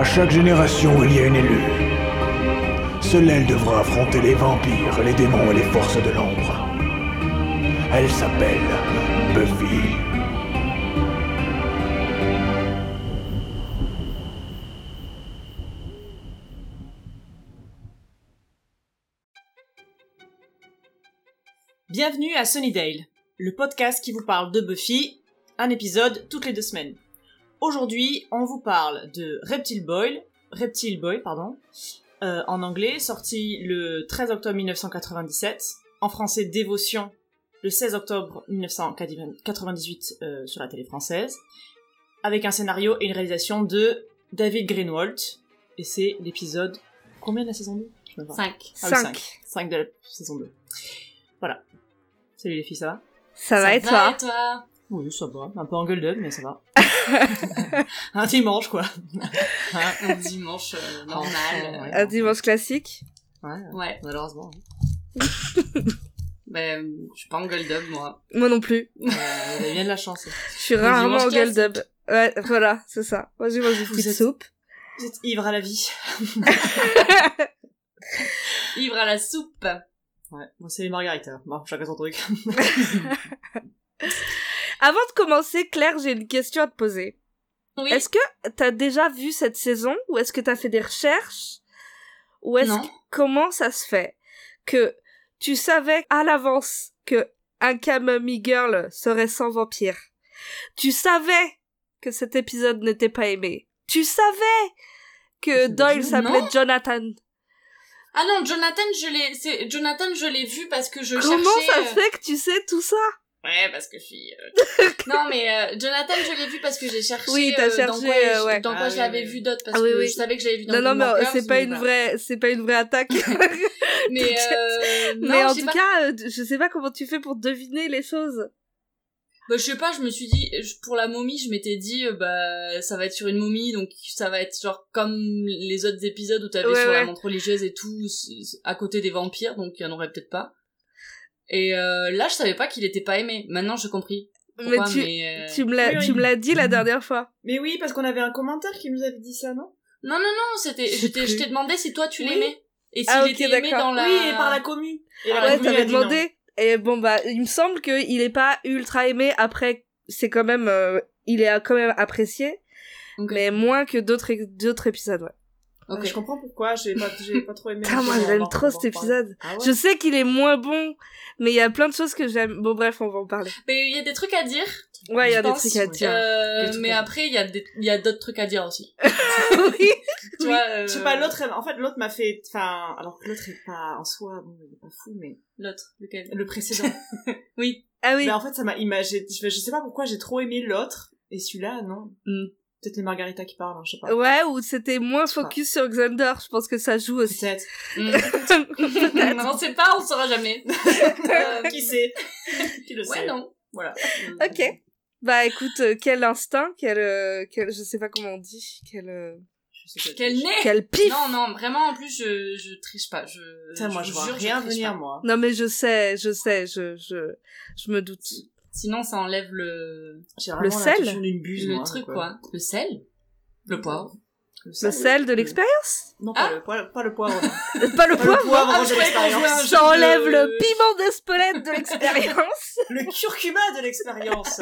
À chaque génération, il y a une élue. Seule elle devra affronter les vampires, les démons et les forces de l'ombre. Elle s'appelle Buffy. Bienvenue à Sunnydale, le podcast qui vous parle de Buffy, un épisode toutes les deux semaines. Aujourd'hui, on vous parle de Reptile Boy, Reptile Boy, pardon, euh, en anglais, sorti le 13 octobre 1997, en français Dévotion, le 16 octobre 1998 euh, sur la télé française, avec un scénario et une réalisation de David Greenwald, et c'est l'épisode combien de la saison 2 Je me rappelle. 5. Ah oui, Cinq. cinq. Cinq de la saison 2. Voilà. Salut les filles, ça va? Ça, va et toi? toi? Oui, ça va. Un peu en gueule mais ça va. un dimanche, quoi. Un dimanche euh, normal. Ouais. Un dimanche classique Ouais, Ouais. malheureusement. Ben, je suis pas en gold up, moi. Moi non plus. Euh, avez bien de la chance. Je suis rarement au gueule. Ouais, voilà, c'est ça. Moi, j'ai mangé une petite êtes- soupe. Vous êtes ivre à la vie. Ivre à la soupe. Ouais, moi c'est les margaritas. Bon, chacun son truc. Avant de commencer, Claire, j'ai une question à te poser. Oui. Est-ce que t'as déjà vu cette saison ou est-ce que t'as fait des recherches ou est-ce que- comment ça se fait que tu savais à l'avance que un Camomille Girl serait sans vampire? Tu savais que cet épisode n'était pas aimé? Tu savais que Doyle s'appelait. Jonathan? Ah non, Jonathan, je l'ai, c'est, Jonathan, je l'ai vu parce que je Comment cherchais. ça euh, se fait que tu sais tout ça? Ouais, parce que je suis. euh, non, mais euh, Jonathan, je l'ai vu parce que j'ai cherché. Oui, t'as euh, cherché, Dans quoi, euh, je- ouais. dans quoi Ah je oui, l'avais oui. vu d'autres parce Ah oui, que oui. je savais que je l'avais vu dans Non, non, mais euh, c'est pas une voilà. vraie, c'est pas une vraie attaque. Mais, euh, non, mais en tout pas- cas, je sais pas comment tu fais pour deviner les choses. Bah, je sais pas, je me suis dit, pour la momie, je m'étais dit, euh, bah, ça va être sur une momie, donc ça va être genre comme les autres épisodes où t'avais Ouais, sur la montre religieuse et tout, à côté des vampires, donc il y en aurait peut-être pas. Et euh, là, je savais pas qu'il était pas aimé. Maintenant, j'ai compris. mais Pourquoi, tu, mais, euh, tu me l'as, Oui, oui. tu me l'as dit la dernière fois. Mais oui, parce qu'on avait un commentaire qui nous avait dit ça, non? Non, non, non, c'était, Je je t'ai je t'ai demandé si toi tu Oui. l'aimais. Et s'il Ah, ok, était aimé d'accord. dans la... Oui, et par la commu. Et la Ah, ouais, commu a t'avais demandé. Et bon bah, il me semble qu'il est pas ultra aimé. Après, c'est quand même, euh, il est quand même apprécié, mais moins que d'autres d'autres épisodes. Ouais. Ok. Ouais, Je comprends pourquoi, j'ai pas, j'ai pas trop aimé. Putain, moi j'aime trop cet épisode. Ah ouais Je sais qu'il est moins bon, mais il y a plein de choses que j'aime. Bon bref, on va en parler. Mais il y a des trucs à dire. Ouais, il y a des trucs à dire. Euh, mais à après, il y a des, il y a d'autres trucs à dire aussi. oui. Tu vois, euh, Je sais pas, l'autre, en fait, l'autre m'a fait, enfin, alors que l'autre est pas, en soi, bon, il est pas fou, mais L'autre, lequel? le précédent. Oui. Ah oui. Mais en fait, ça m'a imagé, je, je sais pas pourquoi j'ai trop aimé l'autre, et celui-là, non. Hmm. Peut-être les Margarita qui parlent, hein, je sais pas. Ouais, ou c'était moins Je focus sur Xander. Je pense que ça joue aussi. Peut-être. Mm. on sait pas, on saura jamais. Euh, qui sait? Qui le Ouais, sait? non. Voilà. Ok. Bah écoute, euh, quel instinct, quel, euh, quel, je sais pas comment on dit, quel, euh, Je sais pas. Quel nez? quel pif. Non, non, vraiment, en plus, je, je triche pas. Je, moi, je vois jure, rien triche venir, pas. moi. Non mais je sais, je sais, je, je, je me doute. Sinon, ça enlève le, Le sel l'impression d'une buse, le moi, truc, quoi. Le sel Le poivre Le Le sel de l'expérience Non, pas, Ah. le, pas, pas le poivre. Pas le Pas le poivre Ah, de l'expérience. Ça enlève de- le piment d'Espelette de l'expérience Le curcuma de l'expérience.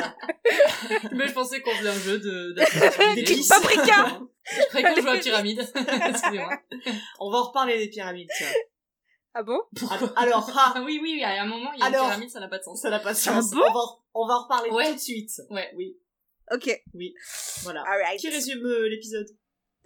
Mais je pensais qu'on faisait un jeu de, pistes. Paprika. Je qu'on jouait à pyramide. Excusez-moi. On va en reparler des pyramides, tiens. Ah bon? Alors, ah, Ah oui, oui, oui, à un moment, il y a Alors. une pyramide, ça n'a pas de sens. ça n'a pas de sens. Ah bon? On, va, on va en reparler Ouais. tout de suite. Ouais. Oui, Ok. voilà. Alright. Qui résume euh, l'épisode?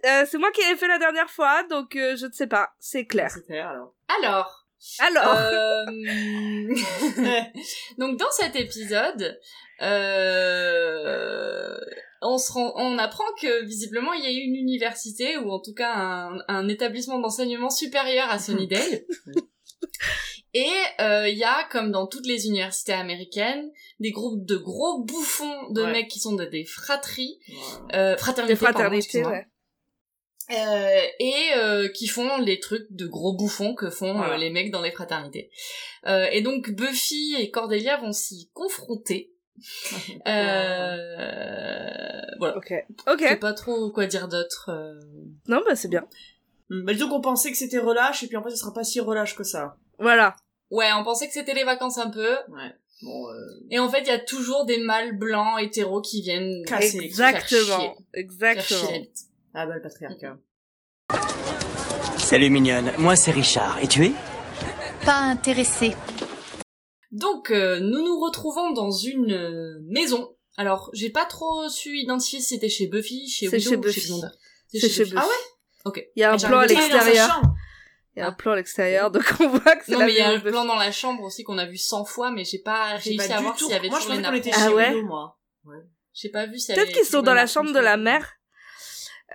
Euh, c'est moi qui l'ai fait la dernière fois, donc euh, je ne sais pas. C'est clair. C'est clair, alors. Alors, Alors. euh, donc dans cet épisode, euh, on, se rend, on apprend que visiblement il y a eu une université ou en tout cas un, un établissement d'enseignement supérieur à Sunnydale. Et euh, il y a, comme dans toutes les universités américaines, des groupes de gros bouffons de Ouais. mecs qui sont de- des fratries, euh, fraternités, Des fraternités, ouais. Euh, et euh, qui font les trucs de gros bouffons que font Voilà. euh, les mecs dans les fraternités. Euh, et donc Buffy et Cordelia vont s'y confronter Euh... Voilà. Ok. Je Ok. sais pas trop quoi dire d'autre. euh. Non, bah c'est bien. Bah, disons qu'on pensait que c'était relâche, et puis en fait, ce sera pas si relâche que ça. Voilà. Ouais, on pensait que c'était les vacances un peu. Ouais. Bon, euh, Et en fait, il y a toujours des mâles blancs hétéros qui viennent Casser. Exactement. Exactement. ah bah, le patriarcat. Salut mignonne, moi c'est Richard. Et tu es? Pas intéressé. Donc, euh, nous nous retrouvons dans une euh, maison. Alors, j'ai pas trop su identifier si c'était chez Buffy, chez C'est Willow chez ou Buffy. chez Xander. C'est chez Buffy. Ah ouais? Ok. Il y a un plan à l'extérieur. Il y a un Ah. plan à l'extérieur, donc on voit que c'est Non, la mais il y a un de plan dans la chambre aussi qu'on a vu 100 fois, mais j'ai pas J'ai réussi pas à voir s'il y avait Moi, je toujours les qu'on était. Ah ouais moi. J'ai pas vu s'il y Peut-être qu'ils sont dans la napperons chambre de la mère.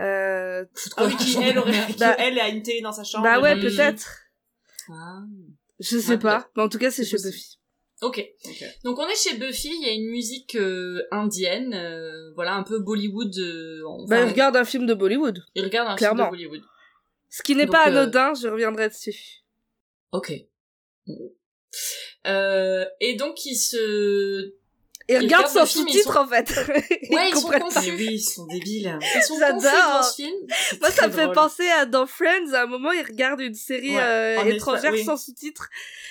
Euh... Ah oui, qui, elle, aurait, qui, Bah- elle a une télé dans sa chambre. Bah ouais, peut-être. Ah. Je sais Ouais, pas. Mais en tout cas, c'est chez. Buffy. Ok. Ok. Donc on est chez Buffy, il y a une musique euh, indienne, euh, voilà, un peu Bollywood. euh, enfin, Bah, il regarde un film de Bollywood. il regarde un clairement. film de Bollywood. Ce qui n'est pas euh, anodin, je reviendrai dessus. Ok. Euh, et donc ils se... Ils regarde regardent sans ils sont- en fait. Ouais, ils sont comprennent confus. Mais oui, ils sont débiles. Ils sont J'adore. confus dans ce film. Moi, ça me fait penser à dans Friends, à un moment, ils regardent une série Ouais, euh, étrangère oui. sans sous-titres.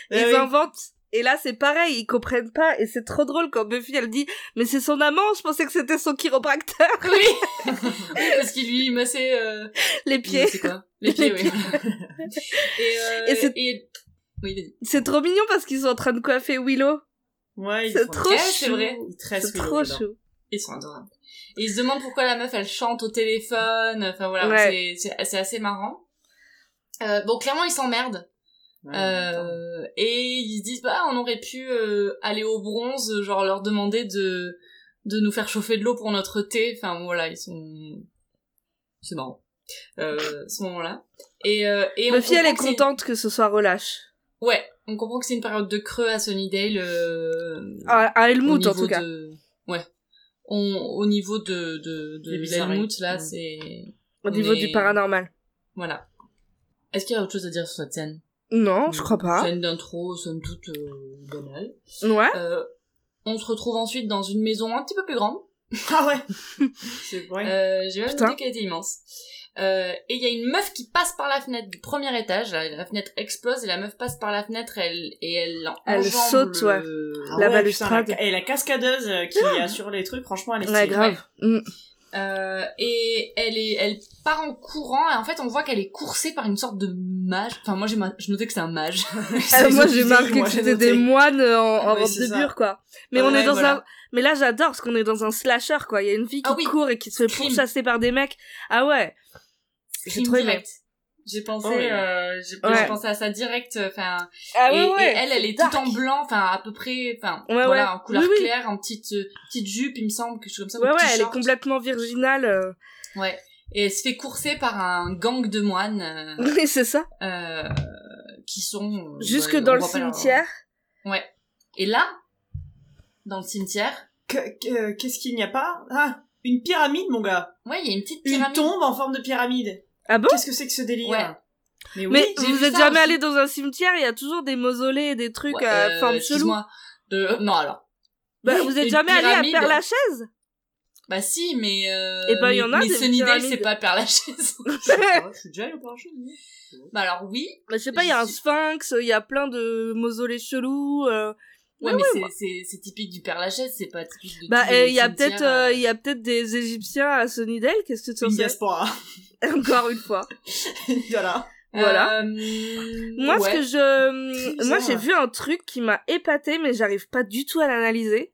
Eh ils oui. inventent. Et là, c'est pareil, ils comprennent pas. Et c'est trop drôle quand Buffy, elle dit, mais c'est son amant, je pensais que c'était son chiropracteur. Oui. oui, parce qu'il lui massait... Euh... Les pieds. C'est quoi Les pieds, oui. et, euh, Et c'est- et... Oui. C'est trop mignon parce qu'ils sont en train de coiffer Willow. Ouais, ils C'est trop Eh, chou. c'est vrai. Ils C'est trop dedans. chou. Ils sont adorables. Et ils se demandent pourquoi la meuf elle chante au téléphone. Enfin voilà, Ouais. c'est assez marrant. Euh, bon, clairement ils s'emmerdent. Ouais. Euh, et ils se disent bah on aurait pu euh, aller au bronze, genre leur demander de de nous faire chauffer de l'eau pour notre thé. Enfin voilà, ils sont c'est marrant. Euh, ce moment-là. Et euh, et on Buffy, elle est que contente que ce soit relâche. Ouais, on comprend que c'est une période de creux à Sunnydale. Euh, À, à Helmut, en tout cas. de- Ouais. On, au niveau de, de, de l'Helmut, là, c'est... Au niveau du paranormal. Voilà. Est-ce qu'il y a autre chose à dire sur cette scène? Non, je crois pas. Scène d'intro, somme toute, euh, banale. Ouais. Euh, on se retrouve ensuite dans une maison un petit peu plus grande. Ah ouais. C'est vrai. Euh, J'ai même noté qu'elle était immense. Euh, et il y a une meuf qui passe par la fenêtre du premier étage. La, la fenêtre explose et la meuf passe par la fenêtre elle, et elle Elle saute, ouais. le- Ah la ouais, balustrade. putain, la- Et la cascadeuse euh, qui assure les trucs, franchement, elle est Ouais, stylée. grave. Mm. Euh, et elle est, elle part en courant et en fait on voit qu'elle est coursée par une sorte de mage. Enfin moi j'ai je notais que c'est un mage. Euh, moi, j'ai marqué que c'était des moines en, en robe de bure, quoi. Mais on est dans voilà. un... Mais là, j'adore parce qu'on est dans un slasher, quoi. Il y a une fille qui Ah oui. court et qui se fait pourchasser par des mecs. Ah ouais. J'ai trop aimé. direct. J'ai pensé, Oh, ouais. euh, j'ai Ouais. pensé à ça direct. Enfin, Ah et, ouais, et elle, elle est dark. toute en blanc, enfin à peu près, enfin Ouais, voilà, ouais. en couleur Oui, oui. claire, en petite euh, petite jupe, il me semble, quelque chose comme ça. ou Ouais, ouais, elle est complètement virginale. euh. Ouais. Et elle se fait courser par un gang de moines euh, Oui, c'est ça. euh, qui sont euh, Jusque bah, dans le pas leur- cimetière. Ouais. Et là, dans le cimetière, Que- que- Qu'est-ce qu'il n'y a pas? Ah, une pyramide, mon gars. ouais, il y a une petite Une pyramide. tombe en forme de pyramide. Ah bon? Qu'est-ce que c'est que ce délire? Ouais. Mais oui. Mais vous êtes jamais aussi. allé dans un cimetière, il y a toujours des mausolées et des trucs Ouais, à euh, forme chelou. excuse-moi. De... Non alors. Bah, Oui, vous êtes jamais allé à. Père Lachaise Bah si, mais euh, Eh ben, il y mais- en a mais des Sunnydale, pyramides. c'est pas Père Lachaise. Je suis déjà allée au parachute. oui. bah alors oui. Bah, je sais pas, il y a un sphinx, il y a plein de mausolées chelous. euh. Ouais, Ouais, mais c'est c'est typique du Père Lachaise, c'est pas typique de Bah, euh, il y a peut-être, euh, euh, il y a peut-être des Égyptiens à Sunnydale. Qu'est-ce que tu en sais diaspora. Encore une fois. voilà. voilà. euh, Moi, ouais. ce que je, moi, j'ai vu un truc qui m'a épaté, mais j'arrive pas du tout à l'analyser.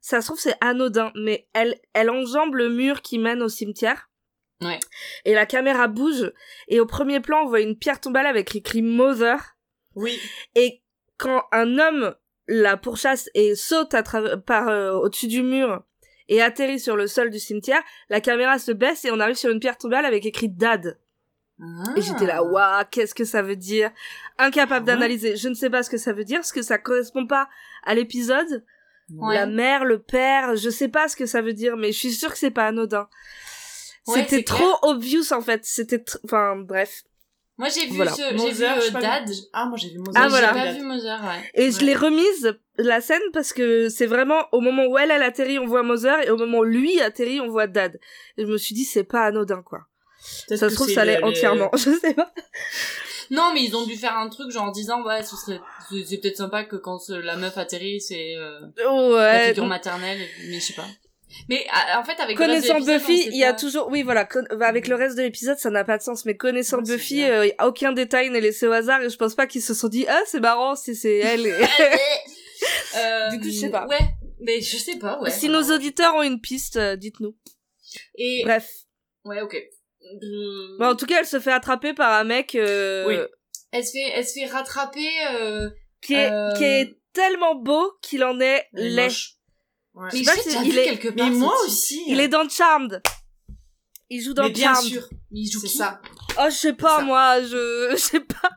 Ça se trouve, c'est anodin, mais elle, elle enjambe le mur qui mène au cimetière. Ouais. Et la caméra bouge, et au premier plan, on voit une pierre tombale avec écrit Mother. Oui. Et quand un homme la pourchasse et saute à travers, par, euh, au-dessus du mur et atterrit sur le sol du cimetière, la caméra se baisse et on arrive sur une pierre tombale avec écrit Dad. Ah. Et j'étais là, waouh, qu'est-ce que ça veut dire? Incapable Ah ouais d'analyser. Je ne sais pas ce que ça veut dire, parce que ça correspond pas à l'épisode. Ouais. La mère, le père, je sais pas ce que ça veut dire, mais je suis sûre que c'est pas anodin. Ouais, C'était trop obvious en fait. C'était, enfin bref. Moi j'ai vu Voilà. ce, j'ai vu Mother, euh, Dad. vu. Ah, moi j'ai vu Mother. Ah, voilà. J'ai pas vu Mother, ouais. Et je l'ai remise, la scène, parce que c'est vraiment au moment où elle, elle atterrit, on voit Mother, et au moment où lui atterrit, on voit Dad. Et je me suis dit, c'est pas anodin, quoi. Ça se trouve, ça allait le- le- entièrement. Je sais pas. Non, mais ils ont dû faire un truc genre en disant ouais, ce serait c'est peut-être sympa que quand la meuf atterrit, c'est euh, la Ouais. figure maternelle, mais je sais pas. Mais en fait avec le reste de Connaissant Buffy, il y a pas. toujours, oui, voilà, con- avec le reste de l'épisode, ça n'a pas de sens, mais connaissant Buffy, euh, aucun détail n'est laissé au hasard, et je pense pas qu'ils se sont dit, ah, c'est marrant, si c'est elle. et- Euh, Du coup, je sais pas. Ouais, mais je sais pas, ouais. si nos auditeurs ont une piste, euh, dites-nous. Et Bref. ouais, ok. Mais en tout cas, elle se fait attraper par un mec, euh, Oui. Elle se fait, elle se fait rattraper. Euh... qui est, Euh, qui est tellement beau qu'il en est moche. Ouais. Mais sais je pas sais si- il vu est- quelque part. Mais moi ce type. aussi. Il est dans Charmed. Il joue dans Mais bien Charmed. sûr. Il joue C'est qui ça. Oh, je sais pas, moi, je, je sais pas,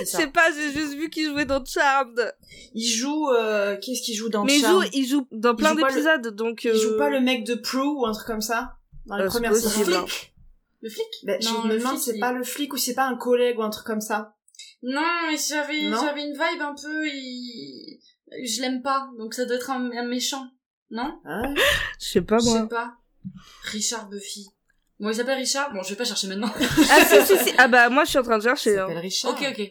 je sais pas, j'ai juste vu qu'il jouait dans Charmed. Il joue. euh, Qu'est-ce qu'il joue dans Mais il Charmed? joue, il joue dans plein pas le- d'épisodes, donc. Il joue euh, pas le mec de Prue ou un truc comme ça dans les Euh, premières saisons. Le flic? Ben, je Non, me le demande flic, si c'est pas le flic ou si c'est pas un collègue ou un truc comme ça. Non, mais j'avais, j'avais une vibe un peu. Il... Je l'aime pas, donc ça doit être un, un méchant, non? Hein Je sais pas, Je moi. sais pas. Richard Buffy. Bon, il s'appelle Richard. Bon, je vais pas chercher maintenant. Ah, si, si, si. Ah, bah, moi, je suis en train de Il chercher, hein. s'appelle Richard. ok, ok.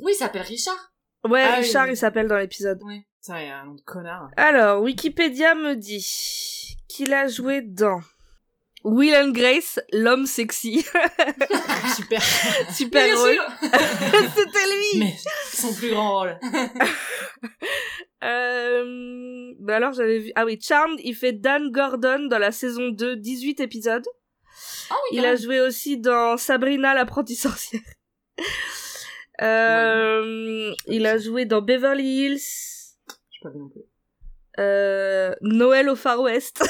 Oui, il s'appelle Richard. Ouais, Ah Richard, oui. il s'appelle dans l'épisode. Ouais. Il y a un nom de connard. Alors, Wikipédia me dit qu'il a joué dans Will and Grace, l'homme sexy. Ah, Super. Super sûr. C'était lui. Mais son plus grand rôle. Euh... Bah alors, j'avais vu... Ah oui, Charmed, il fait Dan Gordon dans la saison 2, 18 épisodes. Ah oui, Il a joué aussi dans Sabrina l'apprentie sorcière. Euh, il a joué dans Beverly Hills, J'ai pas vu non plus. euh, Noël au Far West.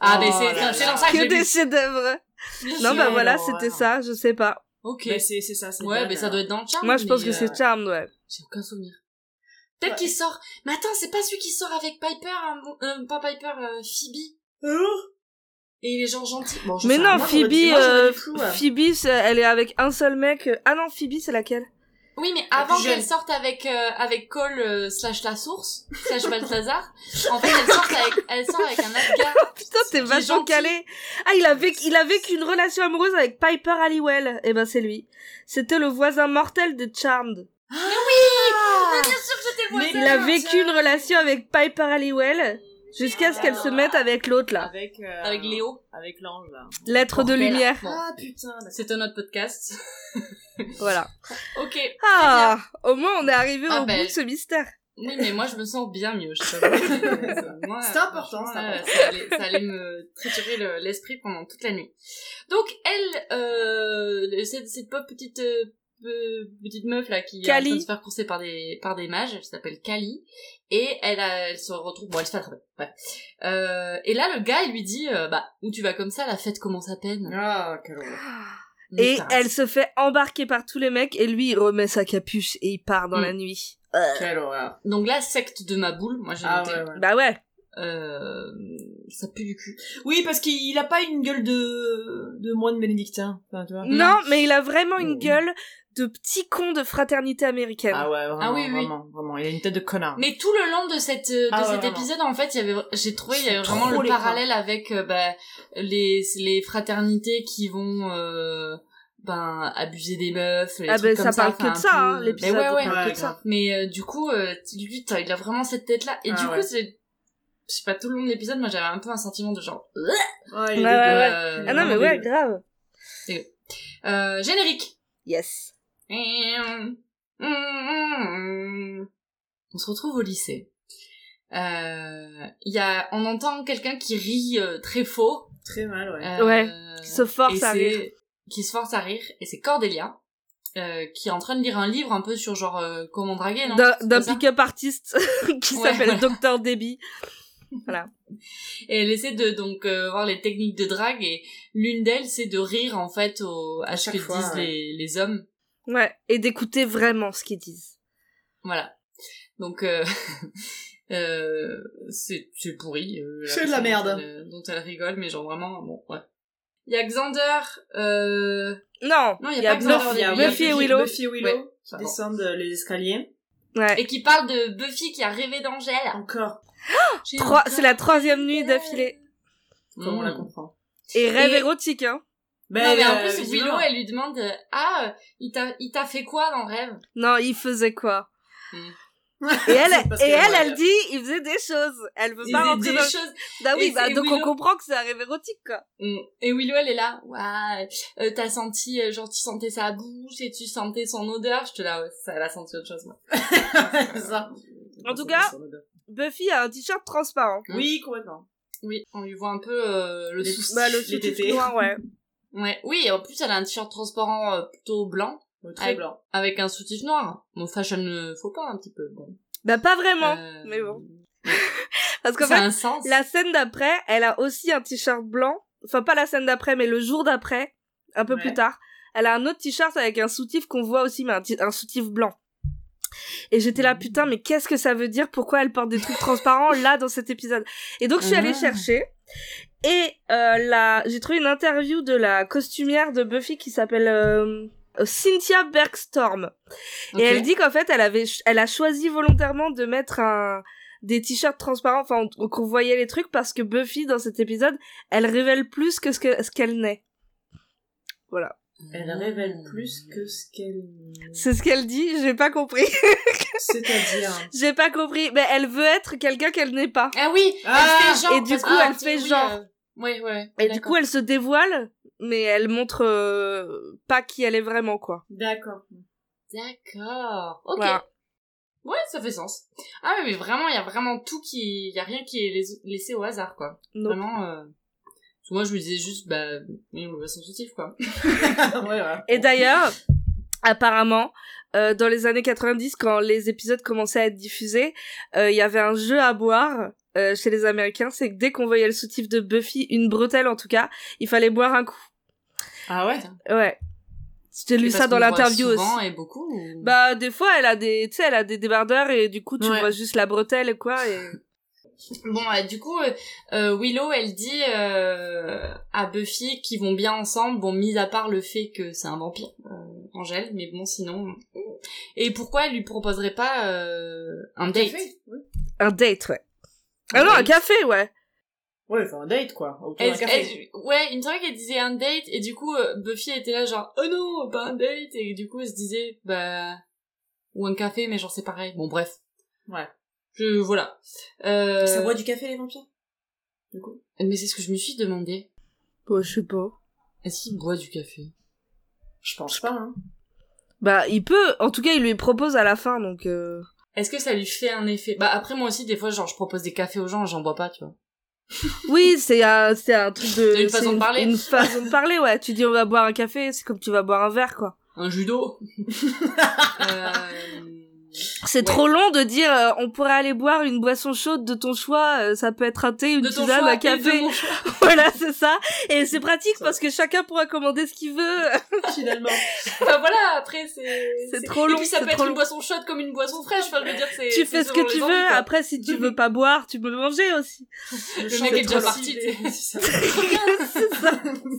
Ah, mais Oh c'est, dans ça que, que des chefs-d'œuvre. Bien Non, bah voilà, c'était ça, je sais pas. Ok. C'est c'est ça, c'est Ouais, mais ça doit être dans le charme. Moi, je pense que euh, c'est Charmed, ouais. J'ai aucun souvenir. Peut-être Ouais. qu'il sort. Mais attends, c'est pas celui qui sort avec Piper, hein, euh, pas Piper, euh, Phoebe. Alors Et il est genre gentil. Bon, je Mais non, moi, Phoebe, dit- moi, j'aurais euh, flou, ouais. Phoebe, c'est- elle est avec un seul mec. Ah non, Phoebe, c'est laquelle? Oui, mais avant qu'elle sorte avec euh, avec Cole euh, slash la source slash Balthazar, en fait, elle sort avec elle sort avec un autre gars. Putain, t'es vachement calé. Ah, il a vécu, il a vécu une relation amoureuse avec Piper Halliwell. Eh ben, c'est lui. C'était le voisin mortel de Charmed. Mais bien sûr que j'étais Mais voisin. Il a vécu une relation avec Piper Halliwell jusqu'à ce qu'elle se mette avec l'autre, là. Avec, euh, avec Léo. Avec l'ange, là. Lettre de lumière. Ah, putain. d'accord. C'était notre podcast. Voilà. ok. Ah, au moins, on est arrivé Ah, au ben, bout de ce mystère. Oui, mais moi je me sens bien mieux. Je C'était important, c'était euh. Ça allait, ça allait me triturer le- l'esprit pendant toute la nuit. Donc elle, euh, cette, cette petite euh, petite meuf là qui est en Kali. train de se faire courser par des par des mages, elle s'appelle Kali et elle, a- elle se retrouve bon elle se fait attraper. Ouais. Euh, et là le gars il lui dit euh, bah où tu vas comme ça la fête commence à peine. Ah, quelle horreur. Et Putain. elle se fait embarquer par tous les mecs et lui, il remet sa capuche et il part dans Mm. la nuit. Quelle horreur. Donc là secte de ma boule, moi j'ai Ah, noté. ouais, ouais. Bah ouais. Euh, ça pue du cul. Oui, parce qu'il il a pas une gueule de, de moine bénédictin. Enfin, tu vois. Non, mais il a vraiment une gueule de petit con de fraternité américaine. Ah ouais, vraiment, Ah oui, oui. vraiment, vraiment. Il a une tête de connard. Mais tout le long de cette de Ah cet épisode, en fait, il y avait, j'ai trouvé, il y avait vraiment le les parallèle avec euh, bah, les les fraternités qui vont euh, ben abuser des meufs. Les Ah trucs ben, comme ça parle que de ça, peu- hein, Mais l'épisode ouais, ouais. parle que Ouais, de ça. Mais euh, du coup, euh, lui, il a vraiment cette tête là. Et Ah du ouais. coup, c'est, je sais pas, tout le long de l'épisode, moi, j'avais un peu un sentiment de genre. Ouais, il est Ouais, dégueu. ouais, ouais. euh, Ah non, mais ouais, grave. euh, générique. Yes. On se retrouve au lycée. Euh, il y a, on entend quelqu'un qui rit euh, très faux. Très mal, ouais. Euh, Ouais, Qui se force à rire. Qui se force à rire. Et c'est Cordelia, euh, qui est en train de lire un livre un peu sur genre euh, comment draguer, non? D'un pick-up artiste qui Ouais, s'appelle voilà. Dr. Debbie. Et elle essaie de donc euh, voir les techniques de drague et l'une d'elles c'est de rire en fait au, à ce chaque que fois, disent ouais. les, les hommes. Ouais, et d'écouter vraiment ce qu'ils disent. Voilà. Donc euh, euh, c'est c'est pourri. euh, C'est de la dont merde. elle- Dont elle rigole, mais genre vraiment bon ouais. Il y a Xander, euh... Non, Non, il y a y a pas Buffy, il y a- Buffy et Willow. Buffy et Willow Ouais. qui descendent les escaliers. Ouais. et qui parle de Buffy qui a rêvé d'Angèle. Encore, encore C'est la troisième nuit d'affilée. comme on la Mm. comprend? Et rêve Et- érotique, hein. Non, mais en euh, plus. Willow, elle lui demande euh, Ah, il t'a il t'a fait quoi dans le rêve? Non, il faisait quoi? Hmm. Et elle, et elle, elle dit, il faisait des choses. Elle veut Il pas rentrer des dans... choses. Bah oui, bah donc on Willow. comprend que c'est un rêve érotique, quoi. Mm. Et Willow, elle est là. Ouais, euh, t'as senti, euh, genre, tu sentais sa bouche et tu sentais son odeur. Je te là, ouais, ça, elle a senti autre chose, moi. C'est ça. En tout cas- Buffy a un t-shirt transparent. Oui, complètement. Oui, on lui voit un peu euh, le souci. Bah, le tétés. noir, ouais. Ouais, oui, et en plus, elle a un t-shirt transparent euh, plutôt blanc Ouais, Très Avec- blanc. avec un soutif noir. Bon, fashion ne faut pas un petit peu. Bon. Bah pas vraiment, Euh, mais bon. Parce qu'en fait, un sens. la scène d'après, elle a aussi un t-shirt blanc. Enfin, pas la scène d'après, mais le jour d'après, un peu Ouais. plus tard. Elle a un autre t-shirt avec un soutif qu'on voit aussi, mais un, un soutif blanc. Et j'étais là, putain, mais qu'est-ce que ça veut dire? Pourquoi elle porte des trucs transparents là dans cet épisode? Et donc je suis allée Ah. chercher. Et euh, la... j'ai trouvé une interview de la costumière de Buffy qui s'appelle euh, Cynthia Bergstorm. Et elle dit qu'en fait, elle avait, elle a choisi volontairement de mettre un, des t-shirts transparents, enfin, on- qu'on voyait les trucs parce que Buffy, dans cet épisode, elle révèle plus que ce que- ce qu'elle n'est. Voilà. Elle révèle plus que ce qu'elle... C'est ce qu'elle dit, j'ai pas compris. C'est-à-dire... j'ai pas compris. Mais elle veut être quelqu'un qu'elle n'est pas. Ah oui, Ah, elle fait genre. et du coup, elle fait oui, genre. Ouais, ouais. Et du coup, elle se dévoile, mais elle montre euh, pas qui elle est vraiment, quoi. D'accord. D'accord. Ok. Voilà. Ouais, ça fait sens. Ah mais vraiment, il y a vraiment tout qui, il y a rien qui est lais- laissé au hasard, quoi. Non. Vraiment. Euh... Moi, je me disais juste, bah, oui, on son soutif, quoi. ouais, ouais. Et d'ailleurs, apparemment, euh, dans les années 90, quand les épisodes commençaient à être diffusés, euh, il y avait un jeu à boire euh, chez les Américains, c'est que dès qu'on voyait le soutif de Buffy, une bretelle en tout cas, il fallait boire un coup. Ah ouais? Ouais. J'ai lu ça dans l'interview souvent aussi. et beaucoup. ou- Bah des fois elle a des tu sais elle a des débardeurs et du coup tu Ouais. vois juste la bretelle et quoi et Bon, euh, du coup, euh, Willow, elle dit euh, à Buffy qu'ils vont bien ensemble, bon, mis à part le fait que c'est un vampire, euh, Angèle, mais bon, sinon... Et pourquoi elle lui proposerait pas euh, un date? Oui. un date ouais. Ah non, un café ouais. Ouais, enfin un date quoi. Elle- d'un café. elle- ouais, il me semblait qu'elle disait un date, et du coup, euh, Buffy était là genre, oh non, pas un date, et du coup, elle se disait, bah, ou un café, mais genre c'est pareil. Bon, bref. Ouais. Je, voilà. Euh, Ça boit du café les vampires? Du coup Mais c'est ce que je me suis demandé. Bon, je sais pas. Est-ce qu'il boit du café? Je pense pas, hein. Bah il peut, en tout cas il lui propose à la fin donc euh... Est-ce que ça lui fait un effet? Bah après moi aussi des fois genre je propose des cafés aux gens, j'en bois pas, tu vois. Oui, c'est un, c'est un truc de. C'est une façon de parler. Une façon de parler, ouais. Tu dis on va boire un café, c'est comme tu vas boire un verre, quoi. Un d'eau. euh... C'est Ouais. trop long de dire euh, on pourrait aller boire une boisson chaude de ton choix, euh, ça peut être un thé, une tisane, un café. voilà, c'est ça. Et c'est pratique parce que chacun pourra commander ce qu'il veut. Finalement. Enfin voilà, après c'est... C'est trop long, Et puis ça peut être une boisson chaude comme une boisson fraîche, enfin je veux dire c'est... tu fais ce que tu veux. envies. Après, si tu veux pas boire, tu peux manger aussi. Le mec est déjà parti, C'est ça.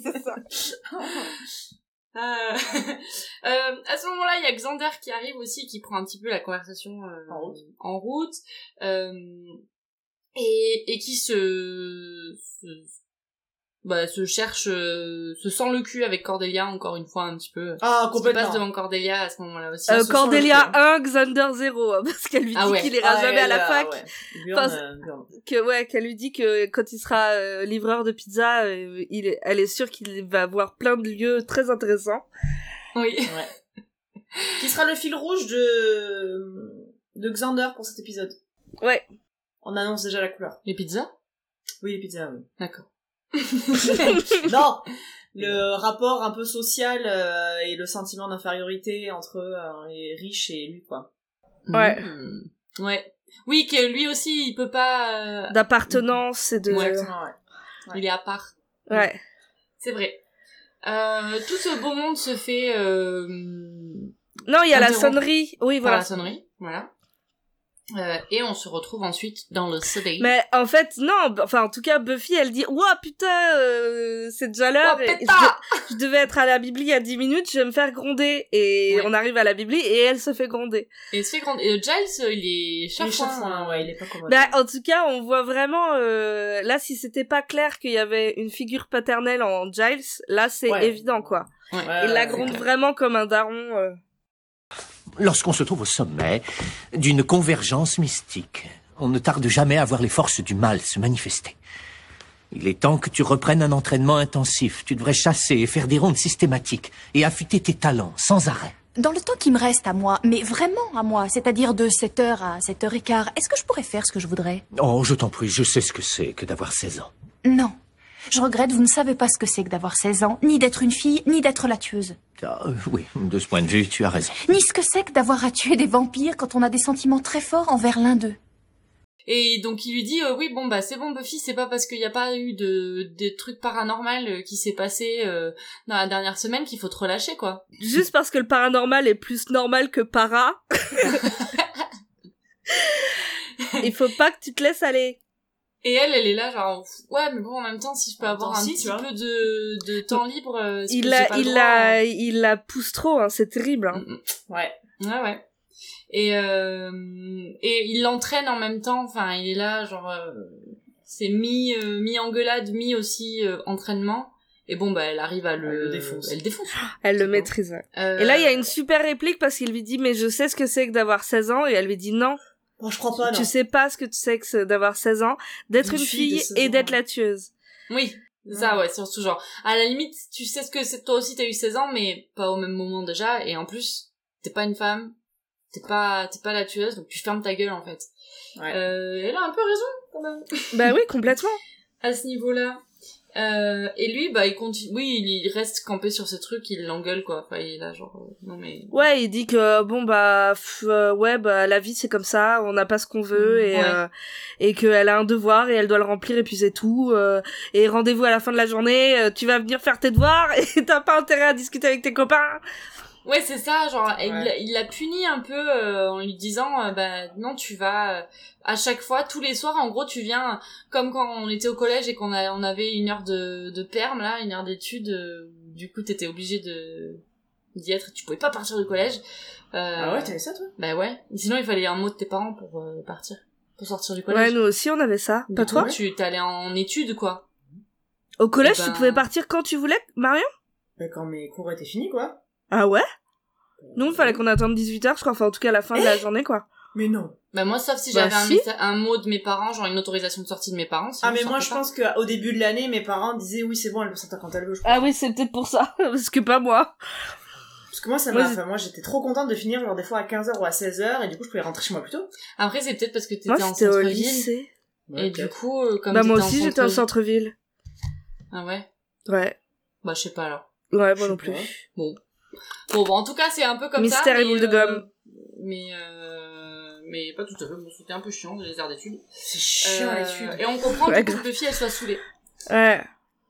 c'est ça. Euh, euh, à ce moment-là, il y a Xander qui arrive aussi, qui prend un petit peu la conversation euh, En route. en route, euh, et, et qui se, se, bah, se cherche, euh, se sent le cul avec Cordelia encore une fois un petit peu. Ah, complètement. passe devant Cordelia à ce moment-là aussi. Euh, se le Cordelia cul, 1, Xander 0, hein, parce qu'elle lui dit Ah ouais. qu'il ira Ah, jamais à la fac. ouais. Burn, Enfin, Burn. que ouais qu'elle lui dit que quand il sera euh, livreur de pizza euh, il est, elle est sûre qu'il va avoir plein de lieux très intéressants Oui. Qui sera le fil rouge de de Xander pour cet épisode. ouais On annonce déjà la couleur. Les pizzas? Oui, les pizzas, oui. D'accord. non le rapport un peu social euh, et le sentiment d'infériorité entre euh, les riches et lui quoi Ouais. Ouais. Oui, que lui aussi, il peut pas... euh, d'appartenance et de Ouais. Exactement, ouais. Il est à part. ouais C'est vrai. Euh, tout ce beau monde se fait euh, non il y a la sonnerie oui par voilà la sonnerie, voilà. Euh, et on se retrouve ensuite dans le soleil. Mais en fait, non. Enfin, en tout cas, Buffy, elle dit, ouah, putain, euh, c'est déjà l'heure. Oh, je, je devais être à la Bibli il y a 10 minutes, je vais me faire gronder. Et Ouais. on arrive à la Bibli et elle se fait gronder. Et se fait grand... et Giles, euh, il est chafouin, ouais, il est pas commode. Bah, en tout cas, on voit vraiment, euh, là, si c'était pas clair qu'il y avait une figure paternelle en Giles, là, c'est Ouais. évident, quoi. Ouais. Ouais, Il la gronde vraiment comme un daron. Lorsqu'on se trouve au sommet d'une convergence mystique, on ne tarde jamais à voir les forces du mal se manifester. Il est temps que tu reprennes un entraînement intensif. Tu devrais chasser et faire des rondes systématiques et affûter tes talents sans arrêt. Dans le temps qui me reste à moi, mais vraiment à moi, c'est-à-dire de 7h à 7h15, est-ce que je pourrais faire ce que je voudrais? Oh, je t'en prie, je sais ce que c'est que d'avoir 16 ans. Non. Je regrette, vous ne savez pas ce que c'est que d'avoir 16 ans, ni d'être une fille, ni d'être la tueuse. Ah, euh, oui, de ce point de vue, tu as raison. Ni ce que c'est que d'avoir à tuer des vampires quand on a des sentiments très forts envers l'un d'eux. Et donc il lui dit euh, oui bon bah c'est bon Buffy c'est pas parce qu'il n'y a pas eu de des trucs paranormaux euh, qui s'est passé euh, dans la dernière semaine qu'il faut te relâcher quoi. Juste parce que le paranormal est plus normal que para. Il faut pas que tu te laisses aller. Et elle elle est là genre ouais mais bon en même temps si je peux avoir un si, petit peu de de temps libre euh, Il la, il droit, la, il la pousse trop, hein, c'est terrible. Hein. Mm, Ouais. mm. Ouais ouais. Et euh, et il l'entraîne en même temps enfin il est là genre euh, c'est mi euh, mi engueulade mi aussi euh, entraînement. Et bon bah elle arrive à le, Elle le défonce. Elle défonce. Elle le maîtrise. Euh, Et là, il y a une super réplique parce qu'il lui dit, mais je sais ce que c'est que d'avoir 16 ans. Et elle lui dit, non, Bon, je crois pas, non. tu sais pas ce que tu sais que c'est d'avoir 16 ans, d'être Une une, fille de fille, 16 et d'être la tueuse. Oui, c'est ça, ouais, surtout genre. À la limite, tu sais ce que c'est, toi aussi t'as eu 16 ans, mais pas au même moment déjà, et en plus, t'es pas une femme, t'es pas, t'es pas la tueuse, donc tu fermes ta gueule, en fait. Ouais. Euh, elle a un peu raison, quand même, bah oui, complètement. à ce niveau-là. Euh, et lui, bah, il continue, oui, il reste campé sur ce truc, il l'engueule, quoi. Enfin, il là, genre, euh, non mais... Ouais, il dit que bon bah pff, euh, ouais bah la vie c'est comme ça, on n'a pas ce qu'on veut et Ouais. euh, et qu'elle a un devoir et elle doit le remplir et puis c'est tout. euh, et rendez-vous à la fin de la journée, euh, tu vas venir faire tes devoirs et t'as pas intérêt à discuter avec tes copains. Ouais, c'est ça, genre, il Ouais. l'a- il l'a puni un peu euh, en lui disant, euh, bah non, tu vas euh, à chaque fois, tous les soirs, en gros, tu viens, comme quand on était au collège et qu'on a, on avait une heure de, de perm, là, une heure d'études, euh, du coup, t'étais obligé de d'y être, tu pouvais pas partir du collège. Euh, Ah ouais, t'avais ça, toi? Bah ouais, sinon il fallait un mot de tes parents pour euh, partir, pour sortir du Ouais, collège. nous aussi on avait ça. Du Pas coup, toi? Tu t'allais en études, quoi. Au collège, Eh ben- tu pouvais partir quand tu voulais, Marion? Bah, quand mes cours étaient finis, quoi. Ah ouais? Nous, il fallait qu'on attende 18h, je crois, enfin en tout cas à la fin de la journée quoi. Mais non. Bah moi, sauf si Bah, j'avais un, si. messa- un mot de mes parents, genre une autorisation de sortie de mes parents. Ah, mais moi, je pas. pense qu'au début de l'année, mes parents disaient oui, c'est bon, elle peut sortir quand elle veut, je crois. Ah oui, c'est peut-être pour ça, parce que pas moi. Parce que moi, ça Moi, m'a, enfin, moi, j'étais trop contente de finir, genre, des fois à 15h ou à 16h, et du coup, je pouvais rentrer chez moi plus tôt. Après, c'est peut-être parce que t'étais en centre-ville. lycée. Et du coup, euh, comme Bah moi aussi, j'étais en centre-ville-. Ah ouais? Ouais. Bah je sais pas alors. Ouais, Je moi non plus. pas. Bon. Bon, bah, en tout cas, c'est un peu comme ça. Mystère et mais, boule de euh, gomme. Mais, euh, mais pas tout à fait. Bon, c'était un peu chiant, les heures d'études. C'est chiant, Euh, l'étude. Et on comprend Ouais, du coup grave. que Buffy, elle soit saoulée. Ouais.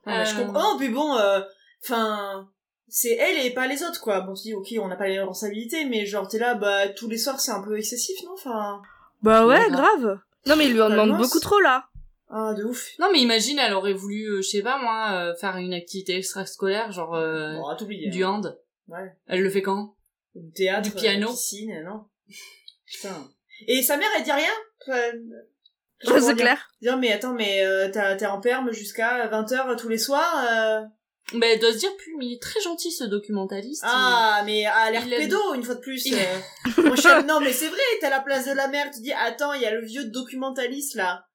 Non, mais je Euh, comprends. Oh, puis bon, euh, enfin, c'est elle et pas les autres, quoi. Bon, tu dis, ok, on n'a pas les responsabilités, mais genre, t'es là, bah, tous les soirs, c'est un peu excessif, non? Enfin, Bah ouais, Ouais, grave. Non mais il lui en Bah, demande mince. beaucoup trop là. ah, de ouf. Non, mais imagine, elle aurait voulu, euh, je sais pas moi, euh, faire une activité extrascolaire, genre euh, Bon, du hein. hand. Ouais. Elle le fait quand? Du théâtre. Du piano? euh, piscine, non? Putain. Et sa mère, elle dit rien? Comprends c'est clair. Dire, mais attends, mais euh, t'as- t'es en perme jusqu'à 20h tous les soirs euh... Bah, elle doit se dire, plus, mais il est très gentil ce documentaliste. Ah, mais à l'air pédo, une fois de plus. Il- euh. Mon cher- non, mais c'est vrai, t'as la place de la mère, tu dis, attends, il y a le vieux documentaliste, là,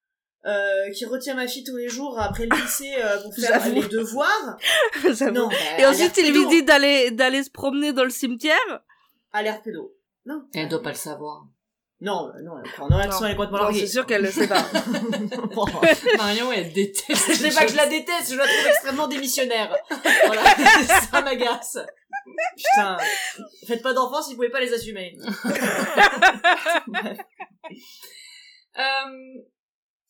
euh, qui retient ma fille tous les jours après le lycée euh, pour faire les devoirs. J'avoue. Non, bah, Et ensuite, il lui dit d'aller d'aller se promener dans le cimetière. À l'air pédo. Non. Elle doit pas le savoir. Non, bah, non, Non. elle est complètement larguée. c'est sûr qu'elle le sait pas. Marion, elle déteste. je sais pas que je la déteste, je la trouve extrêmement démissionnaire. Voilà, ça m'agace. Putain, faites pas d'enfants si vous pouvez pas les assumer. Euh,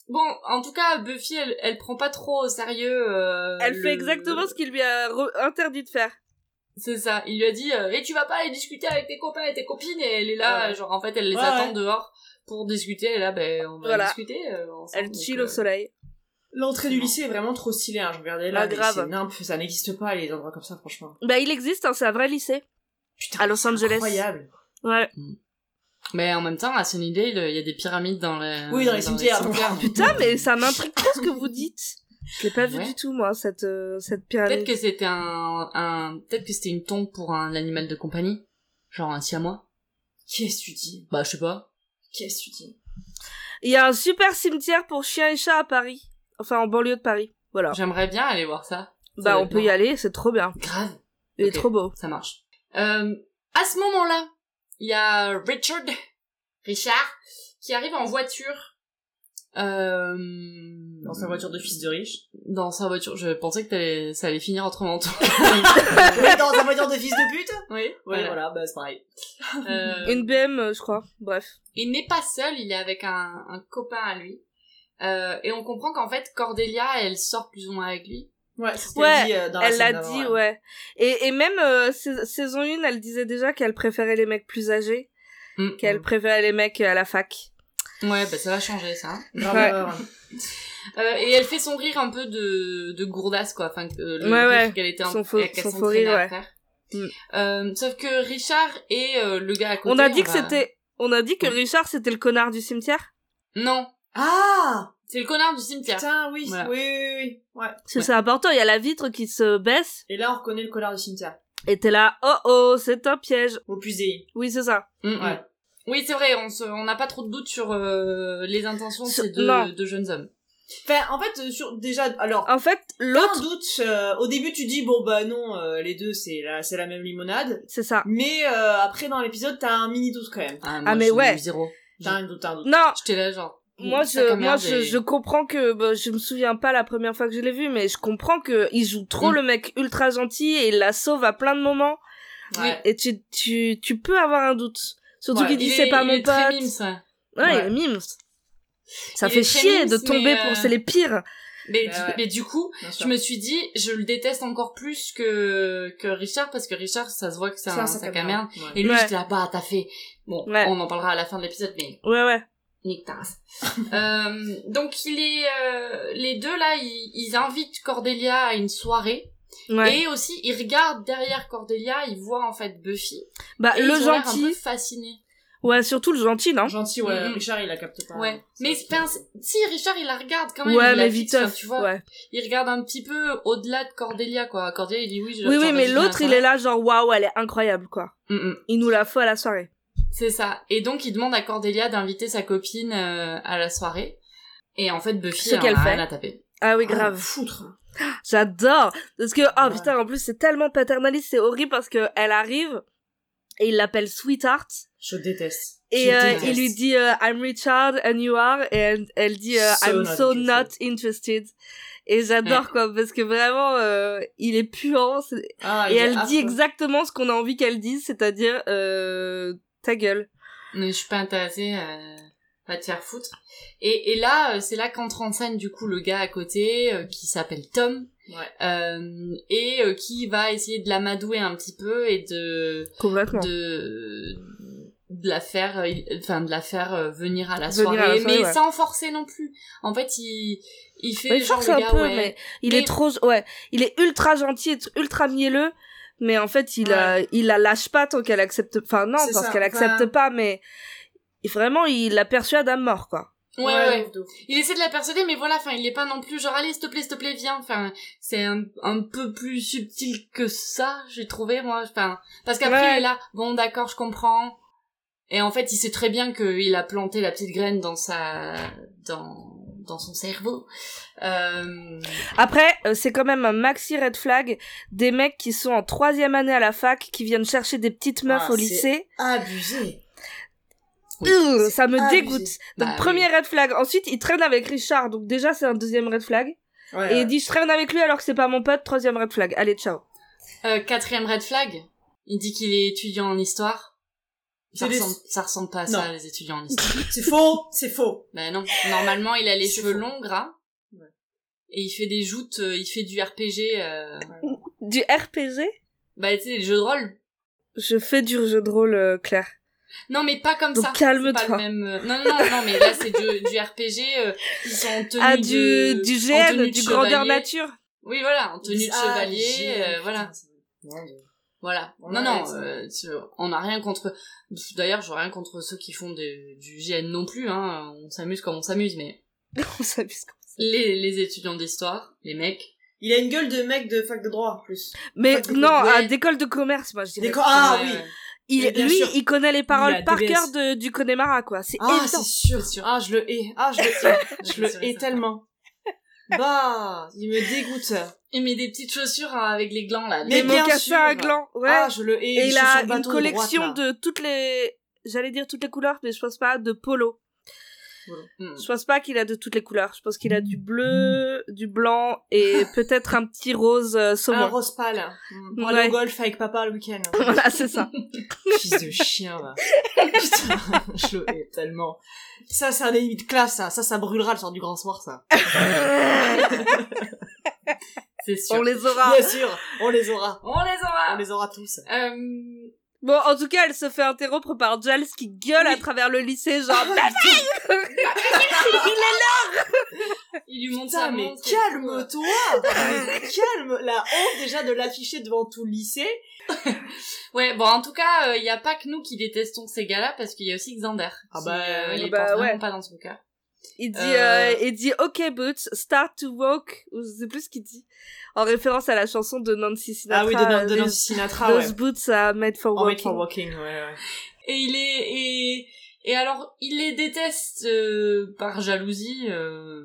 bon, en tout cas, Buffy, elle, elle prend pas trop au sérieux. euh, Elle le- fait exactement ce qu'il lui a re- interdit de faire. C'est ça. Il lui a dit, euh, et tu vas pas aller discuter avec tes copains et tes copines, et elle est là, Ouais. genre en fait, elle les Ouais, attend ouais. dehors pour discuter, et là, ben, on va Voilà. discuter. euh, ensemble, Elle donc, chill euh, au soleil. L'entrée du lycée est vraiment trop stylée, hein. je regardais là, Ah, mais grave. c'est nimp, ça n'existe pas les endroits comme ça, franchement. Bah, il existe, hein, c'est un vrai lycée. Putain, À Los c'est Angeles. Incroyable. Ouais. Mais en même temps, à Sunnydale, il y a des pyramides dans les... Oui, dans les cimetières. Putain, mais ça m'intrigue trop ce que vous dites. Je l'ai pas vu Ouais. du tout, moi, cette, euh, cette Peut-être pyramide. que c'était un, un... peut-être que c'était une tombe pour un animal de compagnie. Genre un siamois. Qu'est-ce que tu dis? Bah, je sais pas. Qu'est-ce que tu dis? Il y a un super cimetière pour chiens et chats à Paris. Enfin, en banlieue de Paris. Voilà. J'aimerais bien aller voir ça. Ça Bah, on peut y aller, c'est trop bien. Grave. Il est trop beau. Ça marche. Euh, à ce moment-là, il y a Richard, Richard, qui arrive en voiture. Euh, Dans sa voiture de fils de riche. Dans sa voiture. Je pensais que t'allais- ça allait finir autrement. toi. Mais dans sa voiture de fils de pute? Oui. Ouais, Voilà. voilà, bah c'est pareil. Euh, Une BM, euh, je crois. Bref. Il n'est pas seul, il est avec un, un copain à lui. Euh, et on comprend qu'en fait, Cordelia, elle sort plus ou moins avec lui. Ouais, c'est ce qu'elle Ouais, dit euh, dans la Elle l'a dit, ouais. Et, et même euh, sais- saison 1, elle disait déjà qu'elle préférait les mecs plus âgés, Mm. qu'elle préférait les mecs à la fac. Ouais, bah ça va changer ça. Grave Ouais. erreur. Euh, et elle fait son rire un peu de, de gourdasse, quoi. Enfin, euh, le Ouais, rire ouais. qu'elle était en, Son faux- son rire, à ouais. faire. Mm. Euh, sauf que Richard et euh, le gars à côté. On a dit que va- c'était, on a dit que. Richard c'était le connard du cimetière? Non, Ah c'est le connard du cimetière. Putain, oui, Voilà. oui, oui, oui, ouais. Que Ouais. c'est important, il y a la vitre qui se baisse, Et là, on reconnaît le collard du cimetière. et t'es là, oh oh, c'est un piège. Au pusé. Oui, c'est ça. Mm, mm. Ouais. Oui, c'est vrai, on se- on n'a pas trop de doutes sur euh, les intentions de ces deux, jeunes hommes. Enfin, en fait, euh, sur, déjà, alors, En fait, t'as un l'autre, doute, euh, au début, tu dis, bon, bah non, euh, les deux, c'est la, c'est la même limonade. c'est ça. Mais euh, après, dans l'épisode, t'as un mini doute quand même. Ah, Ah, mais ouais. Zéro. T'as un doute, t'as un doute. Non, J'étais là, genre. Moi sac je, moi je, je comprends que, bah, je me souviens pas la première fois que je l'ai vu, mais je comprends que il joue trop Mm. le mec ultra gentil et il la sauve à plein de moments. Ouais. Et tu, tu, tu peux avoir un doute. Surtout Ouais, qu'il dit c'est est- pas il mon pote. très mimes, ouais. Ouais, il mimes. Ça Il fait chier mimes, de tomber pour euh, c'est les pires. Mais, Bah du, mais du coup, je me suis dit, je le déteste encore plus que, que Richard, parce que Richard, ça se voit que c'est un, sac à merde. Et lui, Ouais. j'étais là, bah, t'as fait... Bon, Ouais. on en parlera à la fin de l'épisode, mais Ouais, ouais. Nique ta race. euh, donc, il est... euh, les deux, là, ils, ils invitent Cordelia à une soirée. Ouais. Et aussi, ils regardent derrière Cordelia, ils voient, en fait, Buffy. bah, et le ils ont l'air un gentil. peu fascinés. Ouais, surtout le gentil, non? Gentil, ouais. Mhm. Richard, il la capte pas. Ouais. Mais, c'est- si, Richard, il la regarde quand même. ouais, mais vite tu vois. Ouais. Il regarde un petit peu au-delà de Cordelia, quoi. Cordelia, il dit oui, je Oui, oui, mais ai l'autre, il est là, genre, waouh, elle est incroyable, quoi. Mm, mm. Il nous la faut à la soirée. C'est ça. Et donc, il demande à Cordelia d'inviter sa copine euh, à la soirée. Et en fait, Buffy, Ce elle en qu'elle a fait. rien à taper. Ah oui, Ah, grave. Foutre. J'adore. Parce que, oh Ouais. putain, en plus, c'est tellement paternaliste, c'est horrible parce que elle arrive et il l'appelle Sweetheart. Je déteste. Et euh, déteste. il lui dit euh, I'm Richard and you are et elle, elle dit euh, So I'm not so interested. not interested. Et j'adore quoi parce que vraiment euh, il est puant Ah, et il est elle dit affreux. exactement ce qu'on a envie qu'elle dise, c'est-à-dire euh, ta gueule. Mais je suis pas intéressée, euh, va te faire foutre. Et, et là, euh, c'est là qu'entre en scène, du coup, le gars à côté, euh, qui s'appelle Tom, Ouais. euh, et euh, qui va essayer de l'amadouer un petit peu et de... Complètement. de de la faire enfin de la faire venir à la Venir soirée, à la soirée, mais ouais. sans forcer non plus en fait il il fait Ouais, il genre force le un peu ouais mais il Mais- est trop ouais, il est ultra gentil et ultra mielleux mais en fait il il la lâche pas tant qu'elle accepte enfin non C'est parce qu'elle enfin- accepte pas mais vraiment il la persuade à mort quoi. ouais ouais, ouf. il essaie de la persuader mais voilà enfin il est pas non plus genre allez s'il te plaît s'il te plaît viens enfin c'est un, un peu plus subtil que ça j'ai trouvé moi enfin parce qu'après Ouais. il est là bon d'accord je comprends et en fait il sait très bien qu'il a planté la petite graine dans sa dans dans son cerveau euh... Après, euh, c'est quand même un maxi red flag des mecs qui sont en troisième année à la fac, qui viennent chercher des petites meufs Ah, au lycée. Abusé. Oui, ça me abusé. dégoûte. Donc Bah, premier red flag. Ensuite, il traîne avec Richard, donc déjà c'est un deuxième red flag. Ouais, Et ouais. il dit je traîne avec lui alors que c'est pas mon pote, troisième red flag. Allez, ciao. Euh, quatrième red flag, il dit qu'il est étudiant en histoire. Ça ressemble, ça ressemble pas à ça, les étudiants en histoire. C'est faux, c'est faux. ben non. Normalement, il a les cheveux faux. longs, gras. Ouais. Et il fait des joutes, euh, il fait du RPG. euh, Du RPG Bah, tu sais, les jeux de rôle. Je fais du jeu de rôle, euh, Claire. Non, mais pas comme Donc ça. calme-toi. C'est pas le même. euh, Non, non, non, non, mais là, c'est du, du RPG. euh, ils sont en tenue Ah, de... du, du en GN, tenue de du grandeur chevalier. nature. Oui, voilà, en tenue de Ah, chevalier. euh, voilà. Voilà. On non, non, euh, tu- on n'a rien contre. D'ailleurs, j'ai rien contre ceux qui font des- du GN non plus. Hein. On s'amuse comme on s'amuse, mais On s'amuse comme ça. les, les étudiants d'histoire, les mecs. Il a une gueule de mec de fac de droit en plus. Mais non, ouais. d'école de commerce, moi je dirais. Ah Ouais, oui. ouais. Il, lui, sûr. il connaît les paroles par cœur de, du Connemara, quoi. C'est Ah, c'est sûr, sûr. Ah, je le hais. Ah, je le hais. je le hais tellement. Bah, il me dégoûte. Il met des petites chaussures hein, avec les glands là. Mais Des mocassins à gland, ouais. Ah, je le hais. Et il a une de collection droite, là. de toutes les, j'allais dire toutes les couleurs, mais je pense pas, de polo. Hmm. Je pense pas qu'il a de toutes les couleurs. Je pense qu'il a du bleu, du blanc et peut-être un petit rose euh, Un saumon. rose pâle. Mm. Pour Ouais. aller au golf avec papa le week-end. voilà, c'est ça. Fils de chien, va. Putain, je le hais tellement. Ça, c'est un ennemi de classe, ça. Ça, ça brûlera le soir du grand soir, ça. C'est sûr. On les aura. Bien sûr, on les aura. On les aura. On les aura tous. Euh, Bon, en tout cas, elle se fait interrompre par Giles qui gueule Oui. à travers le lycée, genre. il lui montre Putain, sa mais montre et tout, euh. calme-toi Calme La honte déjà de l'afficher devant tout le lycée. Ouais, bon, en tout cas, il y a pas que nous qui détestons ces gars-là, parce qu'il y a aussi Xander. Ah qui, bah, euh, il ah est bah, pas vraiment ouais. pas dans son cas. Il dit, Euh. euh, il dit, OK, Boots, start to walk, ou je sais plus ce qu'il dit, en référence à la chanson de Nancy Sinatra. Ah oui, de, euh, Nancy Sinatra, ouais. Those boots are made for En made walking. for walking, ouais, ouais. Et il est et et alors il les déteste euh, par jalousie, euh,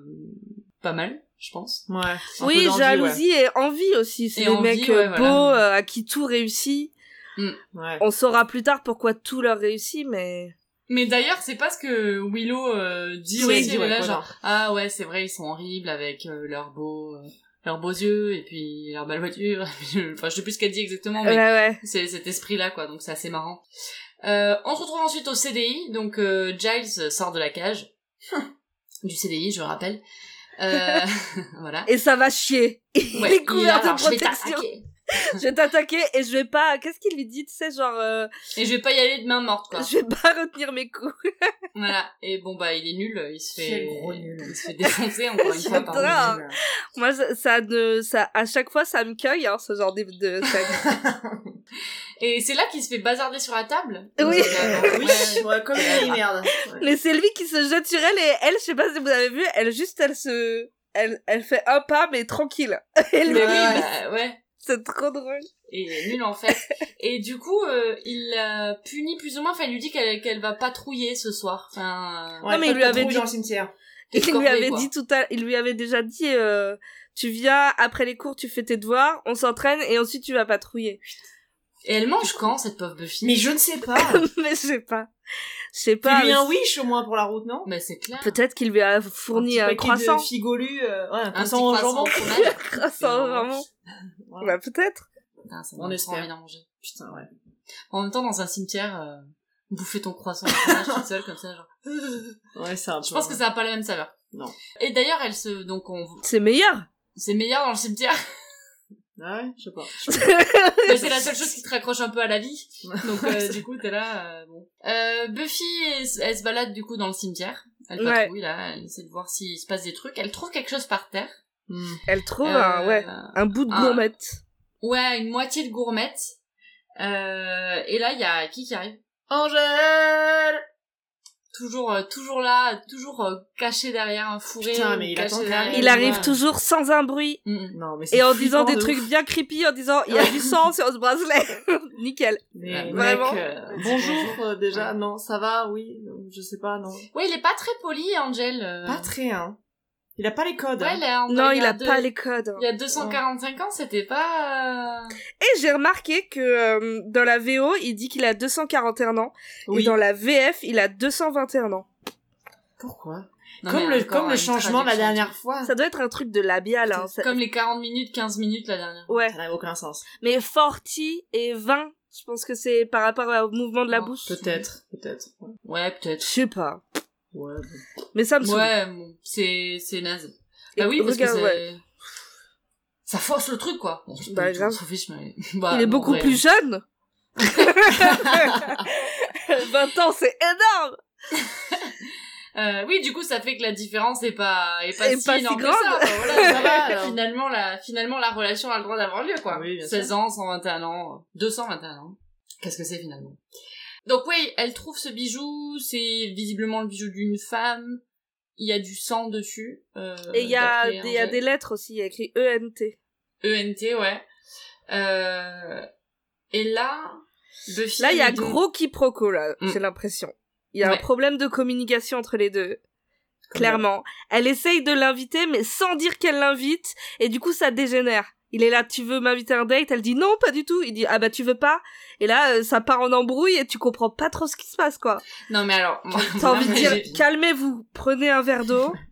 pas mal, je pense. Ouais. Oui, jalousie et envie aussi. C'est des envie, mecs ouais, voilà. beaux, euh, à qui tout réussit. Ouais. On saura plus tard pourquoi tout leur réussit, mais... Mais d'ailleurs, c'est pas ce que Willow euh, dit Oui, aussi, dit, ouais, là, quoi, genre ah ouais, c'est vrai, ils sont horribles avec euh, leurs beaux euh, leurs beaux yeux et puis leur belle voiture. enfin, je sais plus ce qu'elle dit exactement, mais Ouais, ouais. c'est cet esprit-là, quoi. Donc c'est assez marrant. Euh, on se retrouve ensuite au CDI. Donc euh, Giles sort de la cage du CDI, je rappelle. Euh, voilà. Et ça va chier. Il Ouais, est couvert de protection. Je vais t'attaquer et je vais pas... Qu'est-ce qu'il lui dit, tu sais, genre... euh, Et je vais pas y aller de main morte, quoi. Je vais pas retenir mes coups. Voilà. Et bon bah il est nul, il se fait, gros nul. il se fait défoncer encore une fois par. Moi, ça, ça ne... Ça, à chaque fois, ça me cueille, hein, ce genre de. Et c'est là qu'il se fait bazarder sur la table? Oui. Euh, oui, ouais. comme une merde. Ouais. Mais c'est lui qui se jette sur elle et elle, je sais pas si vous avez vu, elle juste, elle se... Elle, elle fait un pas, mais tranquille. Lui, Mais oui, bah, ouais. C'est trop drôle. Et il est nul en fait. Et du coup, euh, il la punit plus ou moins. Enfin, il lui dit qu'elle qu'elle va patrouiller ce soir. Enfin, euh, Ouais, mais il lui avait dit- dans le cimetière. Il lui corvée, avait quoi. dit tout à, il lui avait déjà dit, euh, tu viens après les cours, tu fais tes devoirs, on s'entraîne et ensuite tu vas patrouiller. Et elle mange quand cette pauvre Buffy? Mais je ne sais pas. mais je sais pas. Je sais Pas, pas. lui mais un wish au moins pour la route, non? Bah c'est clair. Peut-être qu'il lui a fourni un un, petit paquet croissant. de figolus, euh, ouais, un Un croissant au croissant jambon. au. Voilà. Bah, peut-être. Putain, ça On espère. envie d'en manger. Putain, ouais. En même temps, dans un cimetière, euh, bouffer ton croissant au fromage toute seule comme ça, genre. Ouais, c'est un Je peu- pense que ça a pas la même saveur. Non. Et d'ailleurs, elle se, donc on, C'est meilleur. c'est meilleur dans le cimetière. Ah ouais, je sais pas. Mais c'est la seule chose qui te raccroche un peu à la vie. Donc euh, du coup, t'es là, euh, bon. Euh, Buffy, elle, se- elle se balade du coup dans le cimetière. Elle Ouais. patrouille là, elle essaie de voir s'il se passe des trucs. Elle trouve quelque chose par terre. Hmm. Elle trouve Euh, un, ouais, un bout de ah. gourmette. Ouais, une moitié de gourmette. Euh, et là, il y a qui qui arrive? Angèle Toujours, euh, toujours là, toujours euh, caché derrière un fourré. Putain, mais il derrière- arrive. Il arrive Ouais. toujours sans un bruit. Mm, mm. Non, mais c'est Et en disant des de trucs ouf. bien creepy, en disant il y a du sang sur ce bracelet. Nickel. Mais mec, vraiment. euh, bonjour euh, déjà, non, ça va, oui, euh, je sais pas, non. Ouais, il est pas très poli, Angel. euh. Pas très, hein. Il a pas les codes. Ouais, hein. Non, il a deux- pas les codes. Il y a 245 ans, c'était pas... euh, Et j'ai remarqué que euh, dans la VO, il dit qu'il a 241 ans. Oui. Et dans la VF, il a 221 ans. Pourquoi? Non, Comme le, comme le changement la dernière fois. Ça doit être un truc de labial. Hein. ça- Comme les 40 minutes, 15 minutes la dernière. Ouais. Ça n'a aucun sens. Mais 40 et 20, je pense que c'est par rapport au mouvement de la Oh, bouche. Peut-être, peut-être. Ouais, Je peut-être. sais pas. Ouais, bon. Mais ça me. Ouais, bon, c'est, c'est naze. Et Bah oui, parce regarde, que c'est... ça force le truc quoi. Bon, Bah, grave. sophisme, mais- Bah, Il est beaucoup ouais. plus jeune. 20 ans, c'est énorme. Euh, oui, du coup, ça fait que la différence est pas est pas Est si pas si énorme que grande. ça. Enfin, voilà, ça va. alors. finalement, la finalement la relation a le droit d'avoir lieu quoi. Oui, bien 16 ans, 121 ans, 221 ans. Qu'est-ce que c'est finalement? Donc oui, elle trouve ce bijou. C'est visiblement le bijou d'une femme. Il y a du sang dessus. euh, Et il y a, des- il y a Angèle. des lettres aussi, il y a écrit ENT. ENT, ouais. Euh... Et là, Buffy. Là, il y a gros quiproquo, là, Mm. j'ai l'impression. Il y a un problème de communication entre les deux. Clairement. Elle essaye de l'inviter, mais sans dire qu'elle l'invite, et du coup, ça dégénère. Il est là, tu veux m'inviter à un date? Elle dit non, pas du tout. Il dit, ah bah tu veux pas? Et là, euh, ça part en embrouille, et tu comprends pas trop ce qui se passe, quoi. Non mais alors, T'as envie de dire, calmez-vous, prenez un verre d'eau.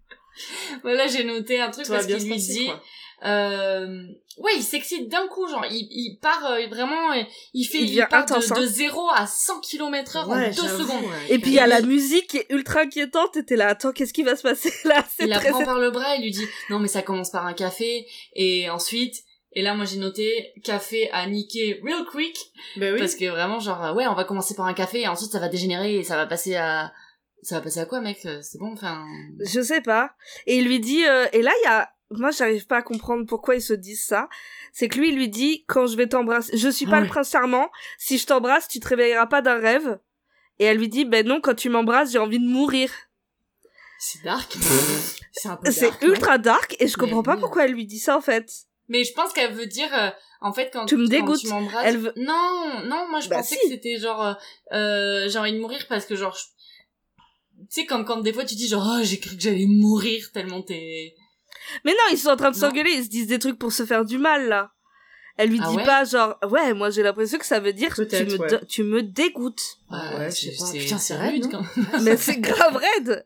Voilà, j'ai noté un truc Tout parce qu'il lui dit. quoi. Euh... Ouais, il s'excite d'un coup, genre, il, il part euh, vraiment, il fait, Il il, part de, hein. de 0 à 100 km heure en Ouais, deux j'avoue, secondes. ouais. Et puis il y a la il- musique qui est ultra inquiétante, et t'es là, attends, qu'est-ce qui va se passer là? Il la prend par le bras et lui dit, non mais ça commence par un café, et ensuite, et là moi j'ai noté, café à niquer real quick, Ben oui. parce que vraiment genre, euh, ouais, on va commencer par un café, et ensuite ça va dégénérer, et ça va passer à... Ça va passer à quoi, mec? C'est bon, enfin... Je sais pas. Et il lui dit, euh, et là il y a, moi j'arrive pas à comprendre pourquoi ils se disent ça. C'est que lui il lui dit, quand je vais t'embrasser, je suis pas le prince charmant, si je t'embrasse tu te réveilleras pas d'un rêve. Et elle lui dit, ben non, quand tu m'embrasses j'ai envie de mourir. C'est dark. c'est ultra dark et je Mais comprends pas oui. pourquoi elle lui dit ça en fait. Mais je pense qu'elle veut dire, euh, en fait, quand Tu me quand dégoûtes. tu m'embrasses. Elle veut- Non, non, moi je Bah pensais si. que c'était genre, euh, euh, j'ai envie de mourir parce que genre, je- tu sais, comme quand des fois tu dis genre, oh, j'ai cru que j'allais mourir tellement t'es. Mais non, ils sont en train de s'engueuler, ils se disent des trucs pour se faire du mal là. Elle lui Ah dit ouais pas genre, ouais, moi j'ai l'impression que ça veut dire que tu me, ouais. tu me dégoûtes. Ah ouais, je sais pas. Putain, c'est raide, quand même. Mais c'est grave raide.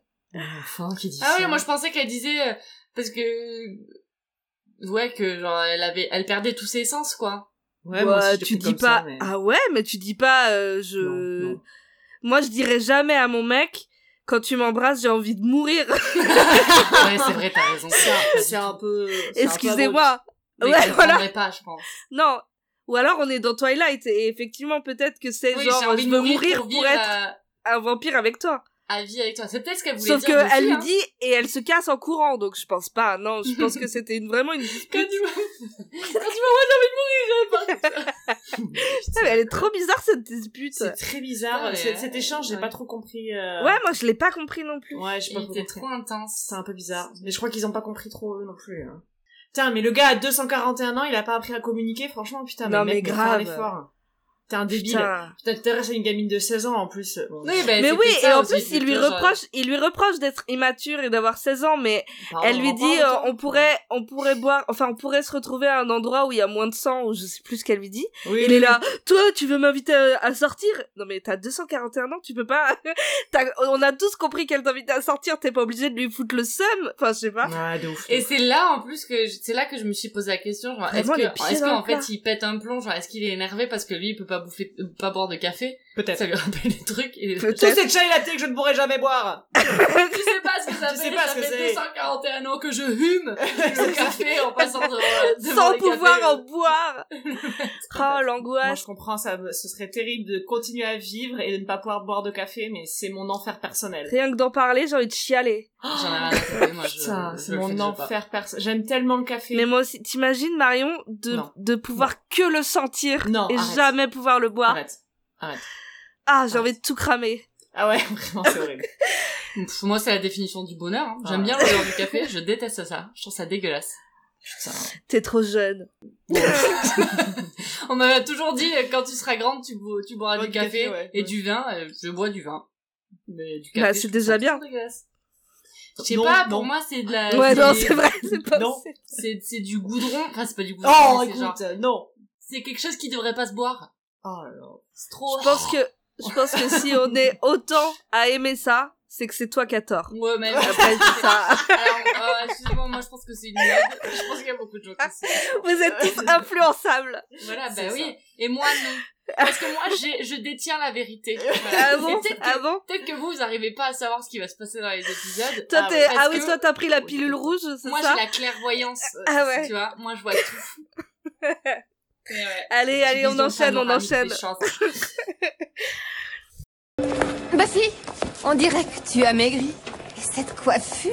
Enfin, qui dit Ah ça. oui, moi je pensais qu'elle disait, parce que, ouais, que genre, elle avait, elle perdait tous ses sens, quoi. Ouais, moi aussi, Ouais, j'ai tu dis pas, ça, mais- ah ouais, mais tu dis pas, euh, je, Non, non. moi je dirais jamais à mon mec, quand tu m'embrasses, j'ai envie de mourir. ouais, c'est vrai, t'as raison. C'est- un peu. Excusez-moi. Ouais, voilà. pas, je pense. Non. Ou alors on est dans Twilight et effectivement peut-être que c'est Oui, genre j'ai envie je de veux mourir pour, vivre être un vampire avec toi. À vie avec toi. C'est peut-être ce qu'elle voulait Sauf dire. que Buffy, elle lui hein. dit et elle se casse en courant donc je pense pas. Non, je pense que c'était une, vraiment une Quand dispute. tu m'as, quand tu m'as, j'ai envie de mourir. Putain, mais elle est trop bizarre cette dispute. C'est très bizarre. Ouais, Cet échange, j'ai ouais. pas trop compris. euh, Ouais, moi je l'ai pas compris non plus. Ouais, j'ai pas Il était compris. trop intense. C'est un peu bizarre. Mais je crois qu'ils ont pas compris trop eux non plus. Hein. Putain, mais le gars a 241 ans, il a pas appris à communiquer, franchement, putain, mais, Non, mais faire grave. l'effort. T'es un débile. Putain. Putain, tout à une gamine de 16 ans en plus. Bon, Oui, ben, Mais oui, ça et en plus, il lui genre- reproche, il lui reproche d'être immature et d'avoir 16 ans, mais pardon, elle lui dit, euh, on pourrait, on pourrait boire, enfin, on pourrait se retrouver à un endroit où il y a moins de sang, ou je sais plus ce qu'elle lui dit. Oui, Il oui, est là, toi, tu veux m'inviter à, à sortir? Non, mais t'as 241 ans, tu peux pas, T'as- on a tous compris qu'elle t'invitait à sortir, t'es pas obligé de lui foutre le seum. Enfin, je sais pas. Ouais, de ouf. Et c'est là, en plus, que je- c'est là que je me suis posé la question, genre, est-ce qu'en le plat. fait, il pète un plomb, genre, est-ce qu'il est énervé parce que lui, il peut pas bouffer, euh, pas boire de café? Peut-être. Ça lui rappelle des trucs, et Peut-être. Tout c'est chai latte que je ne pourrais jamais boire. tu sais pas ce que Tu fait, sais pas ça ce que fait c'est. 241 ans que je hume le café en passant devant, devant Sans pouvoir cafés. en boire. Oh, Moi, l'angoisse. je comprends, ça, ce serait terrible de continuer à vivre et de ne pas pouvoir boire de café, mais c'est mon enfer personnel. Rien que d'en parler, j'ai envie de chialer. J'en ai moi, je, Putain, c'est mon enfer personnel. J'aime tellement le café. Mais moi aussi, t'imagines, Marion, de, Non. de pouvoir que le sentir Non, et arrête. jamais pouvoir le boire. Arrête. Ah, j'ai envie de tout cramer. Ah ouais, vraiment, c'est horrible. Moi, c'est la définition du bonheur. hein. J'aime Ah. bien l'odeur du café, je déteste ça. Je trouve ça dégueulasse. Putain. T'es trop jeune. On m'avait toujours dit, euh, quand tu seras grande, tu, bo- tu boiras Bois du du café, café, ouais. et Ouais. du vin. euh, je bois du vin. Mais du café, Bah, c'est déjà bien. Je sais pas, non. pour moi, c'est de la... Ouais, non, c'est- vrai, c'est pas Non. c'est- du goudron. Enfin, c'est pas du goudron. Oh, écoute, genre- non. C'est quelque chose qui devrait pas se boire. Oh là là. C'est trop... Je pense que, je pense que si on est autant à aimer ça, c'est que c'est toi qui as tort. Ouais, mais... Après, c'est ça. Alors, euh, excuse-moi, moi, je pense que c'est une blague. Je pense qu'il y a beaucoup de gens qui sont... Vous êtes tous influençables. Voilà, bah oui. ça. Et moi, non. Parce que moi, j'ai, je détiens la vérité. Ah bon peut-être que, Ah bon peut-être que vous, vous arrivez pas à savoir ce qui va se passer dans les épisodes. Toi, Ah t'es... ouais, ah oui, que- toi, t'as pris la pilule rouge, c'est Moi, ça j'ai la clairvoyance. euh, Ah ouais. Tu vois, moi, je vois tout. Ouais. Allez, allez, on enchaîne, on enchaîne. choses. Buffy, on dirait que tu as maigri. Et cette coiffure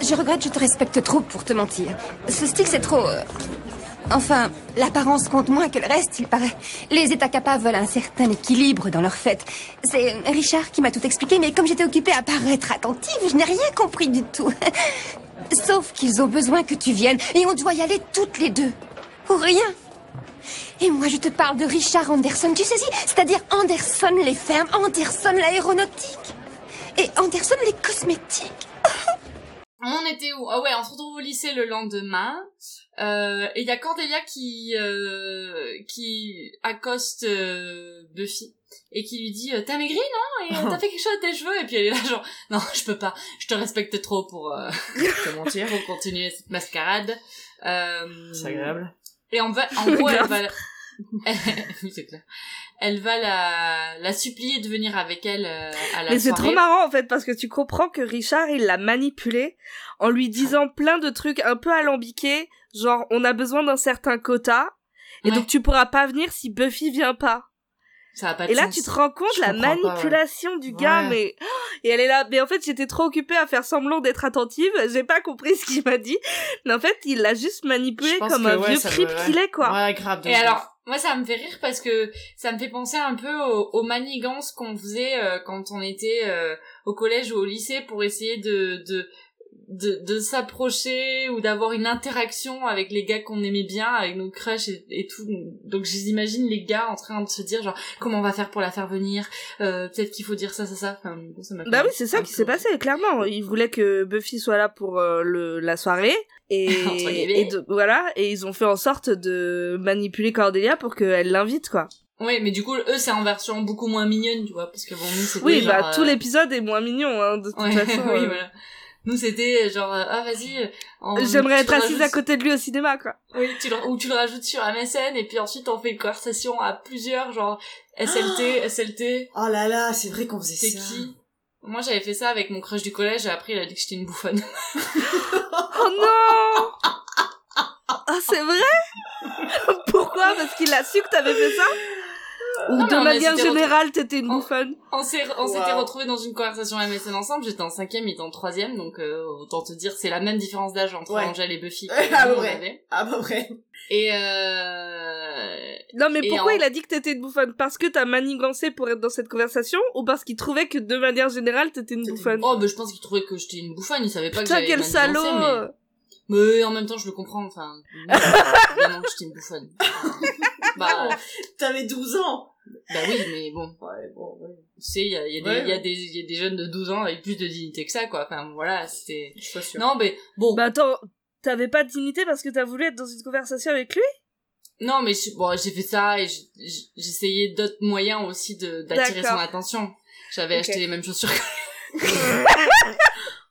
Je regrette, je te respecte trop pour te mentir. Ce style, c'est trop... euh, Enfin, l'apparence compte moins que le reste, il paraît. Les états capables veulent un certain équilibre dans leur fête. C'est Richard qui m'a tout expliqué, mais comme j'étais occupée à paraître attentive, je n'ai rien compris du tout. Sauf qu'ils ont besoin que tu viennes, et on doit y aller toutes les deux. Pour rien. Et moi, je te parle de Richard Anderson, tu saisis C'est-à-dire Anderson les fermes, Anderson l'aéronautique et Anderson les cosmétiques. On était où? Ah ouais, on se retrouve au lycée le lendemain. Euh, et il y a Cordelia qui euh, qui accoste euh, Buffy et qui lui dit euh, t'as maigri non? Et euh, t'as fait quelque chose à tes cheveux? Et puis elle est là genre non je peux pas je te respecte trop pour euh, Te mentir. pour continuer cette mascarade euh, C'est agréable. Et en, va, en gros elle va clair elle va la la supplier de venir avec elle euh, à la Mais c'est trop marrant en fait parce que tu comprends que Richard il l'a manipulé en lui disant plein de trucs un peu alambiqués, genre on a besoin d'un certain quota et Ouais. donc tu pourras pas venir si Buffy vient pas. Ça a pas de Et là sens. tu te rends compte Je la comprends pas, ouais. manipulation du gars Ouais. mais et elle est là mais en fait j'étais trop occupée à faire semblant d'être attentive, j'ai pas compris ce qu'il m'a dit. Mais en fait, il l'a juste manipulé comme que, un ouais, vieux creep qu'il est quoi. Ouais, grave. Et alors, moi, ça me fait rire parce que ça me fait penser un peu aux, aux manigances qu'on faisait euh, quand on était euh, au collège ou au lycée pour essayer de de de, de s'approcher ou d'avoir une interaction avec les gars qu'on aimait bien, avec nos crushs et, et tout. Donc, j'imagine les gars en train de se dire genre comment on va faire pour la faire venir? Euh, Peut-être qu'il faut dire ça, ça, ça. Enfin, ça Bah oui, c'est ça qui s'est passé, clairement. Il voulait que Buffy soit là pour euh, le, la soirée. Et, et de- voilà, et ils ont fait en sorte de manipuler Cordelia pour qu'elle l'invite, quoi. Ouais, mais du coup, eux, c'est en version beaucoup moins mignonne, tu vois, parce que bon, nous, Oui, genre, bah euh, tout l'épisode est moins mignon, hein, de toute Ouais, façon. oui, euh. voilà. Nous, c'était genre, euh, ah, vas-y. euh, J'aimerais être assise à côté de lui au cinéma, quoi. Oui, tu le, ou tu le rajoutes sur MSN, et puis ensuite, on fait une conversation à plusieurs, genre, SLT, SLT, Oh là là, c'est vrai qu'on faisait c'est ça. qui? Moi, j'avais fait ça avec mon crush du collège, et après, il a dit que j'étais une bouffonne. Oh non Ah, c'est vrai? Pourquoi? Parce qu'il a su que t'avais fait ça? Ou Non, de manière générale, t'étais une bouffonne On s'est, on s'était Wow. retrouvés dans une conversation MSN ensemble, j'étais en cinquième, il était en troisième, donc euh, autant te dire, c'est la même différence d'âge entre Ouais. Angel et Buffy que Ah, on ouais. avait. À peu près. Et euh... Non, mais Et pourquoi en- il a dit que t'étais une bouffonne? Parce que t'as manigancé pour être dans cette conversation Ou parce qu'il trouvait que de manière générale, t'étais une bouffonne? Oh, bah, je pense qu'il trouvait que j'étais une bouffonne, il savait pas que Putain, j'avais quel manigancé, salaud mais... Mais en même temps, je le comprends, enfin, que j'étais une bouffonne. bah, T'avais 12 ans. bah oui, mais bon, Ouais, bon, ouais. tu sais, il y a, y, a des- Ouais. il y, a des- il y a des jeunes de 12 ans avec plus de dignité que ça, quoi. Enfin, voilà, c'était... Je suis pas sûre. Non, mais bon, Bah attends, t'avais pas de dignité parce que t'as voulu être dans une conversation avec lui? Non, mais je- bon, j'ai fait ça et j'essayais d'autres moyens aussi de d'attirer son attention. J'avais acheté les mêmes chaussures que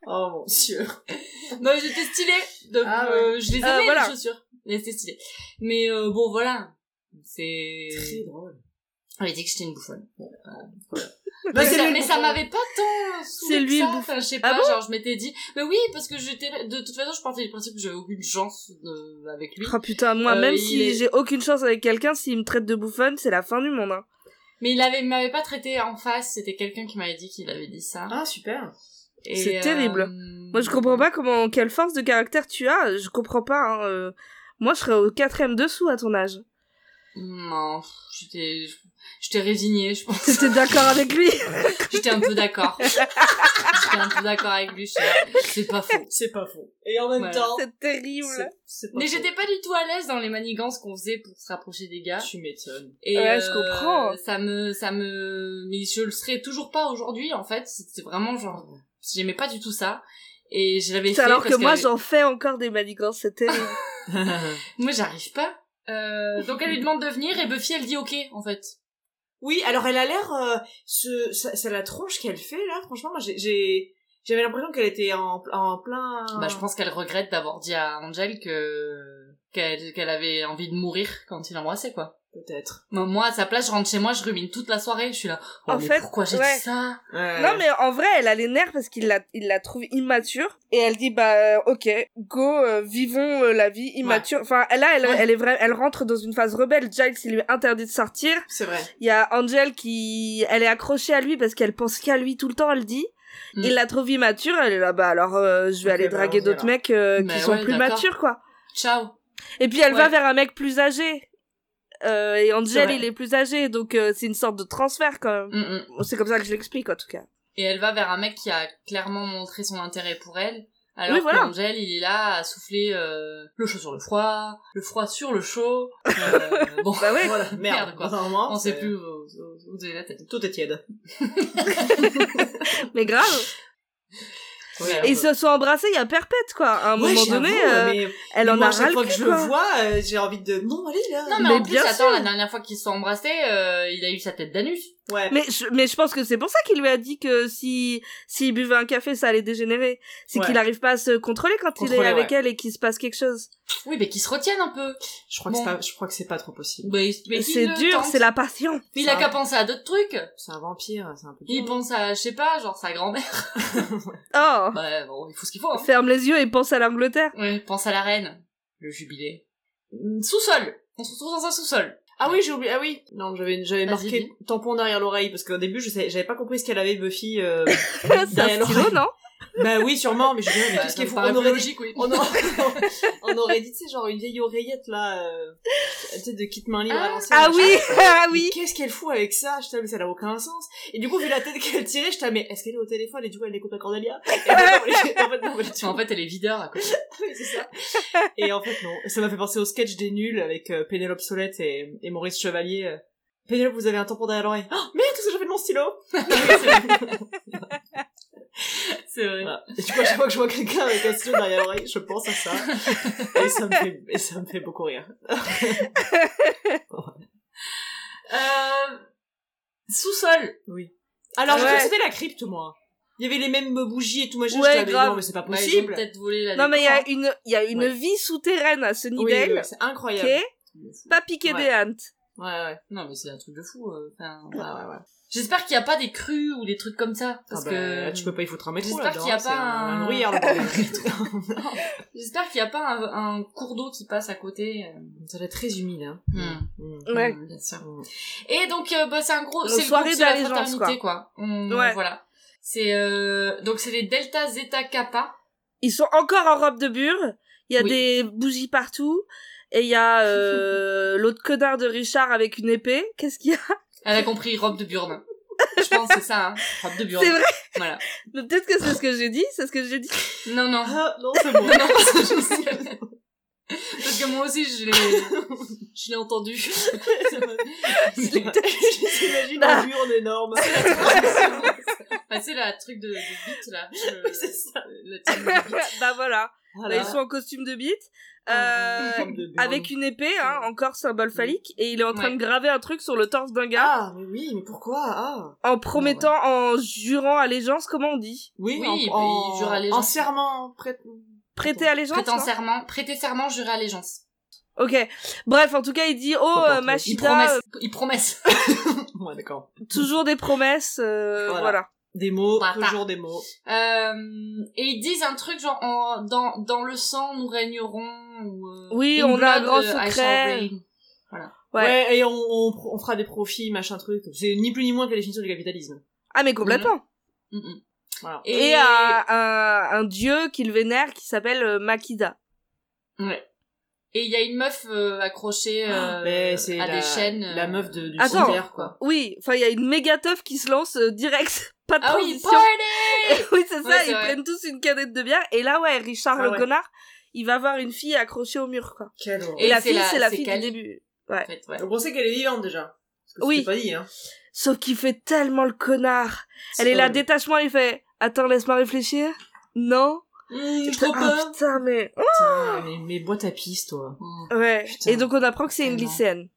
Oh mon dieu. Non, mais j'étais stylée. Donc, Ah euh, je les Euh, aimais, voilà. les chaussures. Mais c'était stylé. Mais euh, bon, voilà. C'est... Très drôle. On avait dit que j'étais une bouffonne. Bah, mais, ça, lui mais ça m'avait pas tant C'est lui que le ça. bouffon. Enfin, je sais Ah pas, bon genre je m'étais dit, mais oui, parce que j'étais, de toute façon, je partais du principe que j'avais aucune chance de- avec lui. Oh putain, moi, Euh, même si est- j'ai aucune chance avec quelqu'un, s'il me traite de bouffonne, c'est la fin du monde. Hein. Mais il avait, m'avait pas traité en face, c'était quelqu'un qui m'avait dit qu'il avait dit ça. Ah, super. C'est euh, terrible. Moi, je comprends pas comment, quelle force de caractère tu as. Je comprends pas. Hein. euh. Moi, je serais au quatrième dessous à ton âge. Non, j'étais, j'étais résignée, je pense. T'étais d'accord avec lui J'étais un peu d'accord. J'étais un peu d'accord avec lui, c'est pas faux. C'est pas faux. Et en même Ouais. temps, C'est terrible. Mais j'étais pas du tout à l'aise dans les manigances qu'on faisait pour se rapprocher des gars. Tu m'étonnes. Et Ouais, je euh, comprends. Ça me, ça me, mais je le serais toujours pas aujourd'hui, en fait. C'était vraiment genre, j'aimais pas du tout ça. Et je l'avais fait C'est alors parce que moi, que- j'en fais encore des manigances. C'est terrible. moi, j'arrive pas. Euh, donc elle lui demande de venir et Buffy, elle dit ok, en fait. Oui, alors elle a l'air, euh, ce, ça la tronche qu'elle fait là. Franchement, moi j'ai, J'avais l'impression qu'elle était en, en plein... Bah, je pense qu'elle regrette d'avoir dit à Angel que qu'elle qu'elle avait envie de mourir quand il l'embrassait, quoi. Peut-être. Moi, moi, à sa place, je rentre chez moi, je rumine toute la soirée, je suis là. Oh, En mais fait, pourquoi j'ai ouais. dit ça? Non, mais en vrai, elle a les nerfs parce qu'il la, il la trouve immature. Et elle dit, bah, euh, ok, go, euh, vivons euh, la vie immature. Enfin, là, elle, Ouais. elle est vraie, elle rentre dans une phase rebelle. Giles, il lui interdit de sortir. C'est vrai. Il y a Angel qui, elle est accrochée à lui parce qu'elle pense qu'à lui tout le temps, elle dit. Mm. Il la trouve immature, elle est là, bah, alors, euh, je vais aller bah, draguer d'autres mecs euh, qui sont plus matures, quoi. Ciao. Et puis elle va vers un mec plus âgé. Euh, et Angel, il est plus âgé, donc euh, c'est une sorte de transfert quand même. Mm, mm. C'est comme ça que je l'explique en tout cas. Et elle va vers un mec qui a clairement montré son intérêt pour elle. Alors Oui, voilà. qu'Angel, il est là à souffler euh, le chaud sur le froid, le froid sur le chaud. Euh, bon, Bah ouais. Voilà, merde. Merde, quoi. Moment, on sait plus où, où- où donner la tête. Tout est tiède. Mais grave. Et ils se sont embrassés, il y a perpète quoi. À un Ouais, moment donné, euh, mais, elle mais en moi, a chaque fois que je le vois, euh, j'ai envie de... Non, allez, là Non, mais, Mais en plus, bien attends, sûr. la dernière fois qu'ils se sont embrassés, euh, il a eu sa tête d'anus. Ouais. Mais je, mais je pense que c'est pour ça qu'il lui a dit que si s'il buvait un café, ça allait dégénérer. C'est Ouais. qu'il arrive pas à se contrôler quand il est avec ouais. elle et qu'il se passe quelque chose. Oui, mais qu'ils se retiennent un peu. Je crois que c'est pas, je crois que c'est pas trop possible. Mais, C'est dur, c'est la passion. Mais il a qu'à penser à d'autres trucs. C'est un vampire, c'est un peu Il pense à, je sais pas, genre sa grand-mère. Oh, Bah, bon, il faut ce qu'il faut. Hein. ferme les yeux et pense à l'Angleterre. Ouais, pense à la reine. Le jubilé. Sous-sol. On se retrouve dans un sous-sol. Ah oui, j'ai oublié. Ah oui. Non, j'avais j'avais marqué tampon derrière l'oreille parce qu'au début, je savais, j'avais pas compris ce qu'elle avait Buffy euh, c'est derrière un stylo, l'oreille. non? Bah oui, sûrement, mais je me disais, mais Bah, qu'est-ce ça qu'il me faut paraît on aurait, dit, logique, oui. on, aurait, on aurait dit, tu sais, genre une vieille oreillette là, euh, tu sais, de kit main libre à Ah. l'ancienne. Ah oui, ah oui. Qu'est-ce qu'elle fout avec ça? Je mais ça n'a aucun sens. Et du coup, vu la tête qu'elle tirait, je mais est-ce qu'elle est au téléphone? Et du coup elle écoute à Cordelia Et en fait, non, en fait, non, tout. En fait, elle est videur à côté. Oui, c'est ça. Et en fait, non. Ça m'a fait penser au sketch des nuls avec euh, Pénélope Solette et, et Maurice Chevalier. euh. Pénélope, vous avez un tampon derrière l'oreille. Oh, merde, qu'est-ce que j'ai fait de mon stylo C'est vrai. Voilà. Et du coup, à chaque fois que je vois quelqu'un avec un stylo derrière l'oreille, je pense à ça. Et ça me fait, et ça me fait beaucoup rire. Euh... Sous-sol. Oui. Alors, je Ouais. c'était la crypte, moi. Il y avait les mêmes bougies et tout machin. Ouais, j'étais là, mais grave. non, mais c'est pas possible. volé la Non mais il y a une, il y a une Ouais. vie souterraine à oui, Sunnydale oui, c'est qui incroyable. est pas Ouais. des hannetts. Ouais, ouais. Non, mais c'est un truc de fou. euh, enfin, Ouais, ouais, ouais. J'espère qu'il n'y a pas des crues ou des trucs comme ça. Parce Ah que bah, tu peux pas y foutre un métro J'espère qu'il y a pas un, un-. J'espère qu'il n'y a pas un, un cours d'eau qui passe à côté. euh. Ça doit être très humide, hein. Hmm. Mm. Ouais. Hmm, bien sûr. Et donc, euh, bah, c'est un gros, c'est le soirée c'est la fraternité, quoi. On- Ouais. Voilà. C'est, euh, donc c'est les Delta Zeta Kappa. Ils sont encore en robe de bure. Il y a Oui. des bougies partout. Et il y a euh, l'autre connard de Richard avec une épée. Qu'est-ce qu'il y a? Elle a compris, robe de burne. Je pense que c'est ça, hein. Robe de burne. C'est vrai Voilà. Mais Peut-être que c'est ce que j'ai dit. C'est ce que j'ai dit. Non, non. Ah, non, c'est bon. Non, non, c'est juste- Parce que moi aussi, je l'ai, je l'ai entendu. J'imagine Ah. un mur énorme. Bah, c'est la truc de, de bite, là. Le- c'est ça. le truc de bite. bah voilà. Voilà. Là, ils sont en costume de bite. Euh, avec une épée, hein, encore symbole phallique, et il est en train Ouais. de graver un truc sur le torse d'un gars, Ah, mais oui, mais pourquoi? Ah. en promettant, en jurant allégeance, comment on dit? Oui, Oui, en, il en, jure allégeance. en serment prêt. Prêter allégeance Prêtant non serment, prêter serment, jurer allégeance. Ok. Bref, en tout cas, il dit, oh, euh, quoi. Il Machida, promesse. euh, Il promesse. Ouais, d'accord. toujours des promesses, euh, Voilà. voilà. Des mots, Voilà. toujours des mots. Euh, et ils disent un truc genre en- dans dans le sang nous régnerons ou euh, Oui, on a un grand euh, secret. reign. Ouais. Ouais, et on, on, on fera des profits, machin truc. C'est ni plus ni moins que la définition du capitalisme. Ah, mais complètement. Mm, mm. Voilà. Et, Et, un, un, un dieu qu'il vénère qui s'appelle euh, Makida. ouais. Et il y a une meuf euh, accrochée euh, Mais c'est à la, des chaînes. euh, la meuf de, du Attends. cimetière, quoi. Oui, enfin, il y a une méga teuf qui se lance euh, direct. Pas de Ah oui, transition. party oui, c'est ça, Ouais, c'est ils vrai. prennent tous une canette de bière. Et là, ouais, Richard Ah le ouais. connard, il va voir une fille accrochée au mur, quoi. Quelle horreur. Et, Et la fille, la- c'est la fille du début. Ouais. en fait, ouais. Donc on sait qu'elle est vivante déjà. Parce que Oui. c'était pas dit, hein. Sauf qu'il fait tellement le connard. Elle est là, détachement, il fait, attends, laisse-moi réfléchir. Non. Mmh, trop ah, peur. putain, mais, Putain, mais, mais boîte à piste, toi. Mm. ouais. Putain. Et donc, on apprend que c'est une lycéenne.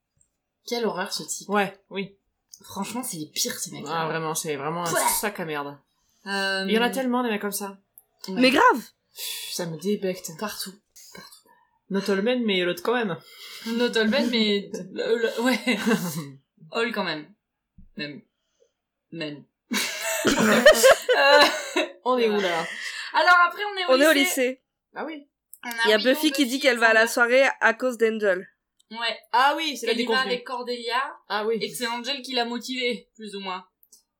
Quelle horreur ce type. Ouais, oui. Franchement, c'est les pires ces mecs. Ah, vraiment, c'est vraiment un Ouais. sac à merde. Euh, Il y en a tellement des mecs comme ça. ouais. Mais grave Pff, Ça me débecte. partout. Not all men, mais l'autre quand même. Not all men, mais le- le- ouais, all quand même, même, men. Euh, On est où là? Alors après, on est au On lycée. est au lycée. Ah oui. On Il y a Buffy qui dit qu'elle va à la soirée à cause d'Angel. Ouais. Ah oui, c'est la Elle y va déconvenue. avec Cordelia Ah oui. et que c'est Angel qui l'a motivée, plus ou moins.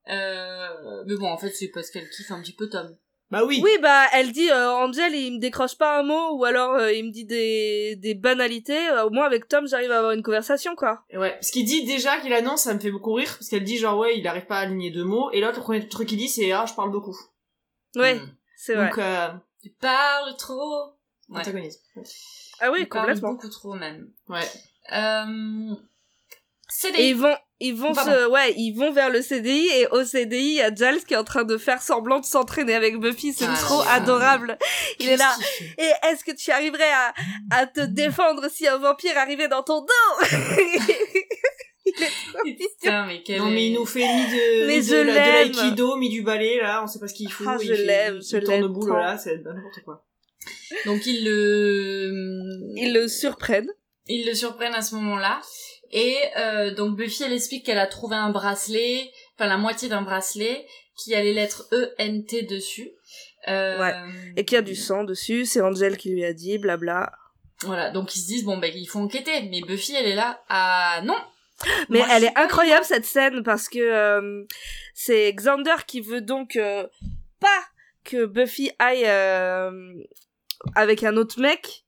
Euh, mais bon, en fait, c'est parce qu'elle kiffe un petit peu Tom. Bah oui. Oui, bah, elle dit, euh, Angel, il me décroche pas un mot, ou alors euh, il me dit des, des banalités. Euh, au moins, avec Tom, j'arrive à avoir une conversation, quoi. Ouais, parce qu'il dit déjà qu'il annonce, ça me fait beaucoup rire, parce qu'elle dit genre ouais, il arrive pas à aligner deux mots, et l'autre, le premier truc qu'il dit, c'est ah, je parle beaucoup. Ouais, Hmm. C'est vrai. Donc, euh, Tu parles trop. Ouais. antagoniste. ah oui, Il parle complètement. beaucoup trop, même. Ouais. Euh... C'est Et des... ils vont, ils vont se, ouais, ils vont vers le CDI et au CDI, il y a Giles qui est en train de faire semblant de s'entraîner avec Buffy. C'est Ah, trop là. adorable. Il est là. Et est-ce que tu arriverais à, à te défendre si un vampire arrivait dans ton dos Il est trop mignon. Putain, mais quel Non mais il nous fait mi de, Mais je de, la- de l'aïkido, mi du ballet, là, on sait pas ce qu'il fout. Ah, il je l'aime, il je tourne l'aime boule, tant. là, c'est n'importe quoi. Donc ils le... Ils le surprennent. Ils le surprennent à ce moment-là. Et euh, donc Buffy, elle explique qu'elle a trouvé un bracelet, enfin la moitié d'un bracelet, qui a les lettres E-N-T dessus. Euh, Ouais. Et qu'il y a du sang dessus, c'est Angel qui lui a dit, blabla. Voilà, donc ils se disent, bon, ben, il faut enquêter. Mais Buffy, elle est là, ah non Mais Moi, elle est incroyable cette scène parce que euh, c'est Xander qui veut donc euh, pas que Buffy aille euh, avec un autre mec,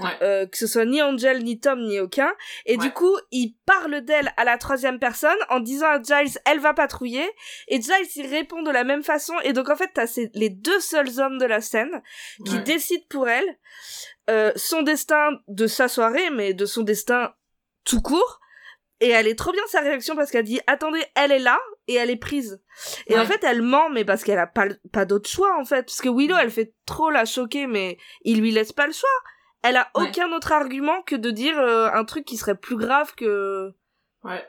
Ouais. euh, que ce soit ni Angel, ni Tom, ni aucun. Et du coup, il parle d'elle à la troisième personne en disant à Giles, elle va patrouiller. Et Giles, il répond de la même façon. Et donc, en fait, t'as ces- les deux seuls hommes de la scène qui Ouais. décident pour elle euh, son destin de sa soirée, mais de son destin tout court. Et elle est trop bien sa réaction parce qu'elle dit attendez, elle est là et elle est prise. Et Ouais. en fait, elle ment, mais parce qu'elle a pas, pas d'autre choix en fait. Parce que Willow, elle fait trop la choquer, mais il lui laisse pas le choix. Elle a Ouais. aucun autre argument que de dire euh, un truc qui serait plus grave que. Ouais.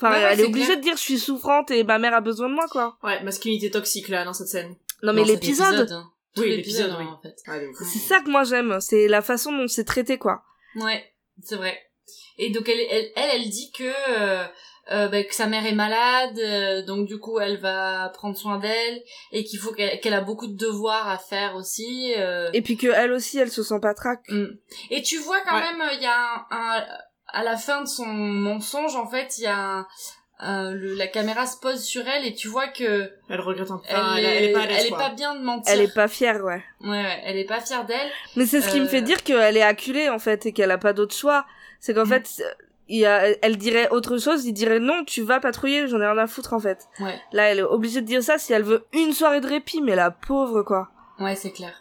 Enfin, Ouais, elle est obligée clair. de dire je suis souffrante et ma mère a besoin de moi quoi. Ouais, masculinité toxique, là, dans cette scène. Non mais l'épisode, épisode, hein. Oui, l'épisode, oui. en fait. C'est ça que moi j'aime. C'est la façon dont c'est traité quoi. Ouais, c'est vrai. Et donc elle, elle, elle, elle dit que euh, euh, bah, que sa mère est malade, euh, donc du coup elle va prendre soin d'elle et qu'il faut qu'elle qu'elle a beaucoup de devoirs à faire aussi. euh. Et puis que elle aussi, elle se sent pas traque. Mm. Et tu vois quand Ouais. même, il y a un, un- à la fin de son mensonge, en fait, il y a un, le, la caméra se pose sur elle et tu vois que Elle regrette un peu. elle, est, elle, elle est pas elle est bien de mentir. Elle est pas fière, ouais. Ouais, ouais, elle est pas fière d'elle. Mais c'est ce qui me Euh. fait dire qu'elle est acculée en fait et qu'elle a pas d'autre choix. C'est qu'en Mm. fait, il y a, elle dirait autre chose, il dirait non, tu vas patrouiller, j'en ai rien à foutre en fait. Ouais, Là, elle est obligée de dire ça si elle veut une soirée de répit, mais la pauvre quoi. ouais, c'est clair.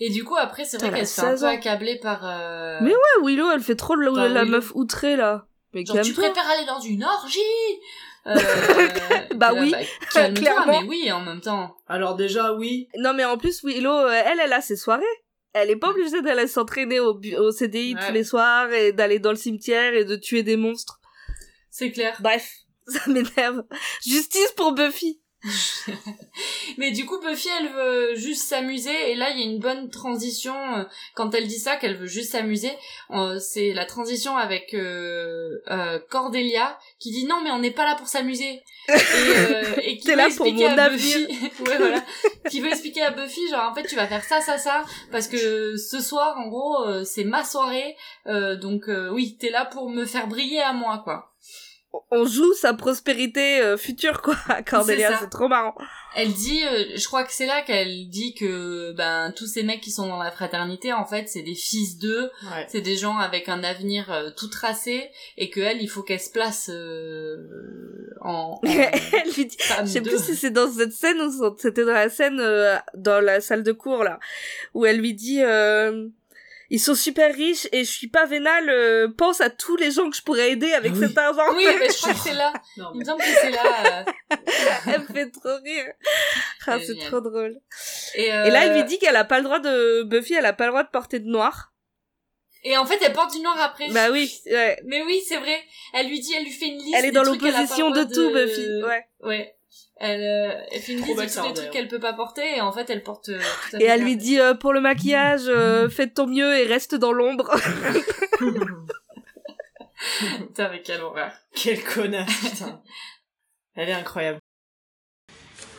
Et du coup, après, c'est vrai qu'elle se fait un 16 peu ans. accabler par... euh, Mais ouais, Willow, elle fait trop Bah, la meuf outrée là. Mais Genre, tu préfères aller dans une orgie euh, Bah là, oui, calme-toi, clairement. mais oui, en même temps. Alors déjà, oui. Non mais en plus, Willow, euh, elle, elle a ses soirées. Elle est pas obligée d'aller s'entraîner au, CDI Ouais. tous les soirs et d'aller dans le cimetière et de tuer des monstres. C'est clair. Bref, ça m'énerve. Justice pour Buffy. Mais du coup, Buffy, elle veut juste s'amuser, et là, il y a une bonne transition, euh, quand elle dit ça, qu'elle veut juste s'amuser, euh, c'est la transition avec euh, euh, Cordelia, qui dit non, mais on n'est pas là pour s'amuser. Et, euh, et qui T'es veut là pour expliquer mon à. Buffy, ouais, voilà, qui veut expliquer à Buffy, genre, en fait, tu vas faire ça, ça, ça, parce que ce soir, en gros, c'est ma soirée, donc oui, t'es là pour me faire briller à moi, quoi. On joue sa prospérité euh, future quoi, à Cordelia, C'est trop marrant. Elle dit, euh, je crois que c'est là qu'elle dit que ben tous ces mecs qui sont dans la fraternité, en fait, c'est des fils d'eux, Ouais. c'est des gens avec un avenir euh, tout tracé, et que elle, il faut qu'elle se place euh, en, en Elle lui dit, je sais plus si c'est dans cette scène ou c'était dans la scène euh, dans la salle de cours là, où elle lui dit euh, ils sont super riches et je suis pas vénale, euh, pense à tous les gens que je pourrais aider avec Ah oui. cet argent. Oui, mais je crois que c'est là. Non, Il me semble que c'est là. euh, elle me fait trop rire. Ah, c'est trop drôle. Et, euh, Et là, elle lui dit qu'elle a pas le droit de Buffy, elle a pas le droit de porter de noir. Et en fait, elle porte du noir après. Bah oui, ouais. Mais oui, c'est vrai. Elle lui dit, elle lui fait une liste. Elle est dans l'opposition de droit tout, Buffy. Ouais. Ouais. Elle, euh, elle fait une liste de tous les trucs qu'elle peut pas porter et en fait elle porte euh, tout à Et elle lui dit euh, pour le maquillage, euh, fais de ton mieux et reste dans l'ombre. Putain, mais quelle horreur. Quelle connasse, putain. Elle est incroyable.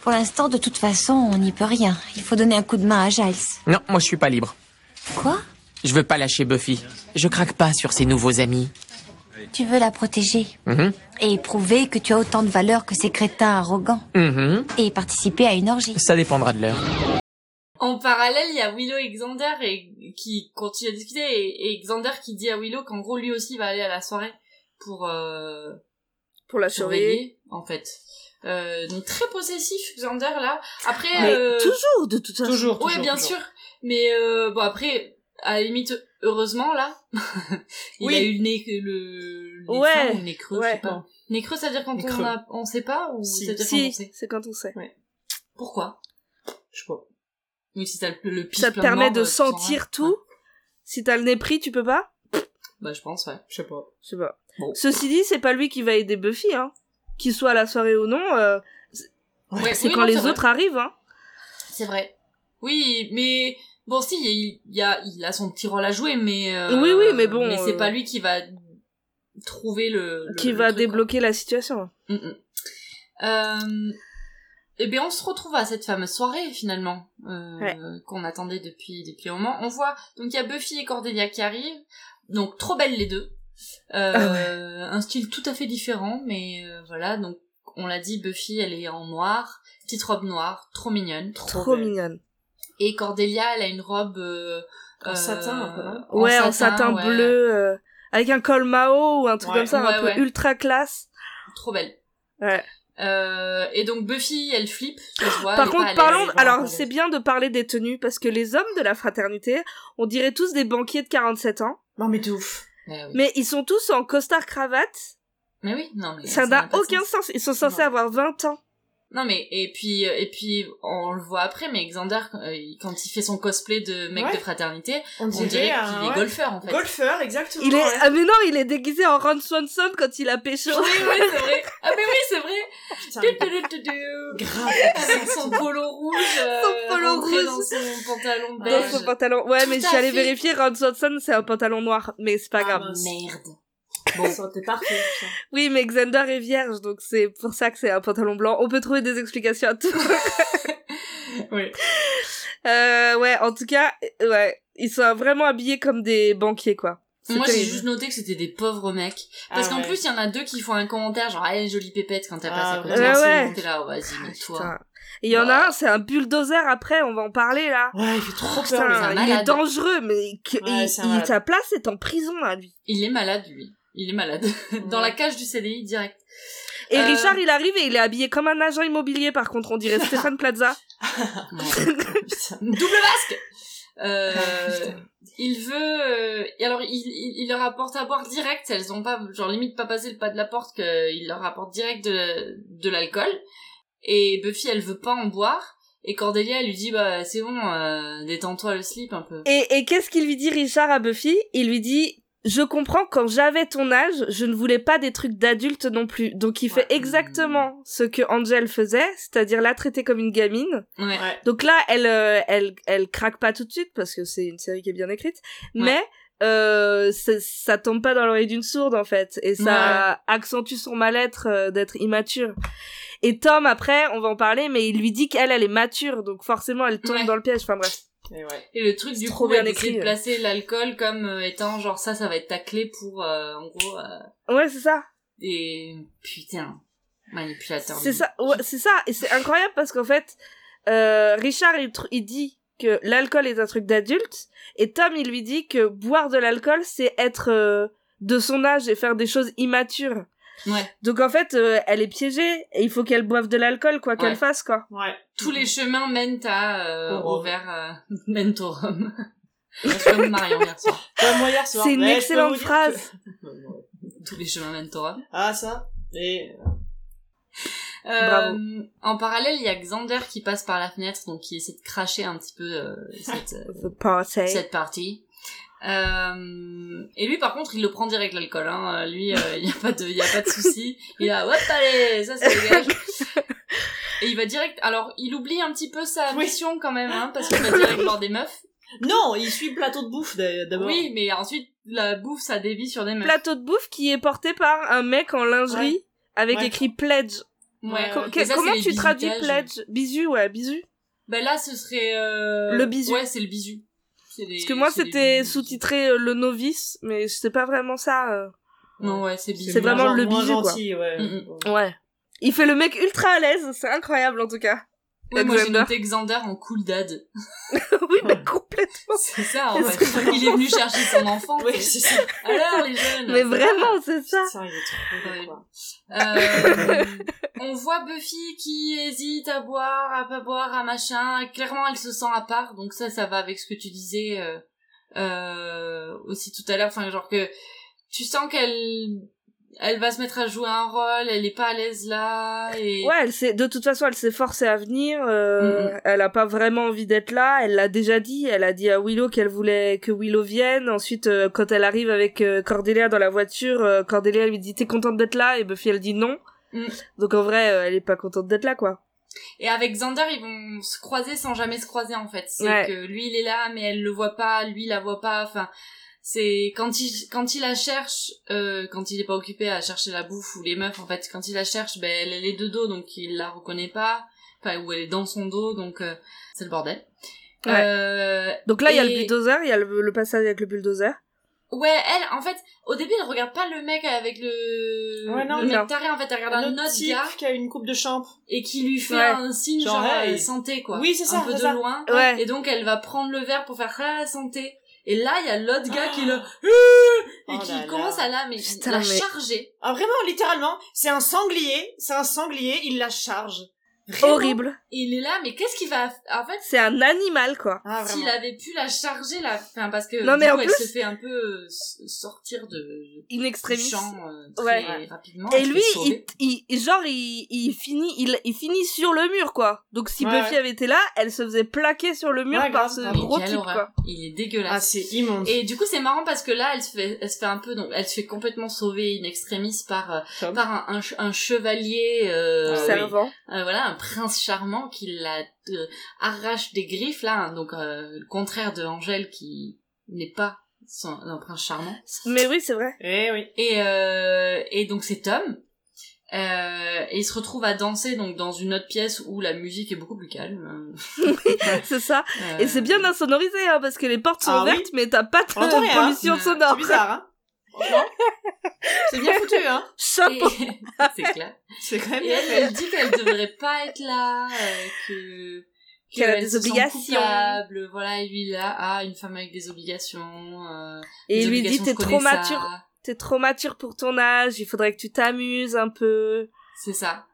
Pour l'instant, de toute façon, on n'y peut rien. Il faut donner un coup de main à Giles. Non, moi je suis pas libre. Quoi? Je veux pas lâcher Buffy. Je craque pas sur ses nouveaux amis. Tu veux la protéger Mhm. et prouver que tu as autant de valeur que ces crétins arrogants Mhm. et participer à une orgie. Ça dépendra de l'heure. En parallèle, il y a Willow et Xander et, qui continuent à discuter et, et Xander qui dit à Willow qu'en gros lui aussi va aller à la soirée pour euh, Pour la surveiller. surveiller en fait. Euh, donc très possessif Xander là. Après Mais euh, toujours, de toute façon. Toujours, Ouais, toujours, bien toujours. sûr. Mais euh, bon après, à la limite, heureusement là, il Oui. a eu le nez le Ouais, ou le nez creux, je ouais. sais pas. Nez creux, ça veut dire quand on a, on sait pas ou Si. ça veut dire quand on Si, sait. c'est quand on sait. Pourquoi? Je sais pas. Oui, si t'as le, le Ça te permet de sentir rien. tout? Ouais. Si t'as le nez pris, tu peux pas? Bah je pense, ouais. Je sais pas. Je sais pas. Bon. Ceci dit, c'est pas lui qui va aider Buffy, hein. Qu'il soit à la soirée ou non, euh, c'est oui, quand non, les vrai. autres arrivent, hein. C'est vrai. Oui, mais bon, si, il y a, il a son petit rôle à jouer, mais euh, Oui, oui, mais bon, mais c'est euh, pas lui qui va trouver le, le- Qui le va truc, quoi. débloquer la situation. Mm, mm. Euh, eh bien, on se retrouve à cette fameuse soirée finalement euh, Ouais. qu'on attendait depuis depuis un moment. On voit donc il y a Buffy et Cordelia qui arrivent, donc trop belles les deux. Euh, Ah Un style tout à fait différent, mais euh, voilà. Donc on l'a dit, Buffy elle est en noir, petite robe noire, trop mignonne. Trop belle. mignonne. Et Cordelia elle a une robe euh, En satin, un peu, non ouais, en satin ouais. bleu, euh, avec un col Mao ou un truc Ouais. comme ça, Ouais, un peu ouais. ultra classe. trop belle. Ouais. Euh, et donc Buffy, elle flippe, ça se voit. elle Par contre, pas parlons. Alors, c'est bien de parler des tenues parce que les hommes de la fraternité, on dirait tous des banquiers de 47 ans, Non, mais de ouf. Mais oui. mais ils sont tous en costard cravate. Mais oui, non mais Ça n'a aucun sens. sens. Ils sont censés Non. avoir 20 ans. Non mais et puis euh, et puis on le voit après, mais Xander euh, quand il fait son cosplay de mec Ouais. de fraternité, On dirait qu'il est ouais. golfeur en fait. Golfeur, exactement. Il est, ouais. ah mais non, il est déguisé en Ron Swanson quand il a pécho. Oui oui c'est vrai. Ah mais oui c'est vrai. Putain, grave. Avec son polo rouge, euh, Son polo rouge. dans son pantalon Dans beige. son pantalon. Ouais, Tout mais fait. vérifier, Ron Swanson, c'est un pantalon noir. Mais c'est pas Ah, grave. Merde. Bon, parfait. Oui, mais Xander est vierge, donc c'est pour ça que c'est un pantalon blanc. On peut trouver des explications à tout. Oui. euh, ouais, en tout cas, ouais, ils sont vraiment habillés comme des banquiers, quoi. Moi j'ai juste noté que c'était des pauvres mecs. Parce Ah qu'en ouais. plus il y en a deux qui font un commentaire genre allez jolie pépette quand t'as Ah, passé à côté. ouais, ouais. T'es là oh, vas-y mais toi. Et il y en a Bah. un, c'est un bulldozer après, on va en parler là. Ouais, il fait trop peur, gars. il est dangereux, mais il- place est en prison là, lui. Il est malade lui. Il est malade. Dans la cage du CDI direct. Et Euh. Richard, il arrive et il est habillé comme un agent immobilier, par contre, on dirait Stéphane Plaza. Double masque euh, Ah, il veut euh, et alors il, il, il leur apporte à boire direct elles ont pas genre limite pas passé le pas de la porte qu'il leur apporte direct de, de l'alcool et Buffy elle veut pas en boire et Cordelia elle lui dit bah c'est bon euh, détends-toi le slip un peu Et, et qu'est-ce qu'il lui dit Richard à Buffy? Il lui dit Je comprends quand j'avais ton âge, je ne voulais pas des trucs d'adulte non plus. Donc il fait exactement ce que Angel faisait, c'est-à-dire la traiter comme une gamine. ouais. Donc là, elle, euh, elle, elle craque pas tout de suite parce que c'est une série qui est bien écrite, mais euh, ça, ça tombe pas dans l'oreille d'une sourde en fait, et ça accentue son mal-être euh, d'être immature. Et Tom après, on va en parler, mais il lui dit qu'elle, elle est mature, donc forcément elle tombe Ouais. dans le piège. Enfin bref. Et ouais. et le truc du coup bien écrit, de ouais. placer l'alcool comme euh, étant genre ça ça va être ta clé pour euh, en gros euh, Ouais, c'est ça. et putain manipulateur C'est ça, ouais, c'est ça, et c'est incroyable parce qu'en fait, euh, Richard il, tr- il dit que l'alcool est un truc d'adulte, et Tom il lui dit que boire de l'alcool c'est être euh, de son âge et faire des choses immatures. Ouais Donc en fait, euh, elle est piégée et il faut qu'elle boive de l'alcool quoi qu'elle Ouais. fasse quoi. Ouais. tous les chemins mènent à euh, Au verre euh, mènent au rhum comme Marion hier soir Ouais, moi, hier soir. C'est une excellente phrase. que- tous les chemins mènent au rhum Ah, ça. Et. Euh, Bravo. en parallèle il y a Xander qui passe par la fenêtre donc qui essaie de cracher un petit peu euh, cette euh, cette partie euh, et lui par contre il le prend direct l'alcool hein. lui euh, il y a pas de il y a pas de souci il a hop allez ça c'est dégage Et il va direct. Alors, il oublie un petit peu sa Oui. mission quand même, hein, parce qu'il va direct voir des meufs. Non, il suit le plateau de bouffe d'a- d'abord. Oui, mais ensuite la bouffe, ça dévie sur des meufs. Plateau de bouffe qui est porté par un mec en lingerie avec Ouais. écrit pledge. Ouais. Ça, comment tu traduis pledge? Bisu, ouais, bisu. Ben là, ce serait. euh, Le bisu. Ouais, c'est le bisu. C'est Parce que moi c'était sous-titré euh, le novice, mais c'est pas vraiment ça. euh. Non, ouais, c'est. C'est vraiment le moins bisou, quoi. gentil, ouais. Mm, Ouais. Il fait le mec ultra à l'aise, c'est incroyable en tout cas. Ouais, moi j'ai noté Xander en cool dad. oui, mais complètement. C'est ça, en fait. Il est venu chercher son enfant. Oui, c'est ça. Alors, les jeunes. Mais vraiment, c'est ça. Putain, il est trop Ouais. beau, quoi. Euh, on voit Buffy qui hésite à boire, à pas boire, à machin. Clairement, elle se sent à part. Donc ça, ça va avec ce que tu disais euh, euh, aussi tout à l'heure. Enfin, genre que tu sens qu'elle elle va se mettre à jouer un rôle. Elle est pas à l'aise là. Et... Ouais, elle s'est, de toute façon, elle s'est forcée à venir. euh, Mhm. Elle a pas vraiment envie d'être là. Elle l'a déjà dit. Elle a dit à Willow qu'elle voulait que Willow vienne. Ensuite, euh, quand elle arrive avec euh, Cordelia dans la voiture, euh, Cordelia lui dit t'es contente d'être là et Buffy elle dit non. Mhm. Donc en vrai, elle est pas contente d'être là, quoi. Et avec Xander, ils vont se croiser sans jamais se croiser en fait. C'est Ouais. que lui il est là, mais elle le voit pas, lui il la voit pas. Enfin, c'est quand il quand il la cherche, euh, quand il est pas occupé à chercher la bouffe ou les meufs en fait, quand il la cherche, ben elle, elle est de dos donc il la reconnaît pas. Enfin, ou elle est dans son dos donc euh, c'est le bordel. Ouais. Euh, Donc là, il y a le Et- bulldozer, il y a le, le passage avec le bulldozer. Ouais, elle, en fait, au début, elle regarde pas le mec avec le, Ouais, non, le mec taré, en fait, elle regarde un, Un autre type gars qui a une coupe de champ. et qui lui fait Ouais. un signe Genre, genre, hey. santé, quoi. Oui, c'est ça, Un peu de ça. loin. Ouais. Et donc, elle va prendre le verre pour faire ah, santé. Et là, il y a l'autre gars qui le, et Oh qui là là. commence à la, mais, Putain, la mais- charger. Ah, vraiment, littéralement, c'est un sanglier, c'est un sanglier, il la charge. Vraiment. Horrible. Et il est là, mais qu'est-ce qu'il va, en fait, C'est un animal, quoi. Ah, s'il avait pu la charger, là, enfin, parce que, Non, du mais coup, en elle plus- se fait un peu euh, sortir de, In du extremis. champ, euh, très Ouais. rapidement. Et lui, il, il- genre, il, il finit, il, il finit sur le mur, quoi. Donc si Ouais, Buffy ouais. avait été là, elle se faisait plaquer sur le mur Ouais, par ce. Mais gros type, quoi. Il est dégueulasse. Ah, c'est immonde. Et du coup, c'est marrant parce que là, elle se fait, elle se fait un peu, donc, elle se fait complètement sauver in extremis par, euh, par un, un, un chevalier, euh, Ah, oui. Servant. Euh, voilà, un prince charmant qui la euh, arrache des griffes, là, hein, donc, euh, le contraire de Angèle qui n'est pas son, un prince charmant. Mais oui, c'est vrai. Eh oui. Et, euh, et donc, c'est Tom. Euh, et il se retrouve à danser donc dans une autre pièce où la musique est beaucoup plus calme. c'est ça. Euh, Et c'est bien insonorisé, hein, parce que les portes sont Ah oui. ouvertes, mais t'as pas de pollution sonore. C'est bizarre, hein. C'est bien foutu, hein. Chapeau. c'est clair. C'est quand même Et elle, elle dit qu'elle devrait pas être là, euh, que Qu'elle a des se obligations. coupable, voilà, et lui là, ah, une femme avec des obligations. Euh, Et il lui dit, t'es trop ça. mature, t'es trop mature pour ton âge, il faudrait que tu t'amuses un peu. C'est ça.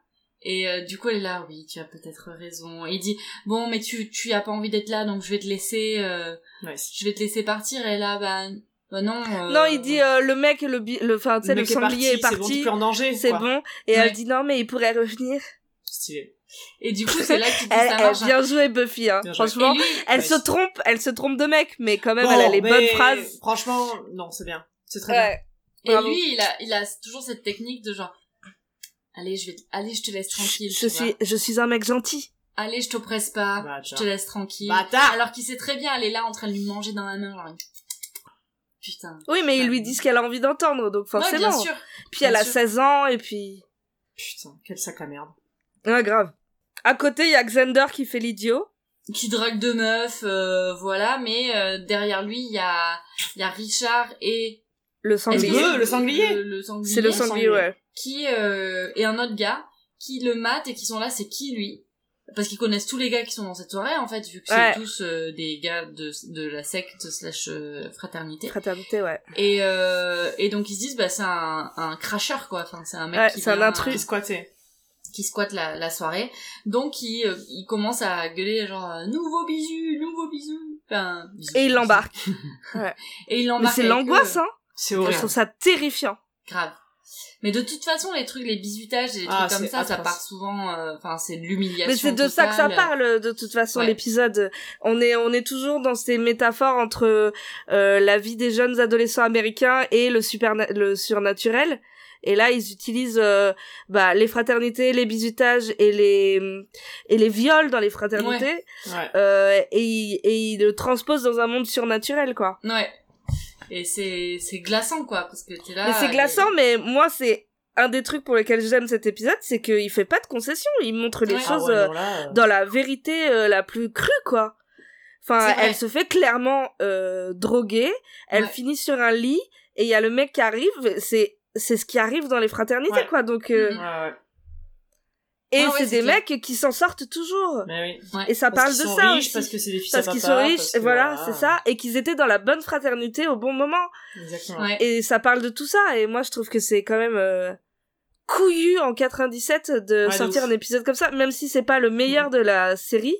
Et euh, du coup, elle est là, oui, tu as peut-être raison. Et il dit, bon, mais tu, tu as pas envie d'être là, donc je vais te laisser, euh, Nice. je vais te laisser partir. Et là, bah, bah non. euh, Non, il dit, euh, le mec, le, bi- le, enfin, tu sais, le, mec est sanglier est c'est bon, parti, en danger. c'est bon. Et Ouais. elle dit, non, mais il pourrait revenir. Stylé. Et du coup, c'est là qu'il dit, Elle, ça marche. bien joué, Buffy, hein. Bien joué. Franchement, Et lui, elle Nice. se trompe, elle se trompe de mec, mais quand même, Bon, elle a les mais bonnes phrases. Franchement, non, c'est bien. C'est très bien. Ouais. et bravo. lui, il a, il a toujours cette technique de genre, allez, je vais, te- allez, je te laisse tranquille. Je tu suis, je suis un mec gentil. allez, je t'oppresse pas, Bah, je te laisse tranquille. Alors qu'il sait très bien, elle est là en train de lui manger dans la main, genre, putain. Oui, mais il Ouais. lui ce qu'elle a envie d'entendre, donc Ouais, forcément. bien sûr. Puis elle a sûr. 16 ans, et puis... Putain, quel sac à merde. Ouais, grave. À côté, il y a Xander qui fait l'idiot. Qui drague deux meufs, euh, voilà, mais euh, derrière lui, il y a, il y a Richard et... Le sanglier. que Le- le sanglier. Le, le sanglier. C'est le sanglier. sanglier, ouais. Qui, euh, et un autre gars qui le mate et qui sont là, c'est qui lui? Parce qu'ils connaissent tous les gars qui sont dans cette soirée en fait vu que c'est Ouais. tous euh, des gars de, de la secte slash euh, fraternité Fraternité, ouais. et euh, et donc ils se disent bah c'est un un cracheur quoi enfin c'est un mec Ouais, qui c'est un intrus. Qui squattait. qui squatte la, la soirée donc il euh, il commence à gueuler genre euh, nouveau bisu nouveau bisou enfin bisou, Et il bisou. l'embarque. et il Mais l'embarque c'est l'angoisse, eux. hein. C'est Je horrible. trouve ça terrifiant. grave mais de toute façon les trucs les bisutages et les Ah, trucs comme ça ça part souvent euh, enfin c'est de l'humiliation Mais c'est de ça que ça parle, de toute façon, Ouais. l'épisode. On est, on est toujours dans ces métaphores entre euh, la vie des jeunes adolescents américains et le super, le surnaturel. Et là, ils utilisent euh, bah, les fraternités, les bisutages et les et les viols dans les fraternités, Ouais. euh, et, ils- et ils le transposent dans un monde surnaturel, quoi. Ouais. Et c'est c'est glaçant quoi parce que t'es là. mais c'est glaçant, mais moi, c'est un des trucs pour lesquels j'aime cet épisode, c'est qu'il fait pas de concessions. Il montre les Ouais. Ah choses ouais, euh, là, euh, dans la vérité euh, la plus crue, quoi. Enfin, elle se fait clairement euh, droguer, elle Ouais. finit sur un lit, et il y a le mec qui arrive, c'est c'est ce qui arrive dans les fraternités, Ouais. quoi. Donc. Ouais, ouais. Et Ah ouais, c'est des clair. mecs qui s'en sortent toujours. Mais oui. Ouais. Et ça Parce parle qu'ils de sont ça riches, aussi. parce que c'est des fils Parce qu'ils sont riches, parce que voilà, c'est ça, et qu'ils étaient dans la bonne fraternité au bon moment. Exactement. Ouais. Et ça parle de tout ça, et moi je trouve que c'est quand même euh, couillu en 97 de sortir un épisode comme ça, même si c'est pas le meilleur de la série.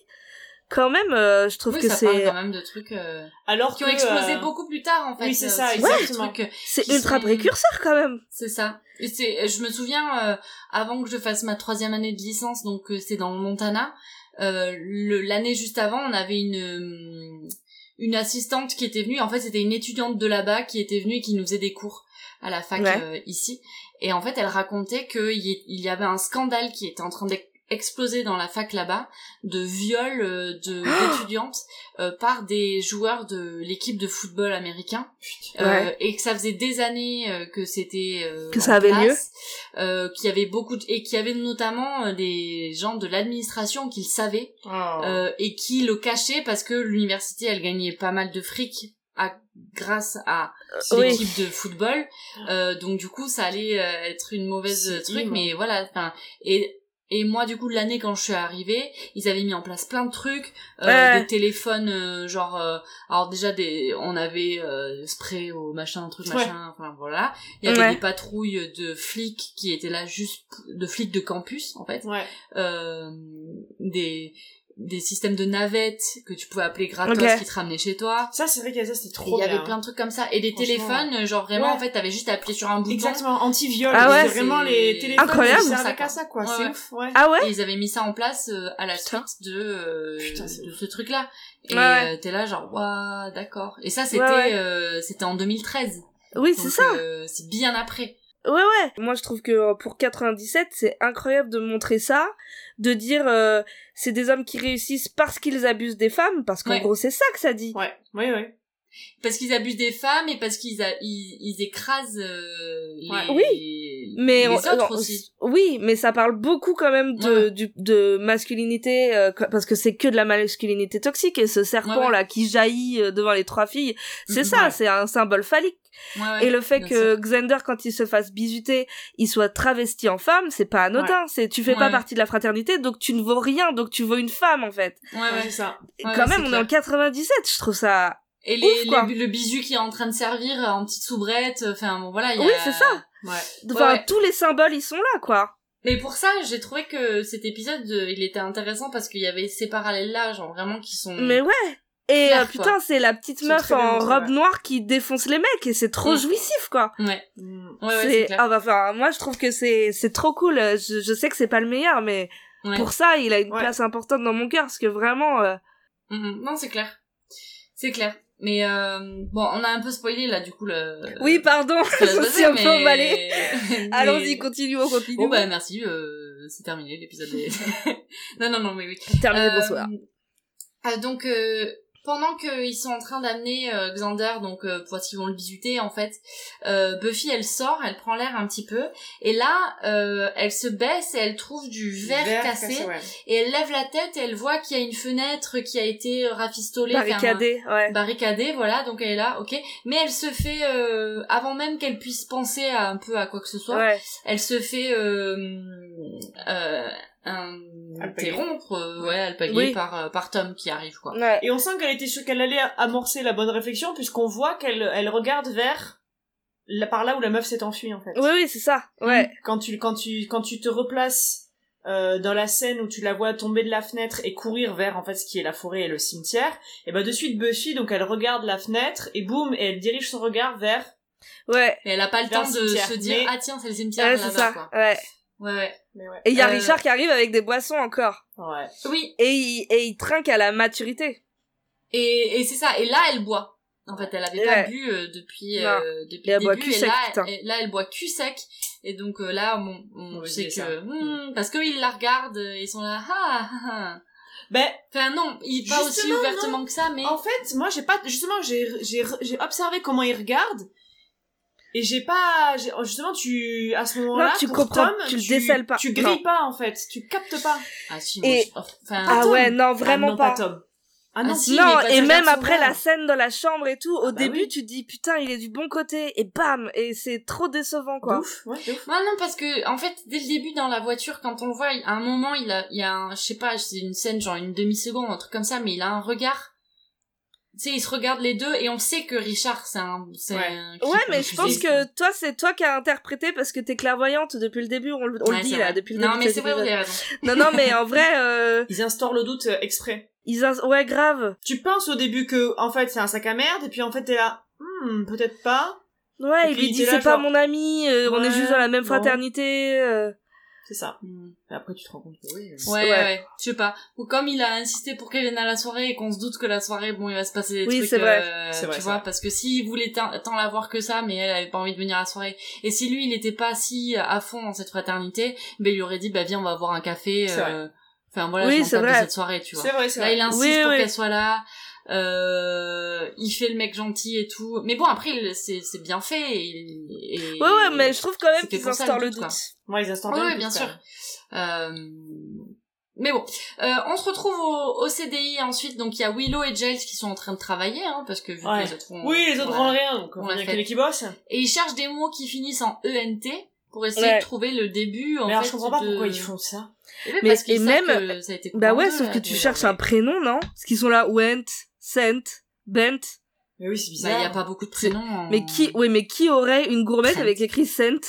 Quand même, euh, je trouve Oui, que ça parle c'est quand même de trucs euh, Alors qui que, ont explosé euh, beaucoup plus tard en fait. oui, c'est ça, c'est exactement. euh, c'est ultra sont- précurseur quand même. C'est ça. Et c'est, je me souviens, euh, avant que je fasse ma troisième année de licence, donc euh, c'est dans le Montana, euh, l'année juste avant, on avait une une assistante qui était venue. En fait, c'était une étudiante de là-bas qui était venue et qui nous faisait des cours à la fac Ouais. euh, ici. Et en fait, elle racontait qu'il y, il y avait un scandale qui était en train d'exploser dans la fac là-bas de viol euh, de d'étudiantes euh, par des joueurs de l'équipe de football américain euh, Ouais. et que ça faisait des années euh, que c'était euh, Que ça avait place, euh, qu'il y avait beaucoup de... et qu'il y avait notamment euh, des gens de l'administration qui le savaient Oh. euh, et qui le cachaient parce que l'université elle gagnait pas mal de fric à, grâce à Euh, oui. l'équipe de football euh, donc du coup ça allait euh, être une mauvaise truc immense. mais voilà enfin et et moi du coup l'année quand je suis arrivée ils avaient mis en place plein de trucs euh, Ouais. des téléphones euh, genre euh, alors déjà des on avait euh, spray au machin truc Ouais. machin enfin voilà il y avait Ouais. des patrouilles de flics qui étaient là juste de flics de campus en fait Ouais. euh, des des systèmes de navettes que tu pouvais appeler gratos Ok. qui te ramenaient chez toi Ça, c'est vrai que ça, c'était trop il y avait plein de trucs comme ça et des téléphones genre vraiment Ouais. en fait t'avais juste à appuyer sur un bouton Exactement, anti-viol. Ah ouais, vraiment les téléphones incroyable. qui servaient Ça, qu'à quoi. ça, quoi. Ouais, c'est ouais. ouf, ouais. Ah ouais et ils avaient mis ça en place euh, à la Putain. suite de euh, Putain, c'est de ce truc là et euh, t'es là genre waouh d'accord et ça c'était Ouais, ouais. euh, c'était en 2013 Oui, c'est ça. euh, c'est bien après Ouais, ouais. Moi, je trouve que euh, pour 97, c'est incroyable de montrer ça, de dire euh, c'est des hommes qui réussissent parce qu'ils abusent des femmes, parce qu'en Ouais. gros, c'est ça que ça dit. Ouais, ouais, ouais. Parce qu'ils abusent des femmes et parce qu'ils a- ils, ils écrasent euh, les, Ouais. Oui. Mais les on- autres on- aussi Oui, mais ça parle beaucoup quand même de, Ouais. du, de masculinité, euh, parce que c'est que de la masculinité toxique, et ce serpent Ouais, ouais. là qui jaillit euh, devant les trois filles, c'est Mhm. ça, c'est un symbole phallique. Ouais, ouais, et le fait que sûr. Xander, quand il se fasse bisuter, il soit travesti en femme, c'est pas anodin. C'est tu fais pas partie de la fraternité, donc tu ne vaux rien, donc tu vaux une femme en fait. ouais, Ouais, ouais. c'est ça. Quand ouais, même, on est en clair. 97, je trouve ça. Et les, Ouf, les- le bisu qui est en train de servir en petite soubrette enfin bon voilà il y a... Oui, c'est ça. Ouais. Enfin, ouais. tous les symboles, ils sont là, quoi. mais pour ça j'ai trouvé que cet épisode euh, il était intéressant parce qu'il y avait ces parallèles là genre vraiment qui sont Mais ouais. Et euh, putain, c'est la petite meuf en robe ouais. noire qui défonce les mecs et c'est trop Mm. jouissif, quoi. ouais Mm. ouais, ouais c'est clair ah bah, enfin moi je trouve que c'est c'est trop cool. Je, je sais que c'est pas le meilleur, mais Ouais. pour ça il a une Ouais. place importante dans mon cœur parce que vraiment. euh, Mhm. non c'est clair c'est clair mais euh, bon on a un peu spoilé là du coup le Oui, pardon, je suis un peu emballée. mais- Allons-y, continuons, Bon continuons. bah merci, euh, c'est terminé l'épisode. non non non mais oui. Terminé, Euh, bonsoir. ah, donc euh, pendant qu'ils sont en train d'amener euh, Xander donc euh, parce qu'ils vont le bisuter en fait, euh, Buffy elle sort, elle prend l'air un petit peu et là euh, elle se baisse et elle trouve du verre, cassé, ouais. et elle lève la tête et elle voit qu'il y a une fenêtre qui a été rafistolée, enfin, Barricadé, ouais. barricadée, voilà, donc elle est là, ok. Mais elle se fait, euh, avant même qu'elle puisse penser à un peu à quoi que ce soit, Ouais. elle se fait euh, euh, interrompre, euh, ouais, alpaguer Oui. par, euh, par Tom qui arrive, quoi. Ouais. Et on sent qu'elle était sûre qu'elle allait amorcer la bonne réflexion, puisqu'on voit qu'elle elle regarde vers là, par là où la meuf s'est enfuie, en fait. Oui, oui, c'est ça. Ouais. Quand tu, quand tu, quand tu te replaces euh, dans la scène où tu la vois tomber de la fenêtre et courir vers en fait ce qui est la forêt et le cimetière, et bah de suite Buffy donc elle regarde la fenêtre et boum et elle dirige son regard vers Ouais. Et elle a pas le temps de se dire, mais- ah tiens, c'est le cimetière Ouais, c'est là-bas, ça. quoi. Ouais. Ouais, ouais. Mais ouais Et il y a Euh, Richard qui arrive avec des boissons encore. ouais Oui, Et il, et il trinque à la maturité. et, et c'est ça. Et là, elle boit. En fait, elle avait Ouais. pas bu euh, depuis, euh, depuis Et elle le boit début, cul et sec, là, putain. et là, elle boit cul sec. Et donc euh, là, on, on On sait que... hmm, parce qu'ils la regardent, ils sont là... Ah, ah, ah. Ben, Enfin non, il pas aussi ouvertement que ça, mais... En fait, moi, j'ai pas, justement, j'ai, j'ai, j'ai observé comment il regarde. Et j'ai pas, j'ai- justement, tu, à ce moment-là, Non, tu pour comprends, Tom, tu le décèles pas. Tu Non. grilles pas, en fait. Tu captes pas. Ah si, Et- moi, je- enfin... Ah Tom. ouais, non, vraiment ah, non, pas. Tom. Ah Ah, non, si, non, et même après la scène dans la chambre et tout, au Ah bah début oui. tu te dis putain il est du bon côté et bam et c'est trop décevant quoi. Ouf, ouais, de ouf. Ouais, non, parce que, en fait, dès le début, dans la voiture, quand on le voit, à un moment, il a, il y a un, je sais pas, c'est une scène, genre une demi-seconde, un truc comme ça, mais il a un regard. Tu sais, ils se regardent les deux, et on sait que Richard, c'est un, c'est Ouais. un Ouais, mais je pense que toi c'est toi qui as interprété parce que t'es clairvoyante depuis le début, on, le- on Ouais, le dit là depuis le Non, début. mais de c'est vrai, vous épisode. avez raison. Non non mais en vrai euh, Ils instaurent le doute euh, exprès. ils ins- ouais grave. Tu penses au début que, en fait, c'est un sac à merde, et puis en fait, t'es là, hmm, peut-être pas. Ouais, Et il puis lui dit c'est pas genre, mon ami, euh, on est juste dans la même bon. fraternité. euh. C'est ça. Et après, tu te rends compte que oui. euh, Ouais, ouais, Ouais. je sais pas. Ou comme il a insisté pour qu'elle vienne à la soirée et qu'on se doute que la soirée, bon, il va se passer des Oui, trucs, c'est vrai. euh, vrai, tu vois, vrai. parce que s'il voulait tant, la voir que ça, mais elle avait pas envie de venir à la soirée, et si lui, il était pas si à fond dans cette fraternité, ben, il lui aurait dit, bah, viens, on va boire un café, euh, enfin, voilà, Oui, je m'en cette soirée, tu vois. C'est vrai, c'est Là, vrai. il insiste Oui, pour oui. qu'elle soit là. Euh, il fait le mec gentil et tout. Mais bon, après, c'est c'est bien fait. Et, et- Ouais ouais, mais je trouve quand même qu'ils instaurent le le doute, doute. quoi. Moi, ils instaurent Ouais, bien ouais, le bien doute, sûr. Euh, Mais bon, euh, on se retrouve au, au CDI ensuite. Donc il y a Willow et Giles qui sont en train de travailler, hein, parce que vu que Ouais. les autres ont- Oui, les autres rendent rien, donc On a que qui bosse. Et ils cherchent des mots qui finissent en ENT pour essayer Ouais. de trouver le début. En Mais alors, fait, je comprends pas de- pourquoi ils font ça. Eh Mais- parce et même- que ça a été Bah ouais, sauf que tu cherches ouais. un prénom, non? Parce qu'ils sont là, Went, Sent, Bent. Mais oui, c'est Bah, bizarre. il y a pas beaucoup de prénoms. en- Mais qui, oui, mais qui aurait une gourmette avec écrit Sent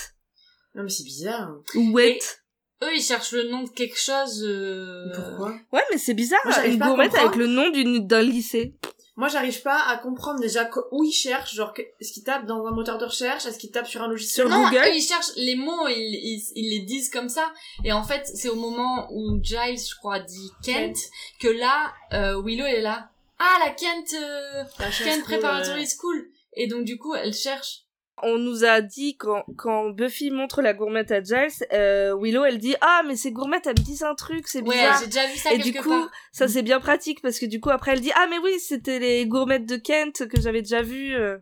Non, mais c'est bizarre. ou Wet Et- Eux, ils cherchent le nom de quelque chose. euh, Pourquoi? Ouais, mais c'est bizarre, Moi, une gourmette avec le nom d'une d'un lycée. Moi, j'arrive pas à comprendre déjà où ils cherchent. Genre, est-ce qu'ils tapent dans un moteur de recherche? Est-ce qu'ils tapent sur un logiciel? Sur non, Google? eux, ils cherchent les mots, ils, ils, ils les disent comme ça. Et en fait, c'est au moment où Giles, je crois, dit Kent, Kent. que là, euh, Willow est là. Ah, la Kent, euh, La Kent cool, Preparatory ouais. School. Et donc, du coup, elle cherche. On nous a dit quand, quand Buffy montre la gourmette à Giles, euh, Willow elle dit ah mais ces gourmettes elles me disent un truc c'est Ouais, bizarre. j'ai déjà vu ça Et quelque du coup part. ça c'est bien pratique parce que du coup après elle dit ah mais oui c'était les gourmettes de Kent que j'avais déjà vues. euh.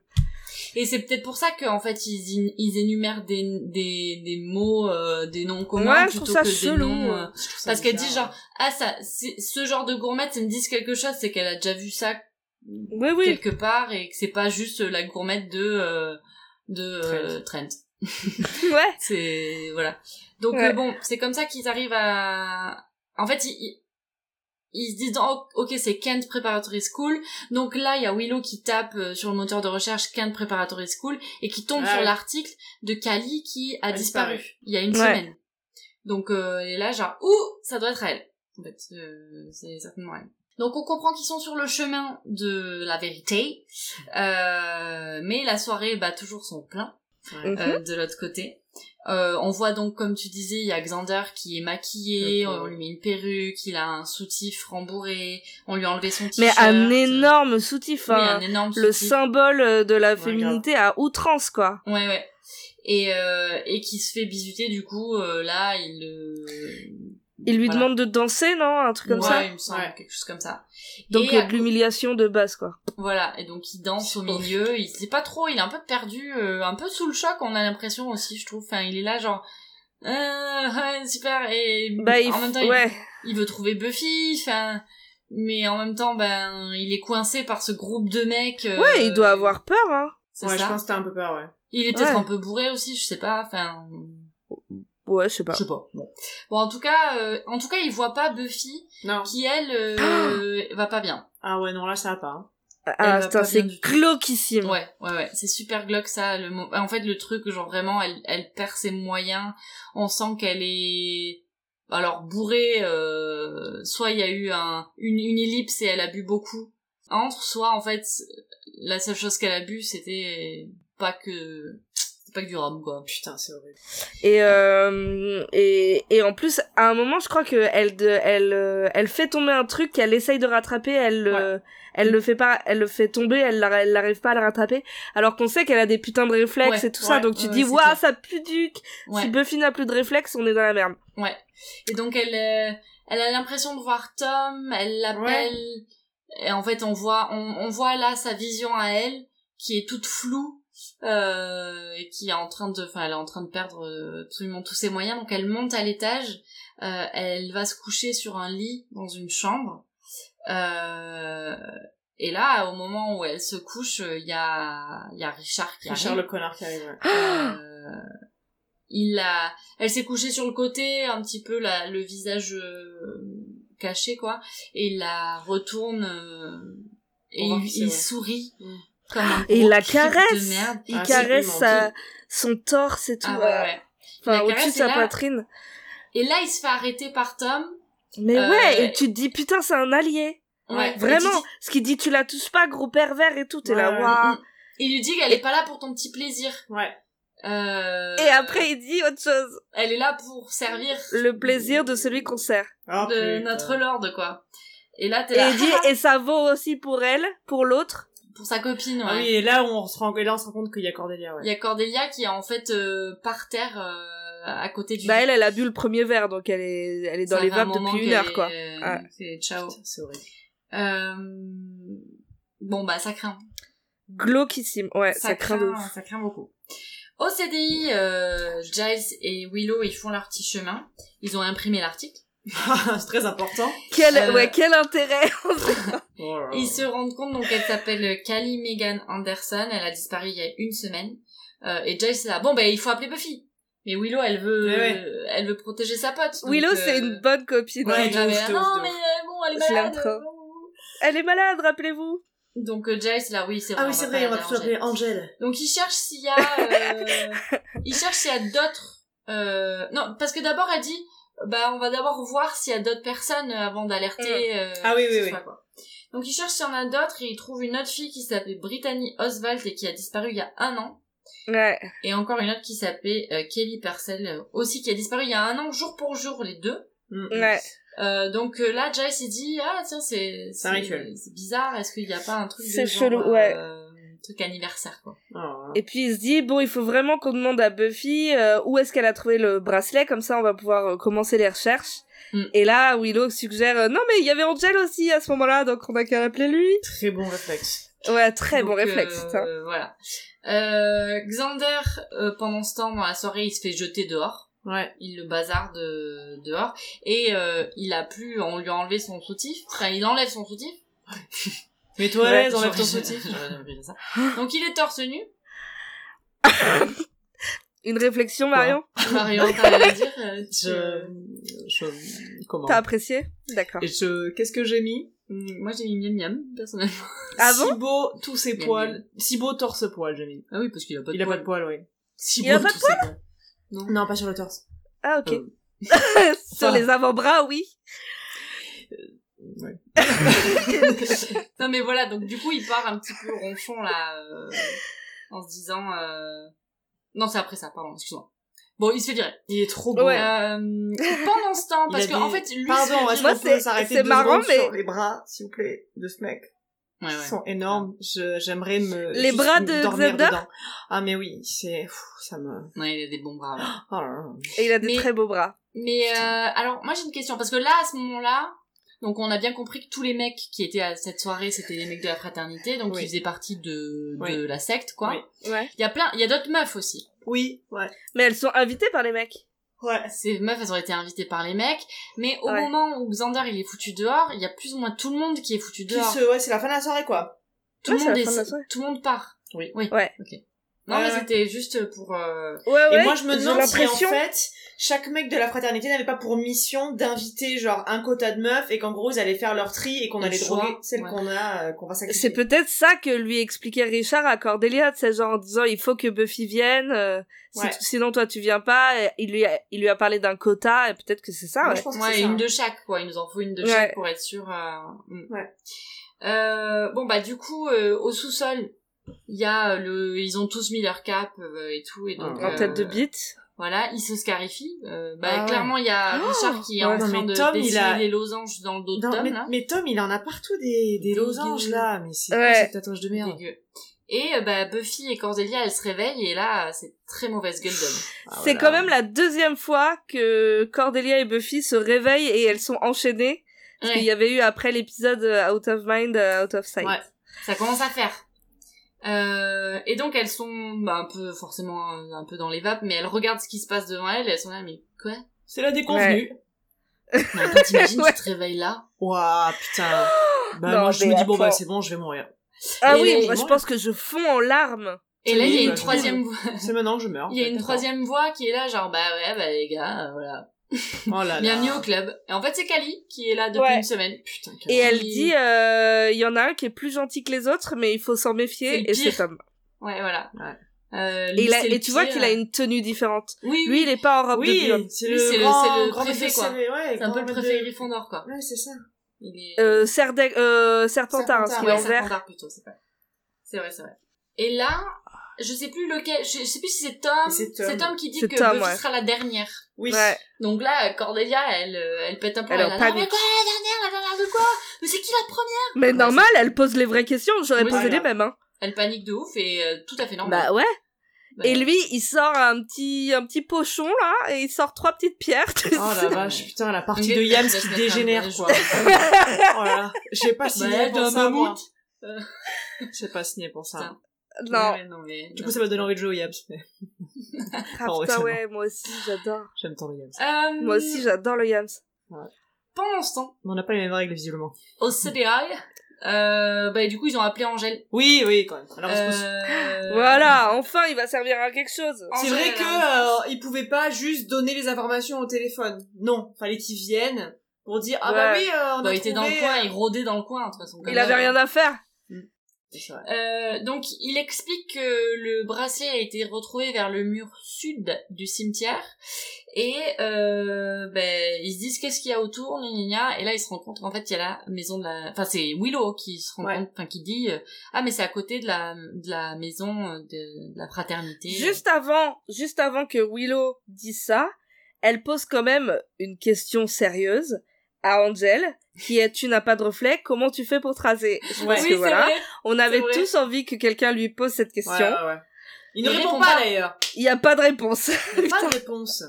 Et c'est peut-être pour ça qu'en fait, ils, ils énumèrent des, des, des mots, euh, des noms communs Ouais, je plutôt trouve ça que des noms... euh. Parce qu'elle dit genre, ah ça, ce genre de gourmette, ça me dit quelque chose, c'est qu'elle a déjà vu ça Oui oui. quelque part et que c'est pas juste la gourmette de euh, de euh, Trent. Ouais. C'est voilà. Donc Ouais. euh, bon, c'est comme ça qu'ils arrivent à. En fait, ils, ils, se disent oh, ok c'est Kent Preparatory School. Donc là il y a Willow qui tape euh, sur le moteur de recherche Kent Preparatory School et qui tombe Ah sur l'article de Cali qui a, A disparu. disparu. il y a une Ouais. semaine. Donc euh, elle est là genre ouh ça doit être elle. En fait euh, c'est certainement elle. Donc on comprend qu'ils sont sur le chemin de la vérité, euh, mais la soirée bat toujours son plein Mhm. euh, de l'autre côté. Euh, on voit donc, comme tu disais, il y a Xander qui est maquillé, Le on lui met une perruque, il a un soutif rembourré, on lui a enlevé son Mais t-shirt. un énorme soutif, Oui, hein. un énorme le soutif. symbole euh, de la Ouais, féminité à outrance quoi. Ouais, ouais. Et, euh, et qui se fait bisuter, du coup, euh, là, il le... Il lui Voilà. demande de danser non? Un truc comme ouais, ça? il me semble, Ouais. quelque chose comme ça. Donc et, euh, de l'humiliation de base quoi. Voilà, et donc il danse au milieu, il sait pas trop, il est un peu perdu, euh, un peu sous le choc, on a l'impression aussi, je trouve. Enfin, il est là genre, euh, ouais, super, et Bah en même temps, il- ouais. il, veut trouver Buffy, enfin, mais en même temps, ben, il est coincé par ce groupe de mecs. euh, Ouais, il doit avoir peur hein. C'est Ouais, ça. je pense que t'as un peu peur, ouais. Il est peut-être Ouais. un peu bourré aussi, je sais pas, enfin, Ouais, je sais pas. je sais pas. Bon, bon en tout cas, euh, en tout cas, il voit pas Buffy, Non. qui elle euh, va pas bien. Ah ouais, non, là, ça va pas. hein. Ah, c'est glauquissime. Ouais, ouais, ouais, c'est super glauque ça. Le mo- en fait, le truc, genre vraiment, elle, elle perd ses moyens. On sent qu'elle est, alors bourrée. Euh... Soit il y a eu un une, une ellipse et elle a bu beaucoup entre, soit en fait la seule chose qu'elle a bu c'était pas que pas que du rhum, quoi. Putain, c'est horrible. Et, euh, et, et en plus, à un moment, je crois que elle, de, elle, euh, elle fait tomber un truc qu'elle essaye de rattraper, elle, euh, elle le fait pas, elle le fait tomber, elle, n'arrive pas à le rattraper, alors qu'on sait qu'elle a des putains de réflexes Ouais, et tout ça, donc tu dis, waouh, ça pue duc! Ouais. Si Buffy n'a plus de réflexes, on est dans la merde. Ouais. Et donc elle, euh, elle a l'impression de voir Tom, elle l'appelle, et en fait on voit, on, on voit là sa vision à elle, qui est toute floue, euh, et qui est en train de, enfin elle est en train de perdre euh, absolument tous ses moyens, donc elle monte à l'étage, euh, elle va se coucher sur un lit dans une chambre, euh, et là au moment où elle se couche, il y a, il y a Richard qui Richard arrive. le connard qui arrive. ouais. Euh, il a, elle s'est couchée sur le côté, un petit peu la, le visage euh, caché quoi, et il la retourne euh, et il, sourit Mm. Comme un Et il la creep caresse! de merde. Il Ah, caresse sa, son torse et tout, Ah ouais, euh, ouais. enfin, au-dessus de sa et là- poitrine. Et là, il se fait arrêter par Tom. Mais Euh, ouais, et tu te dis, putain, c'est un allié. Ouais. Et Vraiment. dis- Ce qui dit, tu la touches pas, gros pervers et tout, t'es Ouais, là, waouh. Il lui dit qu'elle est pas là pour ton petit plaisir. Ouais. Euh, Et après, il dit autre chose. elle est là pour servir Le plaisir de celui qu'on sert. Ah, de putain. notre lord quoi. Et là, t'es Et là il dit, et ça vaut aussi pour elle, pour l'autre. Pour sa copine. Ouais. Ah oui, et là, on se rend, et là, on se rend compte qu'il y a Cordelia, ouais. Il y a Cordelia qui est en fait euh, par terre euh, à côté du. Bah, elle, elle a bu le premier verre, donc elle est, elle est dans Ça les vapes depuis une heure, quoi. est- Ah. C'est ciao. C'est horrible. Euh... Bon bah ça craint. Glauquissime. Ouais, ça, craint de ouf. Ça craint beaucoup. Au CDI, euh, Giles et Willow ils font leur petit chemin. Ils ont imprimé l'article. c'est très important. Quel, Euh, ouais, quel intérêt. Oh. Ils se rendent compte donc qu'elle s'appelle Callie Megan Anderson. Elle a disparu il y a une semaine. Euh, et Giles est là. Bon ben il faut appeler Buffy. Mais Willow elle veut, Mais ouais. elle veut protéger sa pote. donc, Willow, euh, c'est une bonne copine. Ouais, elle non mais ouf. euh, bon elle est malade. trop. Elle est malade, rappelez-vous. Donc euh, Giles là oui c'est vrai. Ah oui, c'est vrai, on va plutôt appeler Angel. Donc il cherche s'il y a, euh, il cherche s'il y a d'autres. Euh... Non, parce que d'abord elle dit, bah on va d'abord voir s'il y a d'autres personnes avant d'alerter. euh, Ah oui, oui, oui. soit, quoi. Donc il cherche s'il y en a d'autres et il trouve une autre fille qui s'appelait Brittany Oswald et qui a disparu il y a un an. Ouais. Et encore une autre qui s'appelait euh, Kelly Purcell euh, aussi qui a disparu il y a un an jour pour jour les deux. Mm. Ouais. Euh, donc euh, là Jay s'est dit ah tiens c'est C'est bizarre est-ce qu'il n'y a pas un truc de C'est genre, chelou, ouais. Truc anniversaire quoi. Oh là. Et puis il se dit, bon, il faut vraiment qu'on demande à Buffy euh, où est-ce qu'elle a trouvé le bracelet, comme ça on va pouvoir euh, commencer les recherches. Mm. Et là, Willow suggère, euh, non mais il y avait Angel aussi à ce moment-là, donc on a qu'à l'appeler lui. Très bon réflexe. Ouais, très bon réflexe. euh, putain. voilà. Euh, Xander, euh, pendant ce temps, dans la soirée, il se fait jeter dehors. Ouais. Il le bazarde de, dehors. Et euh, il a plus... On lui a enlevé son soutif. Enfin, il enlève son soutif. Mets-toi à Ouais, enlève ton soutif. Donc il est torse nu. Une réflexion, Marion? Marion, t'as rien à dire euh, Je... je... Comment T'as apprécié? D'accord. Et je... Qu'est-ce que j'ai mis? Mm, Moi, j'ai mis miam miam, personnellement. Ah bon? Si beau, tous ses Miam, poils. miam. Si beau torse poil, j'ai mis. Ah oui, parce qu'il a pas de Il a pas poils. de poils, oui. Si Il a pas de tous ses poils Non. Non, pas sur le torse. Ah ok. Euh, Sur enfin. les avant-bras, oui. Ouais. non mais voilà, donc du coup il part un petit peu ronchon là, euh, en se disant... Euh... Non c'est après ça, pardon, excuse-moi. Bon, il se fait virer. Il est trop beau. Ouais. Euh, pendant ce temps, parce que des- en fait, lui... Pardon, se est-ce fait Moi, qu'on peut c'est- s'arrêter deux marrant, mais- sur les bras, s'il vous plaît, de ce mec. Ouais, Ils ouais. sont énormes. Je, j'aimerais me. Les bras de Xander dedans. Ah, mais oui, c'est. Ça me. Ouais, il a des bons bras. ouais. Oh là là. Et il a des Mais- très beaux bras. Mais euh, alors, moi j'ai une question, parce que là, à ce moment-là, donc on a bien compris que tous les mecs qui étaient à cette soirée, c'était les mecs de la fraternité, donc Oui. ils faisaient partie de, de Oui. la secte, quoi. Oui. Ouais. Il y a plein, il y a d'autres meufs aussi. Oui, ouais. Mais elles sont invitées par les mecs. Ouais. Ces meufs, elles ont été invitées par les mecs, mais au Ouais. moment où Xander il est foutu dehors, il y a plus ou moins tout le monde qui est foutu Qui dehors. se... Ouais, c'est la fin de la soirée, quoi. Tout Ouais, le monde est, tout le part. Oui. Oui. Ouais. Non, Ouais, mais c'était juste pour. euh, Ouais, ouais. Et moi, je me demande si, en fait, chaque mec de la fraternité n'avait pas pour mission d'inviter, genre, un quota de meufs et qu'en gros, ils allaient faire leur tri et qu'on allait droguer celles ouais. qu'on a, euh, qu'on va sacrifier. C'est peut-être ça que lui expliquait Richard à Cordelia, c'est genre en disant il faut que Buffy vienne, euh, si Ouais. t- sinon toi tu viens pas. Et il lui a, il lui a parlé d'un quota et peut-être que c'est ça. Moi, Ouais. je pense que une ça. de chaque, quoi. Il nous en faut une de Ouais. chaque pour être sûr. euh, mm. Ouais. Euh, bon, bah, du coup, euh, au sous-sol, Il y a euh, le, ils ont tous mis leur cap euh, et tout, et donc. En euh, tête de bite. Voilà, il se scarifie. Euh, bah, Ah clairement, il y a Oh Richard qui est Ouais, en train mais de Tom, il dessiner a- les losanges dans le dos de Tom, mais, là. mais Tom, il en a partout des, des losanges là, mais c'est Ouais. cette tatouage de merde Dégueu. Et euh, bah, Buffy et Cordelia, elles se réveillent, et là, c'est très mauvaise gueule d'homme. Ah, C'est voilà. quand même la deuxième fois que Cordelia et Buffy se réveillent et elles sont enchaînées. Parce Ouais. qu'il y avait eu après l'épisode Out of Mind, Out of Sight. Ouais, ça commence à faire. Euh, et donc elles sont bah, un peu forcément un, un peu dans les vapes, mais elles regardent ce qui se passe devant elles et elles sont là, mais quoi? C'est la déconvenue. Mais attends, t'imagines, Ouais. tu te réveilles là? Ouah, putain. Bah, Non, moi, je me dis, bon, bah, c'est bon, je vais mourir. Ah Et oui, moi je pense que je fonds en larmes. Et là, il y a une troisième voix. C'est maintenant que je meurs. Il y a une troisième voix qui est là, genre, bah ouais, bah les gars, euh, voilà. Oh là là. Bienvenue au club. Et en fait, c'est Kali qui est là depuis Ouais. une semaine. Putain, Et elle dit, euh, il y en a un qui est plus gentil que les autres, mais il faut s'en méfier, et pire. c'est Tom. Ouais, voilà. Ouais. Euh, Et, lui, il a- et tu vois qu'il a une tenue différente. Oui, Lui, il est pas en robe de Oui, c'est Lui, le, c'est le- grand, c'est le préfet, quoi. de- Ouais, c'est un peu le préfet maître de- Gryffondor, quoi. Ouais, c'est ça. Il est... Euh, Serdec, euh, Serpentard, hein, Serpentard, ce qui est en vert. Serpentard plutôt, c'est vrai. C'est vrai, c'est vrai. Et là, je sais plus lequel, je sais plus si c'est Tom. C'est Tom. Qui dit que Tom, Buffy ouais. sera la dernière. Oui. Ouais. Donc là, Cordelia, elle, euh, elle pète un peu. Elle est en a là, mais panique. quoi, la dernière, la dernière de quoi? Mais c'est qui la première? Mais normal, elle pose les vraies questions, j'aurais Oui, posé voilà. les mêmes, hein. Elle panique de ouf et euh, tout à fait normal. Bah ouais. Bah, Et lui, il sort un petit, un petit pochon, là, et il sort trois petites pierres. Oh la vache, putain, la partie de Yams qui dégénère, joueur. oh là là. J'ai pas signé Bah, pour d'un ça, moi. J'ai pas signé pour ça. Non. Ouais, non, mais... Du coup, ça m'a donné envie de jouer au Yams, mais Ah, Oh, ouais, moi aussi, j'adore. j'aime tant le Yams. Euh, Moi aussi, j'adore le Yams. Pendant ce temps, Mais on n'a pas les mêmes règles, visiblement. au CDI, euh, bah, du coup, ils ont appelé Angèle. Oui, oui, quand même. Alors, on se pose- Euh, Voilà, enfin, il va servir à quelque chose. C'est vrai que euh, ils pouvaient pas juste donner les informations au téléphone. Non, fallait qu'ils viennent pour dire ah bah Ouais. oui, euh, on Bah, a il était dans le coin, euh, il rôdait dans le coin, de toute façon. Il avait rien à faire. Euh, donc, il explique que le bracelet a été retrouvé vers le mur sud du cimetière. Et euh, ben, ils se disent qu'est-ce qu'il y a autour, gna, et là ils se rencontrent. En fait, il y a la maison de la... Enfin, c'est Willow qui se rend Ouais. compte, enfin qui dit euh, ah mais c'est à côté de la de la maison euh, de, de la fraternité. Juste avant, juste avant que Willow dise ça, elle pose quand même une question sérieuse à Angel, qui est tu n'as pas de reflet, comment tu fais pour tracer? Je Ouais. pense oui, que voilà, vrai. on avait tous envie que quelqu'un lui pose cette question. Ouais, ouais, ouais. Il ne Il répond répond pas pas. d'ailleurs. Il n'y a pas de réponse. Il n'y a pas de réponse.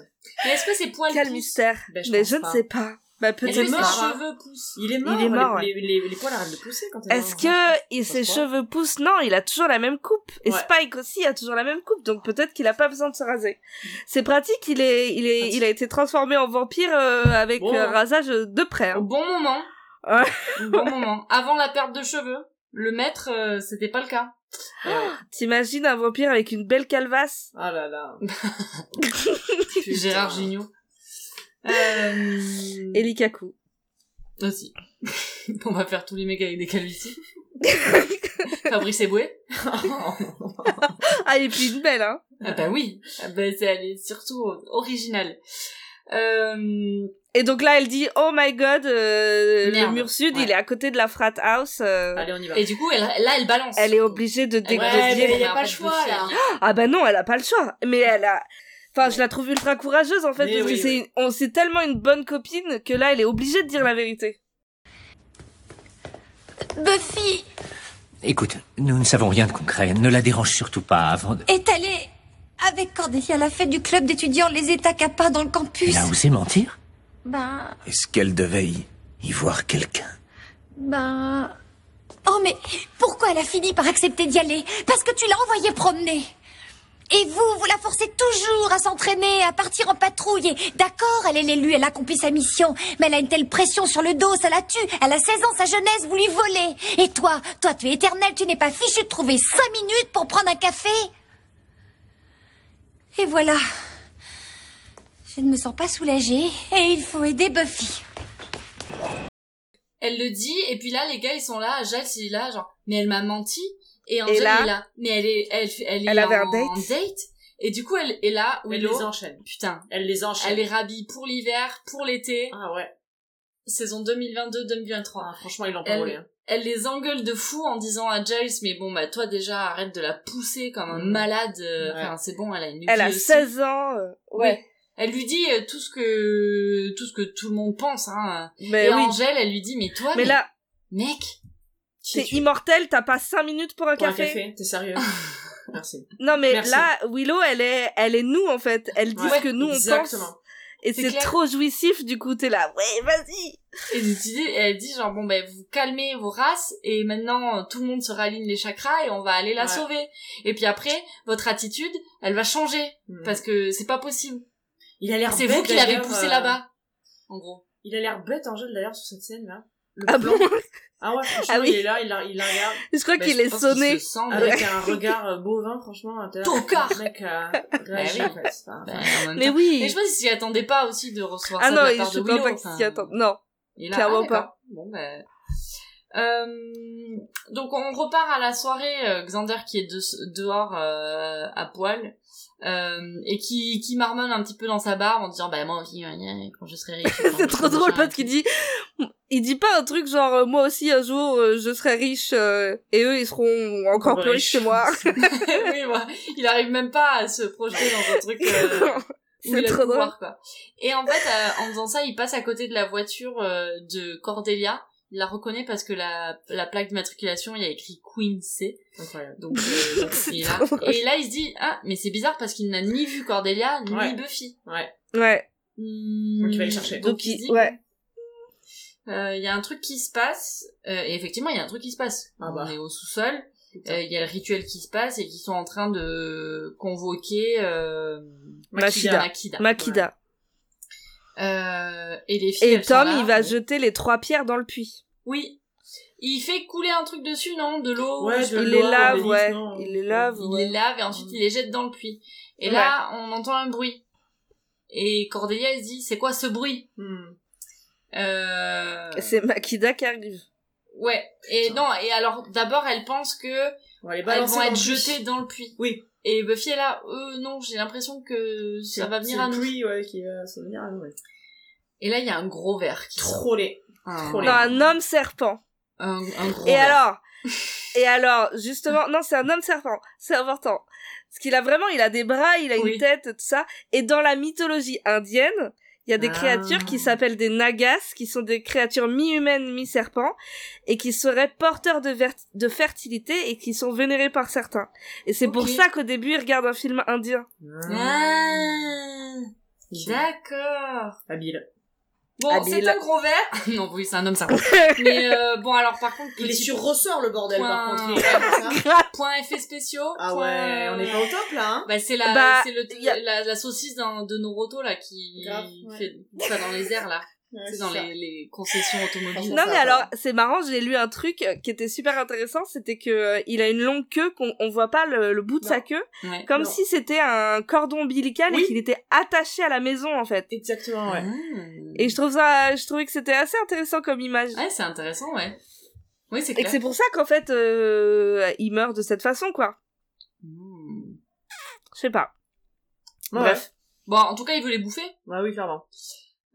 Mais est-ce que c'est poil Quel mystère. Ben, je Mais je pas. ne sais pas. Bah peut-être ses mort, pas. hein. cheveux poussent Il est mort. Il est mort, Les, les, les, les poils arrêtent de pousser quand est Est-ce que ses cheveux poussent? Non, il a toujours la même coupe. Et Ouais. Spike aussi a toujours la même coupe, donc peut-être qu'il a pas besoin de se raser. C'est pratique, il est, il est, il a été transformé en vampire euh, avec Bon. euh, rasage de près. Au hein. bon moment. Ouais. Au bon moment. Avant la perte de cheveux. Le maître, euh, c'était pas le cas. Ouais. T'imagines un vampire avec une belle calvasse Ah là là. Gérard Gignot. Euh... et Likaku. Aussi. On va faire tous les mecs avec des calvities. Fabrice Eboué. Ah et puis une belle hein. Ah bah oui. Ah bah, c'est, elle est surtout originale. Euh... Et donc là elle dit oh my god euh, le mur sud Ouais. il est à côté de la frat house. euh, Allez, on y va. Et du coup, elle, là, elle balance. elle est obligée de Ouais, dégoûter. mais y a pas le choix, là. Ah bah non, elle a pas le choix. Mais elle a... Enfin, je la trouve ultra courageuse en fait, Mais parce oui, que c'est, oui. on, c'est tellement une bonne copine que là, elle est obligée de dire la vérité. Buffy Écoute, nous ne savons rien de concret. Ne la dérange surtout pas avant de... est allée avec Cordelia à la fête du club d'étudiants Les États Kappa dans le campus. Il a osé mentir Ben, Est-ce qu'elle devait y, y voir quelqu'un ben... Oh mais pourquoi elle a fini par accepter d'y aller? Parce que tu l'as envoyée promener. Et vous, vous la forcez toujours à s'entraîner, à partir en patrouille. D'accord, elle est l'élue, elle accomplit sa mission. Mais elle a une telle pression sur le dos, ça la tue. Elle a 16 ans, sa jeunesse, vous lui volez. Et toi, toi tu es éternel, tu n'es pas fichu de trouver 5 minutes pour prendre un café Et voilà. Je ne me sens pas soulagée et il faut aider Buffy. Elle le dit, et puis là, les gars, ils sont là, Jal, c'est là, genre, mais elle m'a menti. Et Angel Et là est là. Mais elle est, elle, elle est Elle avait en, un date. date. Et du coup, elle est là, Elle Willow. les enchaîne. Putain. Elle les enchaîne. Elle les rhabille pour l'hiver, pour l'été. Ah ouais. Saison 2022-2023. Ah, franchement, ils l'ont pas Elle- volé. Hein. elle les engueule de fou en disant à Giles mais bon bah toi déjà arrête de la pousser comme un malade euh, Ouais. enfin c'est bon elle a une Elle a aussi. 16 ans. euh, ouais. elle lui dit euh, tout ce que tout ce que tout le monde pense hein Mais et oui. Angèle elle lui dit mais toi Mais là, mec t'es immortel, t'as pas 5 minutes pour un Pour un café. café, t'es sérieux Merci. Non mais Merci. là, Willow, elle est, elle est nous en fait. Elle dit Ouais, ce que nous on exactement. pense. Et C'est trop jouissif. Du coup, t'es là, ouais, vas-y. et elle dit, elle dit genre bon ben vous calmez vos races et maintenant euh, tout le monde se raligne les chakras et on va aller la Ouais. sauver et puis après votre attitude elle va changer Mm. parce que c'est pas possible il a l'air c'est vous qui l'avez poussé euh, là-bas en gros Il a l'air bête, Angèle, d'ailleurs, sur cette scène, là. Le Ah plan. bon Ah ouais, franchement, Ah oui. il est là, il la, il la regarde. Je crois Bah, qu'il je est sonné. qu'il se sent, mais- Avec un regard euh, bovin, franchement. Tocard. Le mec a réagi, Bah oui. en fait. Enfin, en même Mais temps. oui. Et je pense qu'il s'y attendait pas aussi de recevoir Ah ça non, de la je part de crois Willow. pas qu'il s'y attend. Non. il a- clairement ah, d'accord. pas. Bon, ben... Euh, donc on repart à la soirée, euh, Xander qui est de- dehors euh, à poil euh, et qui, qui marmonne un petit peu dans sa barre en disant bah moi aussi gna, quand je serai riche. c'est trop drôle parce qu'il dit, il dit pas un truc genre euh, moi aussi un jour euh, je serai riche euh, et eux ils seront encore plus riches que moi. oui, voilà. il arrive même pas à se projeter dans un truc euh, où c'est trop le drôle. pouvoir, quoi. Et en fait, euh, en faisant ça, il passe à côté de la voiture euh, de Cordelia. Il la reconnaît parce que la, la plaque d'immatriculation, il y a écrit Queen C. Incroyable. Donc, euh, donc, il est là. Et là, il se dit, ah, mais c'est bizarre parce qu'il n'a ni vu Cordelia, ni Ouais. Buffy. Ouais. Ouais. Donc il va les chercher. Donc Donc il dit, ouais. euh, il y a un truc qui se passe. Euh, et effectivement, il y a un truc qui se passe. Ah bah. On est au sous-sol. Euh, Il y a le rituel qui se passe et qui sont en train de convoquer euh, Makida. Makida. Makida. Euh, et les filles. Et elles sont Tom là. il va jeter les trois pierres dans le puits. Oui. Il fait couler un truc dessus, non De l'eau. Ouais, il les lave, ouais. Il les lave, Il les lave et ensuite il les jette dans le puits. Et Ouais. là, on entend un bruit. Et Cordelia, elle se dit, c'est quoi ce bruit? Hmm. euh... C'est Makida qui arrive. Ouais. Et non, et alors, d'abord, elle pense que elles vont être jetées dans le puits. Oui. Et Buffy est là, euh, non, j'ai l'impression que ça va venir à nous. puits, ouais, qui va ça va venir à nous, ouais. Et là, il y a un gros verre qui. Trop laid. Trop Non, un homme serpent. un, un gros Et verre. alors Et alors, justement, non, c'est un homme serpent. C'est important. Parce qu'il a vraiment, il a des bras, il a Oui. une tête, tout ça. Et dans la mythologie indienne, il y a des Ah. créatures qui s'appellent des nagas, qui sont des créatures mi-humaines, mi-serpents, et qui seraient porteurs de, ver- de fertilité et qui sont vénérés par certains. Et c'est pour ça qu'au début, il regarde un film indien. Ah, d'accord. Habile. Bon, c'est un gros verre. non, oui, c'est un homme serpent. Mais euh, bon, alors par contre, Il est sur ressort, le bordel, par Point- contre. Il est comme ça. point effets spéciaux. Ah point- ouais, on est pas au top, là, hein. Bah, c'est la, Bah, c'est le, a- la, la saucisse dans, de Noroto, là, qui Grave, ouais. fait ça dans les airs, là. Ouais, c'est dans les, les concessions automobiles. Non mais alors c'est marrant, j'ai lu un truc euh, qui était super intéressant, c'était que euh, il a une longue queue qu'on on voit pas le, le bout de Non. sa queue, Ouais. comme Non. si c'était un cordon ombilical Oui. et qu'il était attaché à la maison en fait. Exactement, ouais. Et je trouve ça, je trouvais que c'était assez intéressant comme image. Ouais, c'est intéressant, ouais. Oui, c'est Et c'est pour ça qu'en fait euh, il meurt de cette façon quoi. Hmm. Je sais pas. Ouais. Bref. Bon, en tout cas, il veut les bouffer. Bah oui, clairement.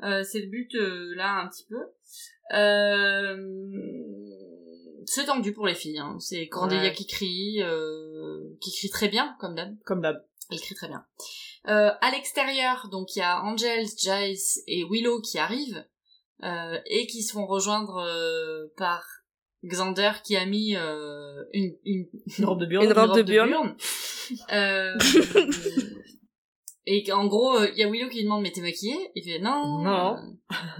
Euh, c'est le but euh, là un petit peu. Euh... C'est tendu pour les filles. Hein. C'est Cordelia Ouais. qui crie, qui crie très bien comme d'hab. Comme d'hab. Elle crie très bien. À l'extérieur, donc il y a Angels, Giles et Willow qui arrivent et qui se font rejoindre par Xander qui a mis euh, une, une, Une robe de burn. Une robe de burn. Euh, et en gros, euh, il y a Willow qui lui demande mais t'es maquillée? Il fait non. Non.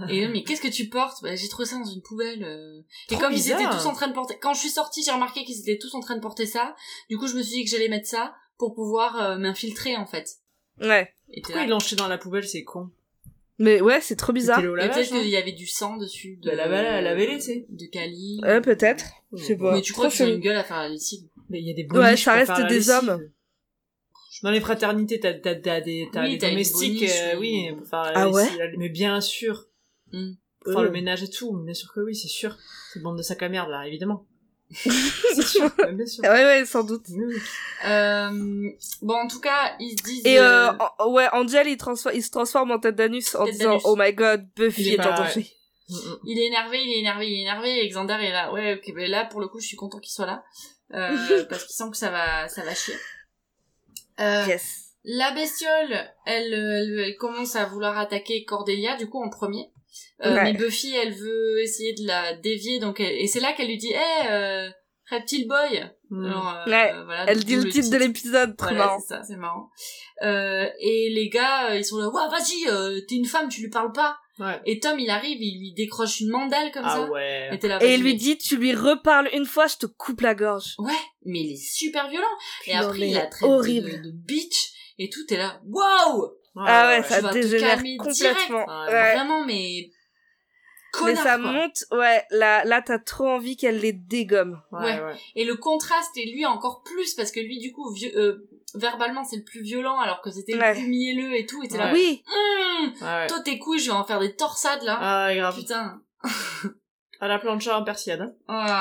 Euh, Et mais qu'est-ce que tu portes? Bah, J'ai trouvé ça dans une poubelle. euh. Et comme ils étaient tous en train de porter, quand je suis sortie, j'ai remarqué qu'ils étaient tous en train de porter ça. Du coup, je me suis dit que j'allais mettre ça pour pouvoir euh, m'infiltrer en fait. Ouais. Et Pourquoi là. il l'a jeté dans la poubelle, c'est con. Mais ouais, c'est trop bizarre. Lavage, peut-être hein. qu'il y avait du sang dessus. De... Bah, la tu sais. De Kali. Euh, peut-être. Je sais pas. Mais tu crois ont chelou. une gueule à faire la lessive Mais il y a des Ouais, ça reste des lessive. hommes. Dans les fraternités, t'as, t'as, t'as des, t'as Oui, des domestiques, euh, oui. Ah ouais lessive. Mais bien sûr. Hmm. Pour faire Euh. le ménage et tout, bien sûr que oui, c'est sûr. Cette bande de sac à merde, là, évidemment. c'est sûr, ouais, bien sûr. Ouais, ouais, sans doute. Euh... Bon, en tout cas, ils se disent. Et euh, euh, en- ouais, Angel, il, se transforme en tête d'anus en Tête disant d'anus. Oh my god, Buffy Il est est, pas- en danger. Il est énervé, il est énervé, il est énervé. Et Xander est là. Ouais, ok, ben là, pour le coup, je suis content qu'il soit là. Euh, parce qu'il sent que ça va, ça va chier. Euh, Yes. La bestiole, elle, elle, elle commence à vouloir attaquer Cordelia, du coup, en premier. Euh, Ouais. Mais Buffy, elle veut essayer de la dévier, donc elle- et c'est là qu'elle lui dit, hé, euh, Reptile Boy. Mm. Alors, euh, Ouais, voilà, Elle dit le titre de l'épisode, trop Voilà, marrant. c'est ça, c'est marrant. Euh, et les gars, ils sont là, ouais, vas-y, euh, t'es une femme, tu lui parles pas. Ouais. Et Tom, il arrive, il lui décroche une mandale comme Ah ça. ouais. Et t'es là, Et il lui mais- dit, tu lui reparles une fois, je te coupe la gorge. Ouais, mais il est super violent. Et Non, après, mais il la traite horrible. de, de bitch. Et tout, t'es là, wow! Ah ouais, ça dégénère complètement. direct. Ouais. Vraiment, mais... Mais Connard, ça quoi. monte, ouais, là, là t'as trop envie qu'elle les dégomme. Ouais, Ouais. ouais. Et le contraste est lui encore plus, parce que lui, du coup, vieux- euh, verbalement, c'est le plus violent, alors que c'était Ouais. le plus mielleux et tout. Et t'es là. Oui, Hum, Ouais. toi, tes couilles, je vais en faire des torsades, là. Ah, ouais, grave. Putain. À la plancha en persillade. hein. Ah,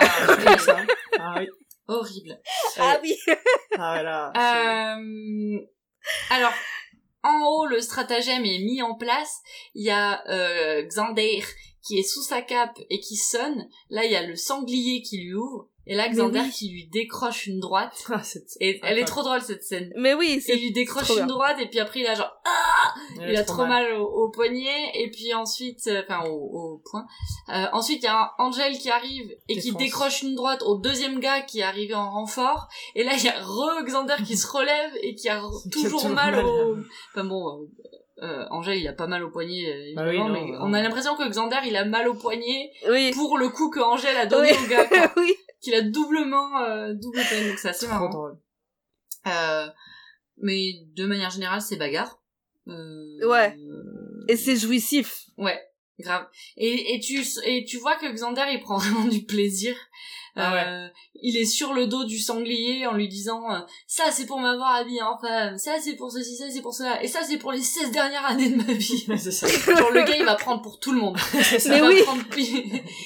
ça. Ah oui. horrible. ah oui. Ah ouais, là. Euh, alors, en haut, le stratagème est mis en place. Il y a euh, Xander qui est sous sa cape et qui sonne. Là, il y a le sanglier qui lui ouvre. Et là, Xander oui. qui lui décroche une droite. Ah, Et elle est trop drôle, cette scène. Mais oui, c'est il lui décroche une droite et puis après il a genre ah il a trop mal, au, au poignet et puis ensuite euh, enfin au, au point Euh, ensuite il y a un Angel qui arrive et qui décroche une droite au deuxième gars qui est arrivé en renfort et là il y a re Xander qui se relève et qui a re- Qui a toujours toujours mal mal. au enfin bon euh, euh, Angel il a pas mal au poignet euh, Bah oui, évidemment, non, mais bah on a l'impression que Xander il a mal au poignet Oui. pour le coup que Angel a donné Oui. au gars oui. qu'il a doublement euh, double peine donc c'est assez Trop marrant drôle. euh, mais de manière générale, c'est bagarre. Euh, Ouais. Et c'est jouissif. Ouais, grave. Et, et tu et tu vois que Xander il prend vraiment du plaisir. Ah Euh, il est sur le dos du sanglier en lui disant euh, ça c'est pour m'avoir habillé en femme, ça c'est pour ceci, ça c'est pour cela, et ça c'est pour les 16 dernières années de ma vie. Ouais, c'est ça. Genre le gars il va prendre pour tout le monde. Ça. Mais il, va oui. prendre,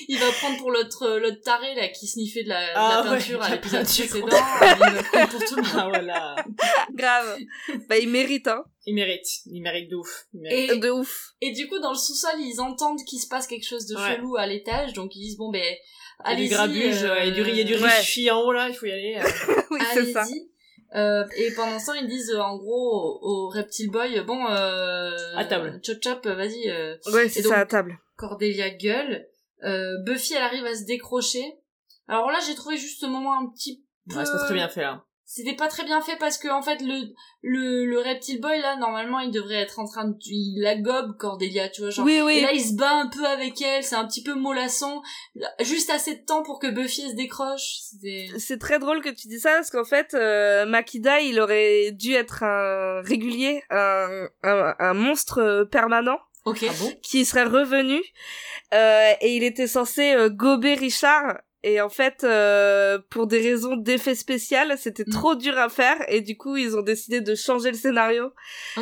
il va prendre pour l'autre l'autre taré là qui sniffait de la, de Ah la ouais, peinture à la l'épisode peinture. précédent. il va prendre pour tout le monde. Ah voilà. Grave. bah, il mérite, hein. Il mérite. Il mérite de ouf. Mérite. Et, De ouf. Et du coup, dans le sous-sol, ils entendent qu'il se passe quelque chose de Ouais. chelou à l'étage, donc ils disent bon ben Il y a allez-y. du grabuge, euh, et du riz et du Ouais. riz en haut là, il faut y aller. euh. oui, c'est ça. Euh, et pendant ce temps, ils disent euh, en gros au, au Reptile Boy bon euh, À table. chop chop, vas-y. euh, Ouais, c'est Et ça à table. Cordelia gueule. Euh, Buffy, elle arrive à se décrocher. Alors là, j'ai trouvé juste ce moment un petit peu. Ouais, c'est pas très bien fait là. C'était pas très bien fait parce que en fait le le le reptile boy là normalement il devrait être en train de il la gobe Cordelia tu vois genre Oui, et oui. là, il se bat un peu avec elle, c'est un petit peu mollasson. Juste assez de temps pour que Buffy elle se décroche. C'était... C'est très drôle que tu dis ça parce qu'en fait, euh, Makida, il aurait dû être un régulier, un, un, un monstre euh, permanent Ok. Ah bon? Qui serait revenu euh, et il était censé euh, gober Richard. Et en fait, euh, pour des raisons d'effet spécial, c'était Mm. trop dur à faire et du coup, ils ont décidé de changer le scénario.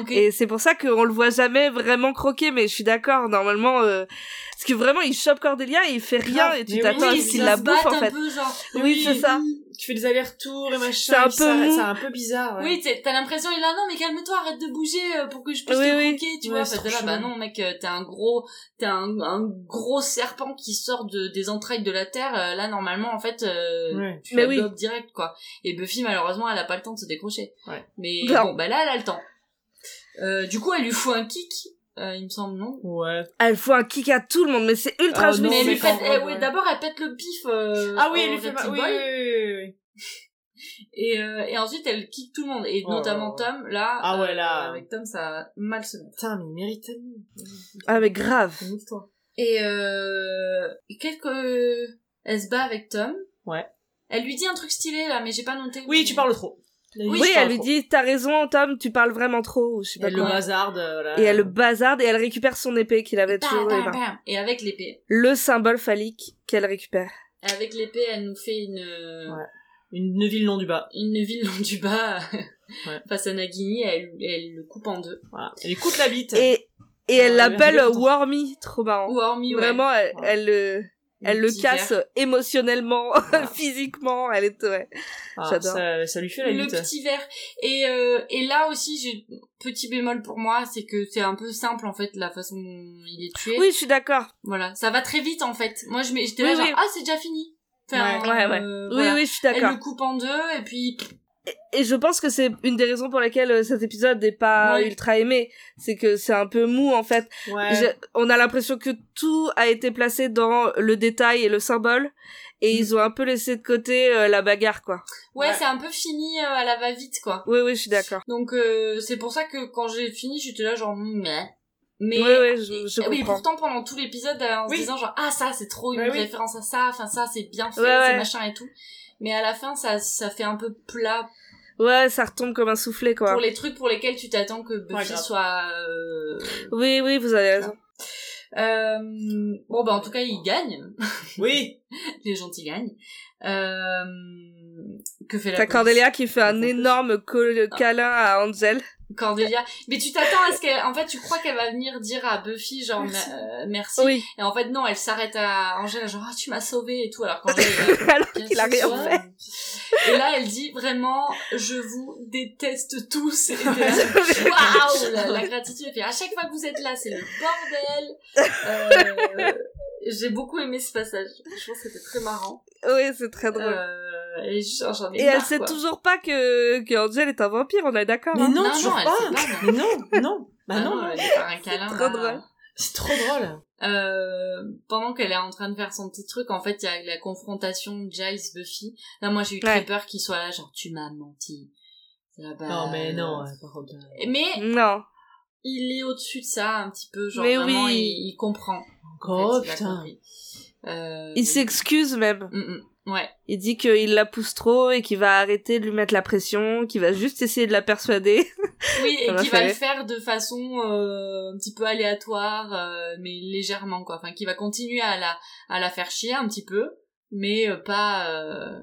Et c'est pour ça qu'on le voit jamais vraiment croquer, mais je suis d'accord, normalement, euh, parce que vraiment, il chope Cordelia et il fait rien et tu t'attends oui, à ce qu'il la bouffe, en fait. peu, genre. Oui, c'est ça. Tu fais des allers-retours et machin. C'est un peu ça- un peu bizarre. Ouais. Oui, t'es- t'as l'impression, il est là, non, mais calme-toi, arrête de bouger euh, pour que je puisse Oui, te oui. croquer, tu Ouais, vois. t'es là, bah non, mec, euh, t'es un gros, t'es un, un gros serpent qui sort de, des entrailles de la terre. euh, là, normalement, en fait, euh, Ouais. tu Mais oui. direct, quoi. Et Buffy, malheureusement, elle a pas le temps de se décrocher. Ouais. Mais Non. bon, bah là, elle a le temps. Euh, du coup, elle lui fout un kick, euh, il me semble, non Ouais. Elle fout un kick à tout le monde, mais c'est ultra Oh non, Mais elle mais pète, pas eh, ouais, d'abord elle pète le pif. euh, Ah oui, elle lui fait mal. Oui, Boy, oui, oui, oui, oui. Et, euh, et ensuite elle kick tout le monde, et Oh. notamment Tom. Là, Ah ouais, euh, là. avec Tom, ça a mal se mettre. Putain, mais il mérite. Ah, mais grave. Nique-toi. Et euh, quelques, elle se bat avec Tom. Ouais. Elle lui dit un truc stylé là, mais j'ai pas noté. Oui, tu parles trop. Oui, elle lui trop. dit, t'as raison, Tom, tu parles vraiment trop, je sais pas Elle le bazarde, euh, voilà. Et elle le bazarde et elle récupère son épée qu'il avait toujours. Et avec l'épée. Le symbole phallique qu'elle récupère. Avec l'épée, elle nous fait une, Ouais. Une, une ville non du bas. une ville long du bas Ouais. face à Nagini. Elle, elle le coupe en deux. Voilà. Elle coûte la bite. Et, et elle l'appelle. Wormy, trop marrant. Hormis, ouais. Vraiment, elle, elle, le- elle le casse verre. émotionnellement, physiquement, elle est ouais. Ah, J'adore. ça, ça lui fait la le lutte. petit verre et euh, et là aussi j'ai petit bémol pour moi c'est que c'est un peu simple en fait la façon dont il est tué Oui, je suis d'accord. voilà ça va très vite en fait moi je j'étais Oui, là genre ah c'est déjà fini Enfin, Ouais, ouais. euh, Oui, voilà. oui, je suis elle d'accord. le coupe en deux et puis Et je pense que c'est une des raisons pour lesquelles euh, cet épisode n'est pas Ouais. ultra aimé, c'est que c'est un peu mou en fait. Ouais. On a l'impression que tout a été placé dans le détail et le symbole, et Mm. ils ont un peu laissé de côté euh, la bagarre quoi. ouais, Ouais. c'est un peu fini euh, à la va vite quoi Oui, oui, je suis d'accord. donc euh, c'est pour ça que quand j'ai fini j'étais là genre mais mais Oui, oui, je, je Ah oui, pourtant pendant tout l'épisode, en Oui. se disant genre ah ça c'est trop une référence à ça, enfin ça c'est bien fait, Ouais, c'est ouais. machin et tout. Mais à la fin ça ça fait un peu plat Ouais, ça retombe comme un soufflet quoi. pour les trucs pour lesquels tu t'attends que Buffy soit euh... Oui, oui, vous avez raison. euh, bon bah en tout cas il gagne, Oui. les gentils gagnent. Euh... Que fait la T'as Cordelia qui fait un énorme col- câlin à Angel. Cordelia. Mais tu t'attends à ce qu'elle, en fait, tu crois qu'elle va venir dire à Buffy genre Merci. me- euh, merci. Oui, Et en fait non, elle s'arrête à Angèle genre ah tu m'as sauvé et tout alors qu'Angèle alors Bien qu'il a rien ouais. fait. Et là, elle dit vraiment, je vous déteste tous. Et Waouh, la, la gratitude. Et puis à chaque fois que vous êtes là, c'est le bordel. Euh, J'ai beaucoup aimé ce passage. Je pense que c'était très marrant. Oui, c'est très drôle. Euh, ai Et marre, elle sait quoi. toujours pas que, que Angel est un vampire, on est d'accord. Mais hein. non, Non, toujours non, elle pas. sait pas, non. Mais non, non. Bah Ah non. non, elle est par un câlin. trop là. drôle. C'est trop drôle. Euh, pendant qu'elle est en train de faire son petit truc, en fait, il y a la confrontation Giles-Buffy. Là, moi, j'ai eu très Ouais. peur qu'il soit là, genre, tu m'as menti. Là, bah, Non, mais non, euh, par contre. euh, Mais Non. il est au-dessus de ça, un petit peu, genre, Mais vraiment, oui. il, il comprend. Oh En fait, il a putain. Euh, Il s'excuse même. Mm, mm. Ouais. Il dit qu'il la pousse trop et qu'il va arrêter de lui mettre la pression, qu'il va juste essayer de la persuader. Oui, et m'a qui fait va le faire de façon euh, un petit peu aléatoire, euh, mais légèrement, quoi. Enfin, qui va continuer à la, à la faire chier un petit peu, mais euh, pas euh,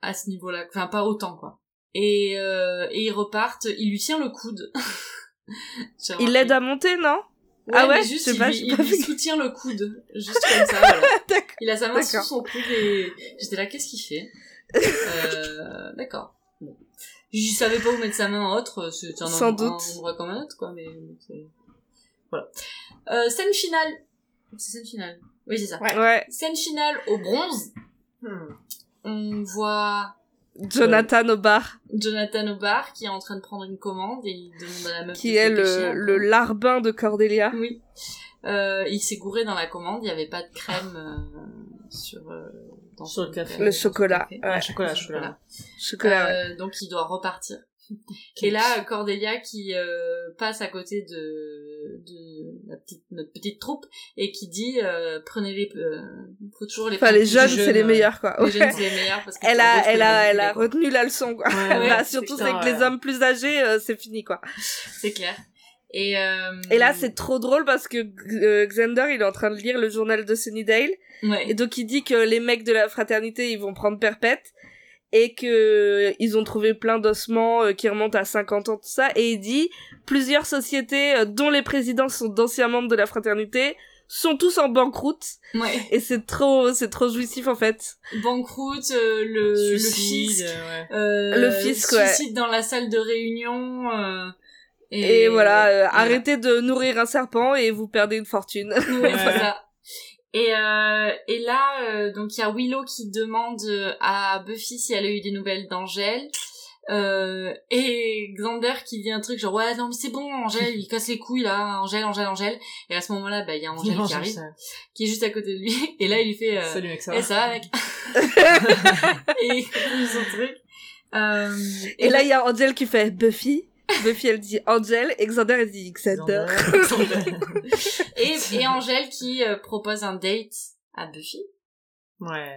à ce niveau-là. Enfin, pas autant, quoi. Et, euh, et ils repartent, il lui tient le coude. Il l'aide à monter, non? Ouais, Ah ouais juste, Je sais il, pas, pas soutient le coude. Juste comme ça, voilà. Il a sa main sous son coude et j'étais là, qu'est-ce qu'il fait? Euh, D'accord. Bon. Je savais pas où mettre sa main autre, c'est un, Sans un doute. endroit comme un autre, quoi, mais. Voilà. Euh, scène finale. C'est scène finale. Oui, c'est ça. Ouais. Ouais. Scène finale au bronze. Hmm. On voit Jonathan au bar, Jonathan au bar qui est en train de prendre une commande et il demande à la meuf qui est le, le larbin de Cordelia. Oui. Euh, il s'est gouré dans la commande, il n'y avait pas de crème euh, sur, euh, dans Sur le café. Le chocolat. Café. Ouais. chocolat, chocolat. Chocolat, ouais. Euh, donc il doit repartir. Et là, Cordelia qui euh, passe à côté de, de la petite, notre petite troupe et qui dit euh, prenez les, euh, faut toujours les. Enfin, les jeunes, jeunes, c'est les euh, meilleurs, quoi. Les Ouais. jeunes, c'est les meilleurs parce que Elle a, elle les a, elle a retenu la leçon, quoi. Ouais, ouais, Bah, surtout c'est avec les hommes plus âgés, euh, c'est fini, quoi. C'est clair. Et, euh, Et là, c'est trop drôle parce que euh, Xander, il est en train de lire le journal de Sunnydale. ouais. Et donc, il dit que les mecs de la fraternité, ils vont prendre perpète. Et que ils ont trouvé plein d'ossements euh, qui remontent à 50 ans, tout ça. Et il dit, plusieurs sociétés euh, dont les présidents sont d'anciens membres de la fraternité sont tous en banqueroute. ouais. Et c'est trop, c'est trop jouissif, en fait. Banqueroute, euh, le, le Suicide, fisc, ouais. euh, Le fisc, ouais. suicide dans la salle de réunion. euh, Et, voilà, euh, voilà. arrêtez de nourrir un serpent et vous perdez une fortune. Ça. Et, euh, et là, euh, donc il y a Willow qui demande euh, à Buffy si elle a eu des nouvelles d'Angèle. Euh, et Xander qui dit un truc genre ouais non mais c'est bon Angèle il casse les couilles là. Angèle Angèle Angèle. Et à ce moment-là bah il y a Angèle qui arrive qui est juste à côté de lui. Et là il lui fait euh, Salut mec, ça eh, va ça va mec. Et il son truc. Euh, Et là, il y a Angel qui fait Buffy. Buffy, elle dit Angel. Et Xander, elle dit Xander. et, et Angèle qui euh, propose un date à Buffy Ouais.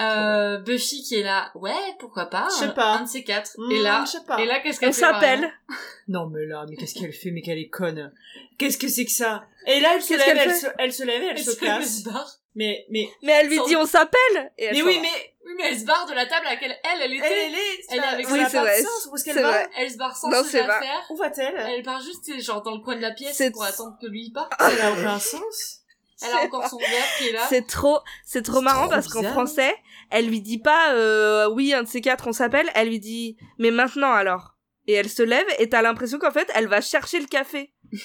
Euh, Buffy qui est là, ouais, pourquoi pas, Je sais pas. un de ces quatre. Et là, je sais pas. et là, qu'est-ce qu'elle fait s'appelle. Non mais là, mais qu'est-ce qu'elle fait Mais qu'elle est conne. Qu'est-ce que c'est que ça? Et là, elle se lève, elle fait? se, elle se lève, et elle, Elle se se casse. barre. Mais mais Mais elle lui Sans- dit on s'appelle. Elle mais oui, va. mais Oui, mais elle se barre de la table à laquelle elle, elle était. elle, Elle, elle est. elle est avec Oui, pas vrai. Où est-ce qu'elle C'est va vrai. se barre sans Non, se c'est vrai. faire. Où va-t-elle? Elle part juste, genre dans le coin de la pièce pour attendre que lui parte. Ça n'a aucun sens. Elle a encore son verre qui est là. C'est trop, c'est trop marrant trop parce qu'en français, elle lui dit pas euh, oui un de ces quatre on s'appelle, elle lui dit mais maintenant alors? Et elle se lève et t'as l'impression qu'en fait elle va chercher le café.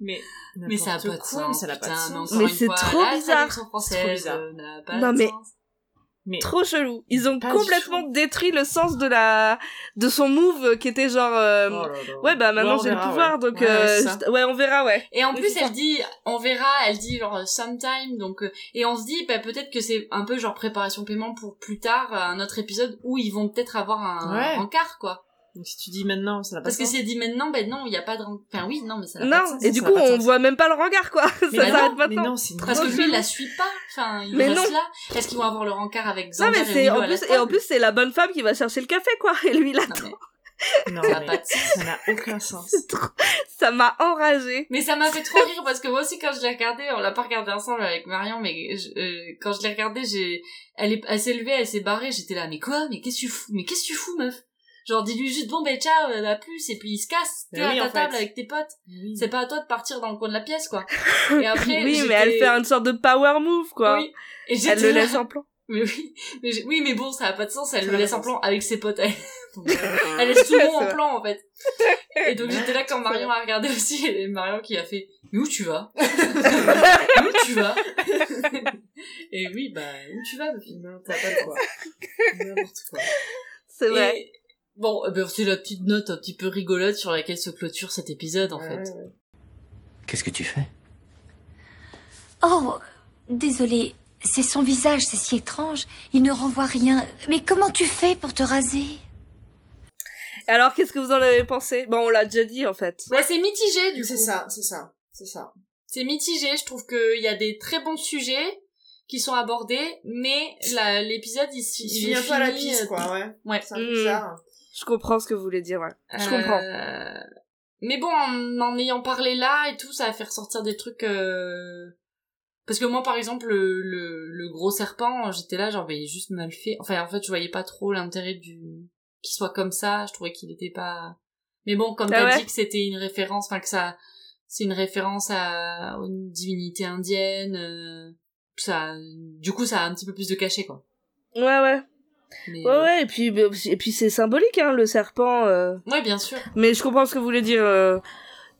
Mais, Mais ça a pas de sens. ça n'a pas de putain, sens. mais c'est trop bizarre. trop euh, pas Non, mais- sens. Mais Trop chelou. Ils ont complètement détruit le sens de la de son move qui était genre euh, Oh là là. ouais bah maintenant Ouais, j'ai le pouvoir ouais. donc Ouais, euh, je- ouais on verra ouais. Et en plus, elle dit, on verra, elle dit genre sometime, donc euh, et on se dit bah, peut-être que c'est un peu genre préparation paiement pour plus tard euh, un autre épisode où ils vont peut-être avoir un Ouais. rencard quoi. Donc si tu dis maintenant, ça n'a pas Parce de que sens. c'est dit maintenant, ben non, il y a pas de enfin oui, non mais ça n'a pas de Non sens. et du ça coup pas de on sens. voit même pas le regard quoi. ça Mais bah s'arrête non, Mais maintenant. non, c'est Parce que lui, il la suit pas. Enfin, il Mais reste non. là. Est-ce qu'ils vont avoir le rencard avec Non Xander mais et c'est en plus et en plus c'est la bonne femme qui va chercher le café quoi et lui il Non, attend. mais... Non, Ça mais pas de ça n'a aucun sens. Trop- Ça m'a enragé. mais ça m'a fait trop rire parce que moi aussi quand je l'ai regardé, on l'a pas regardé ensemble avec Marion, mais je- euh, quand je l'ai regardé, j'ai, elle est, elle s'est levée, elle s'est barrée, j'étais là, mais quoi, mais qu'est-ce que tu fous, mais qu'est-ce que tu fous, meuf? Genre, dis-lui juste, bon, ben, ciao, euh, à plus, et puis il se casse, t'es oui, à ta table fait. avec tes potes. Oui. C'est pas à toi de partir dans le coin de la pièce, quoi. Et après, oui mais elle fait une sorte de power move quoi. Oui. Et Elle le laisse en plan. Mais oui, mais oui, mais bon, ça a pas de sens. Elle le laisse en plan avec ses potes. Elle, elle laisse tout le monde en plan, en fait. Et donc j'étais là quand Marion a regardé aussi, et Marion qui a fait, mais où tu vas? où tu vas? et oui, bah, où tu vas, Buffy? T'as pas de quoi. N'importe quoi. C'est vrai. Et bon, euh, ben, c'est la petite note un petit peu rigolote sur laquelle se clôture cet épisode, en fait. Ouais. Qu'est-ce que tu fais? Oh, désolé. C'est son visage, c'est si étrange. Il ne renvoie rien. Mais comment tu fais pour te raser? Alors qu'est-ce que vous en avez pensé? Bon on l'a déjà dit en fait. Ouais, c'est mitigé, du coup. C'est ça, c'est ça, c'est ça. c'est mitigé. Je trouve qu'il y a des très bons sujets qui sont abordés, mais l'épisode il, Il il un peu à la piste, euh, quoi, ouais. Ouais. C'est un peu Mm. bizarre. Je comprends ce que vous voulez dire ouais. Je Euh, comprends. Mais bon, en, en ayant parlé là et tout, ça a fait ressortir des trucs. euh, Parce que moi, par exemple, le, le, le gros serpent, j'étais là, genre, il est juste mal fait. Enfin, en fait, je voyais pas trop l'intérêt du qu'il soit comme ça. Je trouvais qu'il était pas. Mais bon, comme Ah t'as ouais dit que c'était une référence, enfin que ça, c'est une référence à aux divinités indiennes. euh, Ça, du coup, ça a un petit peu plus de cachet, quoi. Ouais ouais. Mais, Ouais ouais et puis et puis c'est symbolique hein le serpent. euh. Ouais, bien sûr. Mais je comprends ce que vous voulez dire. euh,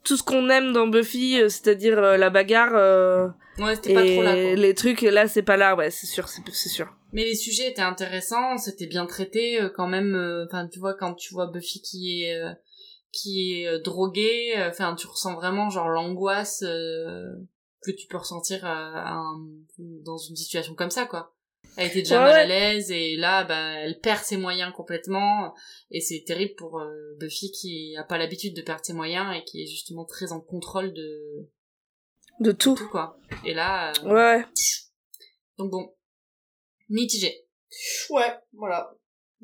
Tout ce qu'on aime dans Buffy, euh, c'est-à-dire euh, la bagarre euh, Ouais, c'était pas trop là. Quoi. les trucs, là c'est pas là, ouais, c'est sûr, c'est sûr. Mais les sujets étaient intéressants, c'était bien traité euh, quand même. euh, Enfin, tu vois, quand tu vois Buffy qui est euh, qui est euh, droguée, euh, enfin, tu ressens vraiment genre l'angoisse euh, que tu peux ressentir euh, à un- dans une situation comme ça, quoi. Elle était déjà Ouais, mal à l'aise et là, bah, elle perd ses moyens complètement et c'est terrible pour euh, Buffy qui a pas l'habitude de perdre ses moyens et qui est justement très en contrôle de De tout. tout, quoi. Et là, euh, Ouais. donc bon, mitigé. Ouais, voilà.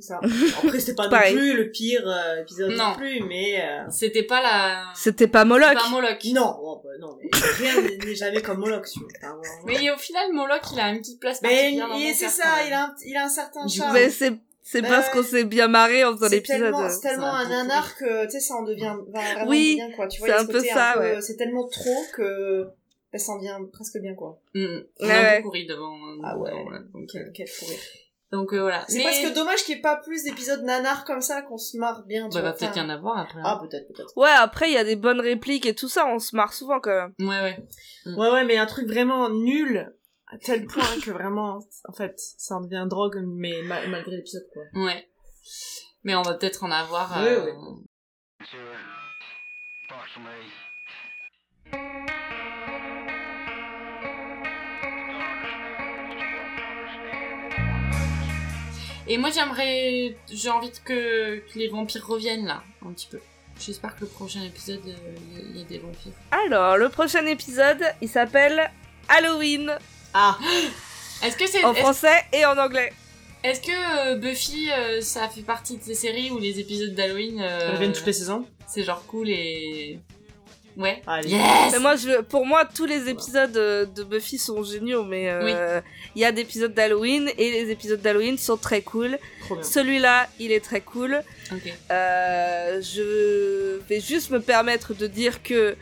C'est ça. Après, c'était pas non plus le pire euh, épisode non, Non. plus, mais... euh, C'était pas la C'était pas Moloch. Pas Moloch. Non, oh, bah, non, mais rien n'est jamais comme Moloch, tu vois. Enfin, vraiment. Mais au final, Moloch, il a une petite place Mais particulière mon c'est ça, il a, un, il a un certain charme. Mais c'est c'est Bah parce qu'on s'est bien marré en faisant l'épisode. tellement, c'est tellement a un nanar que, tu sais, ça en devient vraiment Oui, bien, quoi. Tu vois, c'est un peu ça, ouais. C'est tellement trop que bah, ça en devient presque bien, quoi. Mm. On Ouais, a ouais. beaucoup ri devant. Ah ouais. devant, Donc, Quel, quel fou rire. Donc euh, voilà. C'est Mais- presque dommage qu'il n'y ait pas plus d'épisodes nanar comme ça, qu'on se marre bien, tu Bah, vois. va peut-être y en avoir après. Ah, hein. peut-être, peut-être. Ouais, après il y a des bonnes répliques et tout ça, on se marre souvent quand même. Ouais, ouais. Ouais, ouais, mais un truc vraiment nul, à tel point que vraiment, en fait, ça en devient drogue, mais ma- malgré l'épisode, quoi. Ouais. Mais on va peut-être en avoir. Ouais, euh, ouais. Et moi, j'aimerais. J'ai envie que... que les vampires reviennent là, un petit peu. J'espère que le prochain épisode, euh, il y a- il y a des vampires. Alors, le prochain épisode, il s'appelle Halloween Ah, Est-ce que c'est. en français et en anglais. Est-ce que euh, Buffy, euh, ça fait partie de ces séries où les épisodes d'Halloween, euh, ça revient toutes les saisons? c'est genre cool et... Ouais. Allez. Yes Mais moi, je, pour moi, tous les épisodes euh, de Buffy sont géniaux, mais euh, il y a des épisodes d'Halloween et les épisodes d'Halloween sont très cool. Celui-là, il est très cool. Euh, je vais juste me permettre de dire que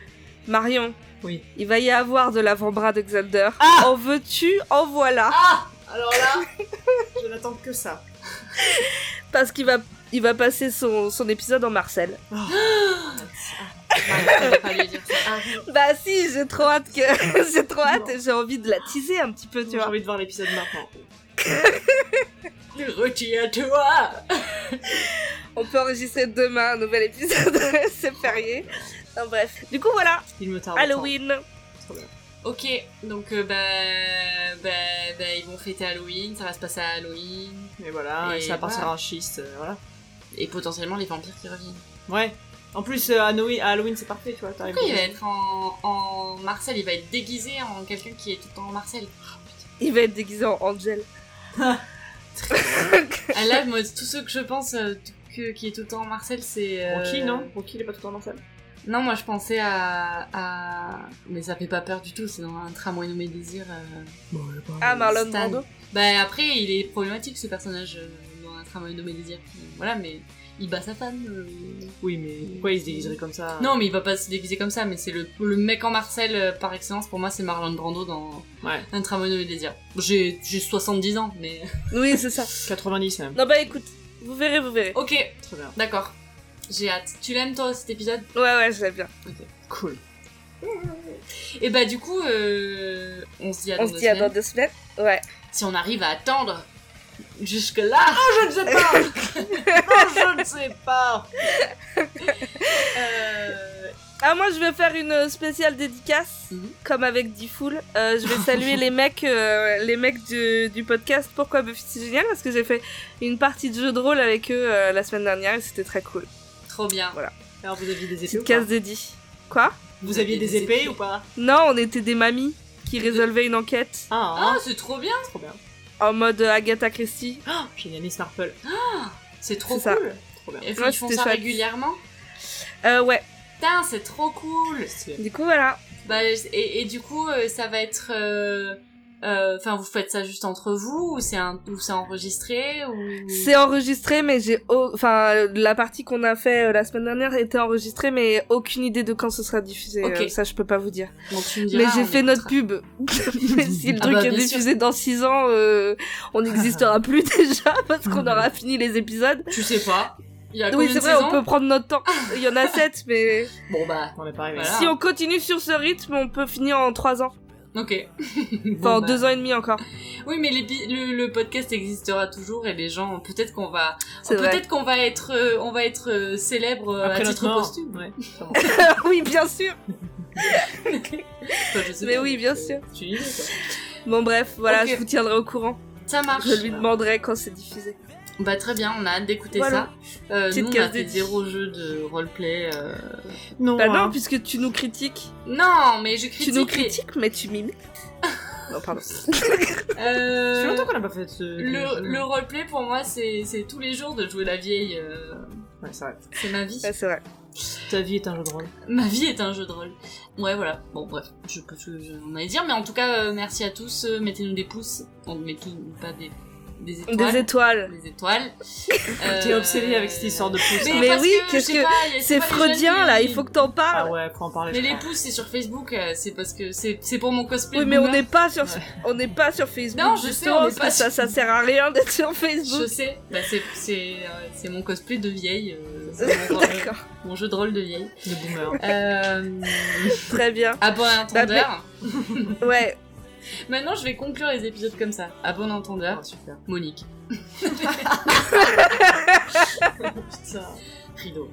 Marion, Oui. il va y avoir de l'avant-bras de Xander. Ah en veux-tu, en voilà. Ah Alors là, je n'attends que ça. Parce qu'il va, il va passer son, son épisode en Marcel. Ouais, Bah si, j'ai trop hâte que j'ai trop hâte j'ai envie de la teaser un petit peu, tu J'ai vois. envie de voir l'épisode maintenant. Retiens-toi On peut enregistrer demain un nouvel épisode, c'est férié. Enfin, bref. Du coup voilà, Il me tarde. Halloween. Trop bien. Ok, donc euh, bah, bah, bah, ils vont fêter Halloween, ça va se passer à Halloween, Et voilà, Et et ça va partir voilà. en schiste, euh, voilà. et potentiellement les vampires qui reviennent. Ouais. En plus, euh, Halloween, à Halloween, c'est parfait, tu vois. Pourquoi il va être en, en Marcel? Il va être déguisé en quelqu'un qui est tout le temps en Marcel. Il va être déguisé en Angel. Ah là, moi, tous ceux que je pense euh, que, qui est tout le temps en Marcel, c'est... euh, Rocky, non? Rocky, il est pas tout le temps dans ça Non, moi je pensais à, à... Mais ça fait pas peur du tout, c'est dans un tramway nommé Désir. euh, Ah, Marlon. Brando. Bah après, il est problématique ce personnage euh, dans un tramway nommé Désir. Voilà, mais il bat sa femme. euh. Oui, mais pourquoi il se déguiserait comme ça? Non, mais il va pas se déguiser comme ça, mais c'est le, le mec en Marcel euh, par excellence. Pour moi, c'est Marlon Brando dans Ouais, un tramway nommé Désir. J'ai j'ai 70 ans, mais... Oui, c'est ça. 90 même. Non bah écoute, vous verrez, vous verrez. Ok, Très bien. d'accord. J'ai hâte. Tu l'aimes toi cet épisode? Ouais, ouais, je l'aime bien. Cool. Et bah du coup, euh, on se dit à dans On se deux dit à dans deux semaines. Ouais. Si on arrive à attendre jusque là, Je ne sais pas Non, je ne sais pas euh, Ah, moi, je vais faire une spéciale dédicace, Mhm. comme avec D-Fool. Euh, je vais saluer les mecs, euh, les mecs du, du podcast Pourquoi Buffy c'est génial, parce que j'ai fait une partie de jeu de rôle avec eux euh, la semaine dernière et c'était très cool. trop bien. Alors, vous aviez des épées Petite ou pas? case dédiée. Quoi? Vous aviez des épées ou pas? Non, on était des mamies qui résolvaient une enquête Ah, Ah, c'est trop bien. trop bien. En mode Agatha Christie. Oh, Génial, Miss Marple. C'est trop C'est ça. cool. Trop bien. Et Ouais, ils font ça chouette. régulièrement. Euh, ouais. Putain, c'est trop cool. Du coup, voilà. Bah, et, et du coup, euh, ça va être. Euh, euh, Enfin, vous faites ça juste entre vous ou c'est un, ou c'est enregistré ou. C'est enregistré, mais j'ai. au- Enfin, euh, la partie qu'on a fait euh, la semaine dernière était enregistrée, mais aucune idée de quand ce sera diffusé. Ok. euh, ça, je peux pas vous dire. Bon, tu me diras, Mais j'ai fait notre pub. mais si le Ah truc bah, est diffusé dans 6 ans, euh, on n'existera plus déjà parce qu'on aura fini les épisodes. Tu sais pas. Il y a Oui, c'est vrai, on peut prendre notre temps. Il y en a 7, mais Bon bah. On est pas arrivé. Voilà. si on continue sur ce rythme, on peut finir en 3 ans. Ok. Enfin, Bon, en bah. 2 ans et demi encore. Oui, mais le, le podcast existera toujours et les gens, peut-être qu'on va, peut-être qu'on va être, euh, on va être euh, célèbre euh, Après à notre titre mort. posthume. Ouais. oui, bien sûr. Enfin, je sais Mais pas. oui, bien sûr. Tu y es, quoi. Bon, bref, voilà, je vous tiendrai au courant. Ça marche. Je lui demanderai quand c'est diffusé. Bah très bien, on a hâte d'écouter Voilà. ça. Euh, nous, on a fait zéro jeu de roleplay. euh. Non, Bah hein. non, puisque tu nous critiques. Non, mais je critique. tu nous critiques, mais tu m'imites. non, pardon. Ça Euh, fait longtemps qu'on n'a pas fait ce. le, le roleplay pour moi, c'est c'est tous les jours de jouer la vieille. euh, Ouais, c'est vrai. C'est ma vie. Ouais, c'est vrai. Ta vie est un jeu de rôle. Ma vie est un jeu de rôle. Ouais, voilà. Bon, bref, je sais pas ce que j'en allais dire, mais en tout cas, euh, merci à tous. euh, Mettez-nous des pouces. On met tout, pas des, des étoiles. Des étoiles. Des étoiles. T'es Euh, obsédé avec cette histoire de pouces. Mais parce oui, que, qu'est-ce je que- C'est freudien, qui- là, il faut que t'en Ah parles. ouais, faut en parler. Mais je les pouces, c'est sur Facebook, euh, c'est parce que c'est c'est pour mon cosplay. Oui, mais on n'est pas sur, Ouais. on n'est pas sur Facebook. Non, je sais, justement, on parce pas que ça, sur- ça sert à rien d'être sur Je Facebook. sais, bah, c'est c'est euh, c'est mon cosplay de vieille, euh, c'est mon, rôle- D'accord, mon jeu de rôle de vieille. De boomer. Euh, très bien. à bon entendeur. Ouais, Maintenant, je vais conclure les épisodes comme ça. À bon entendeur, Ah, super. Monique. Putain. Rideau.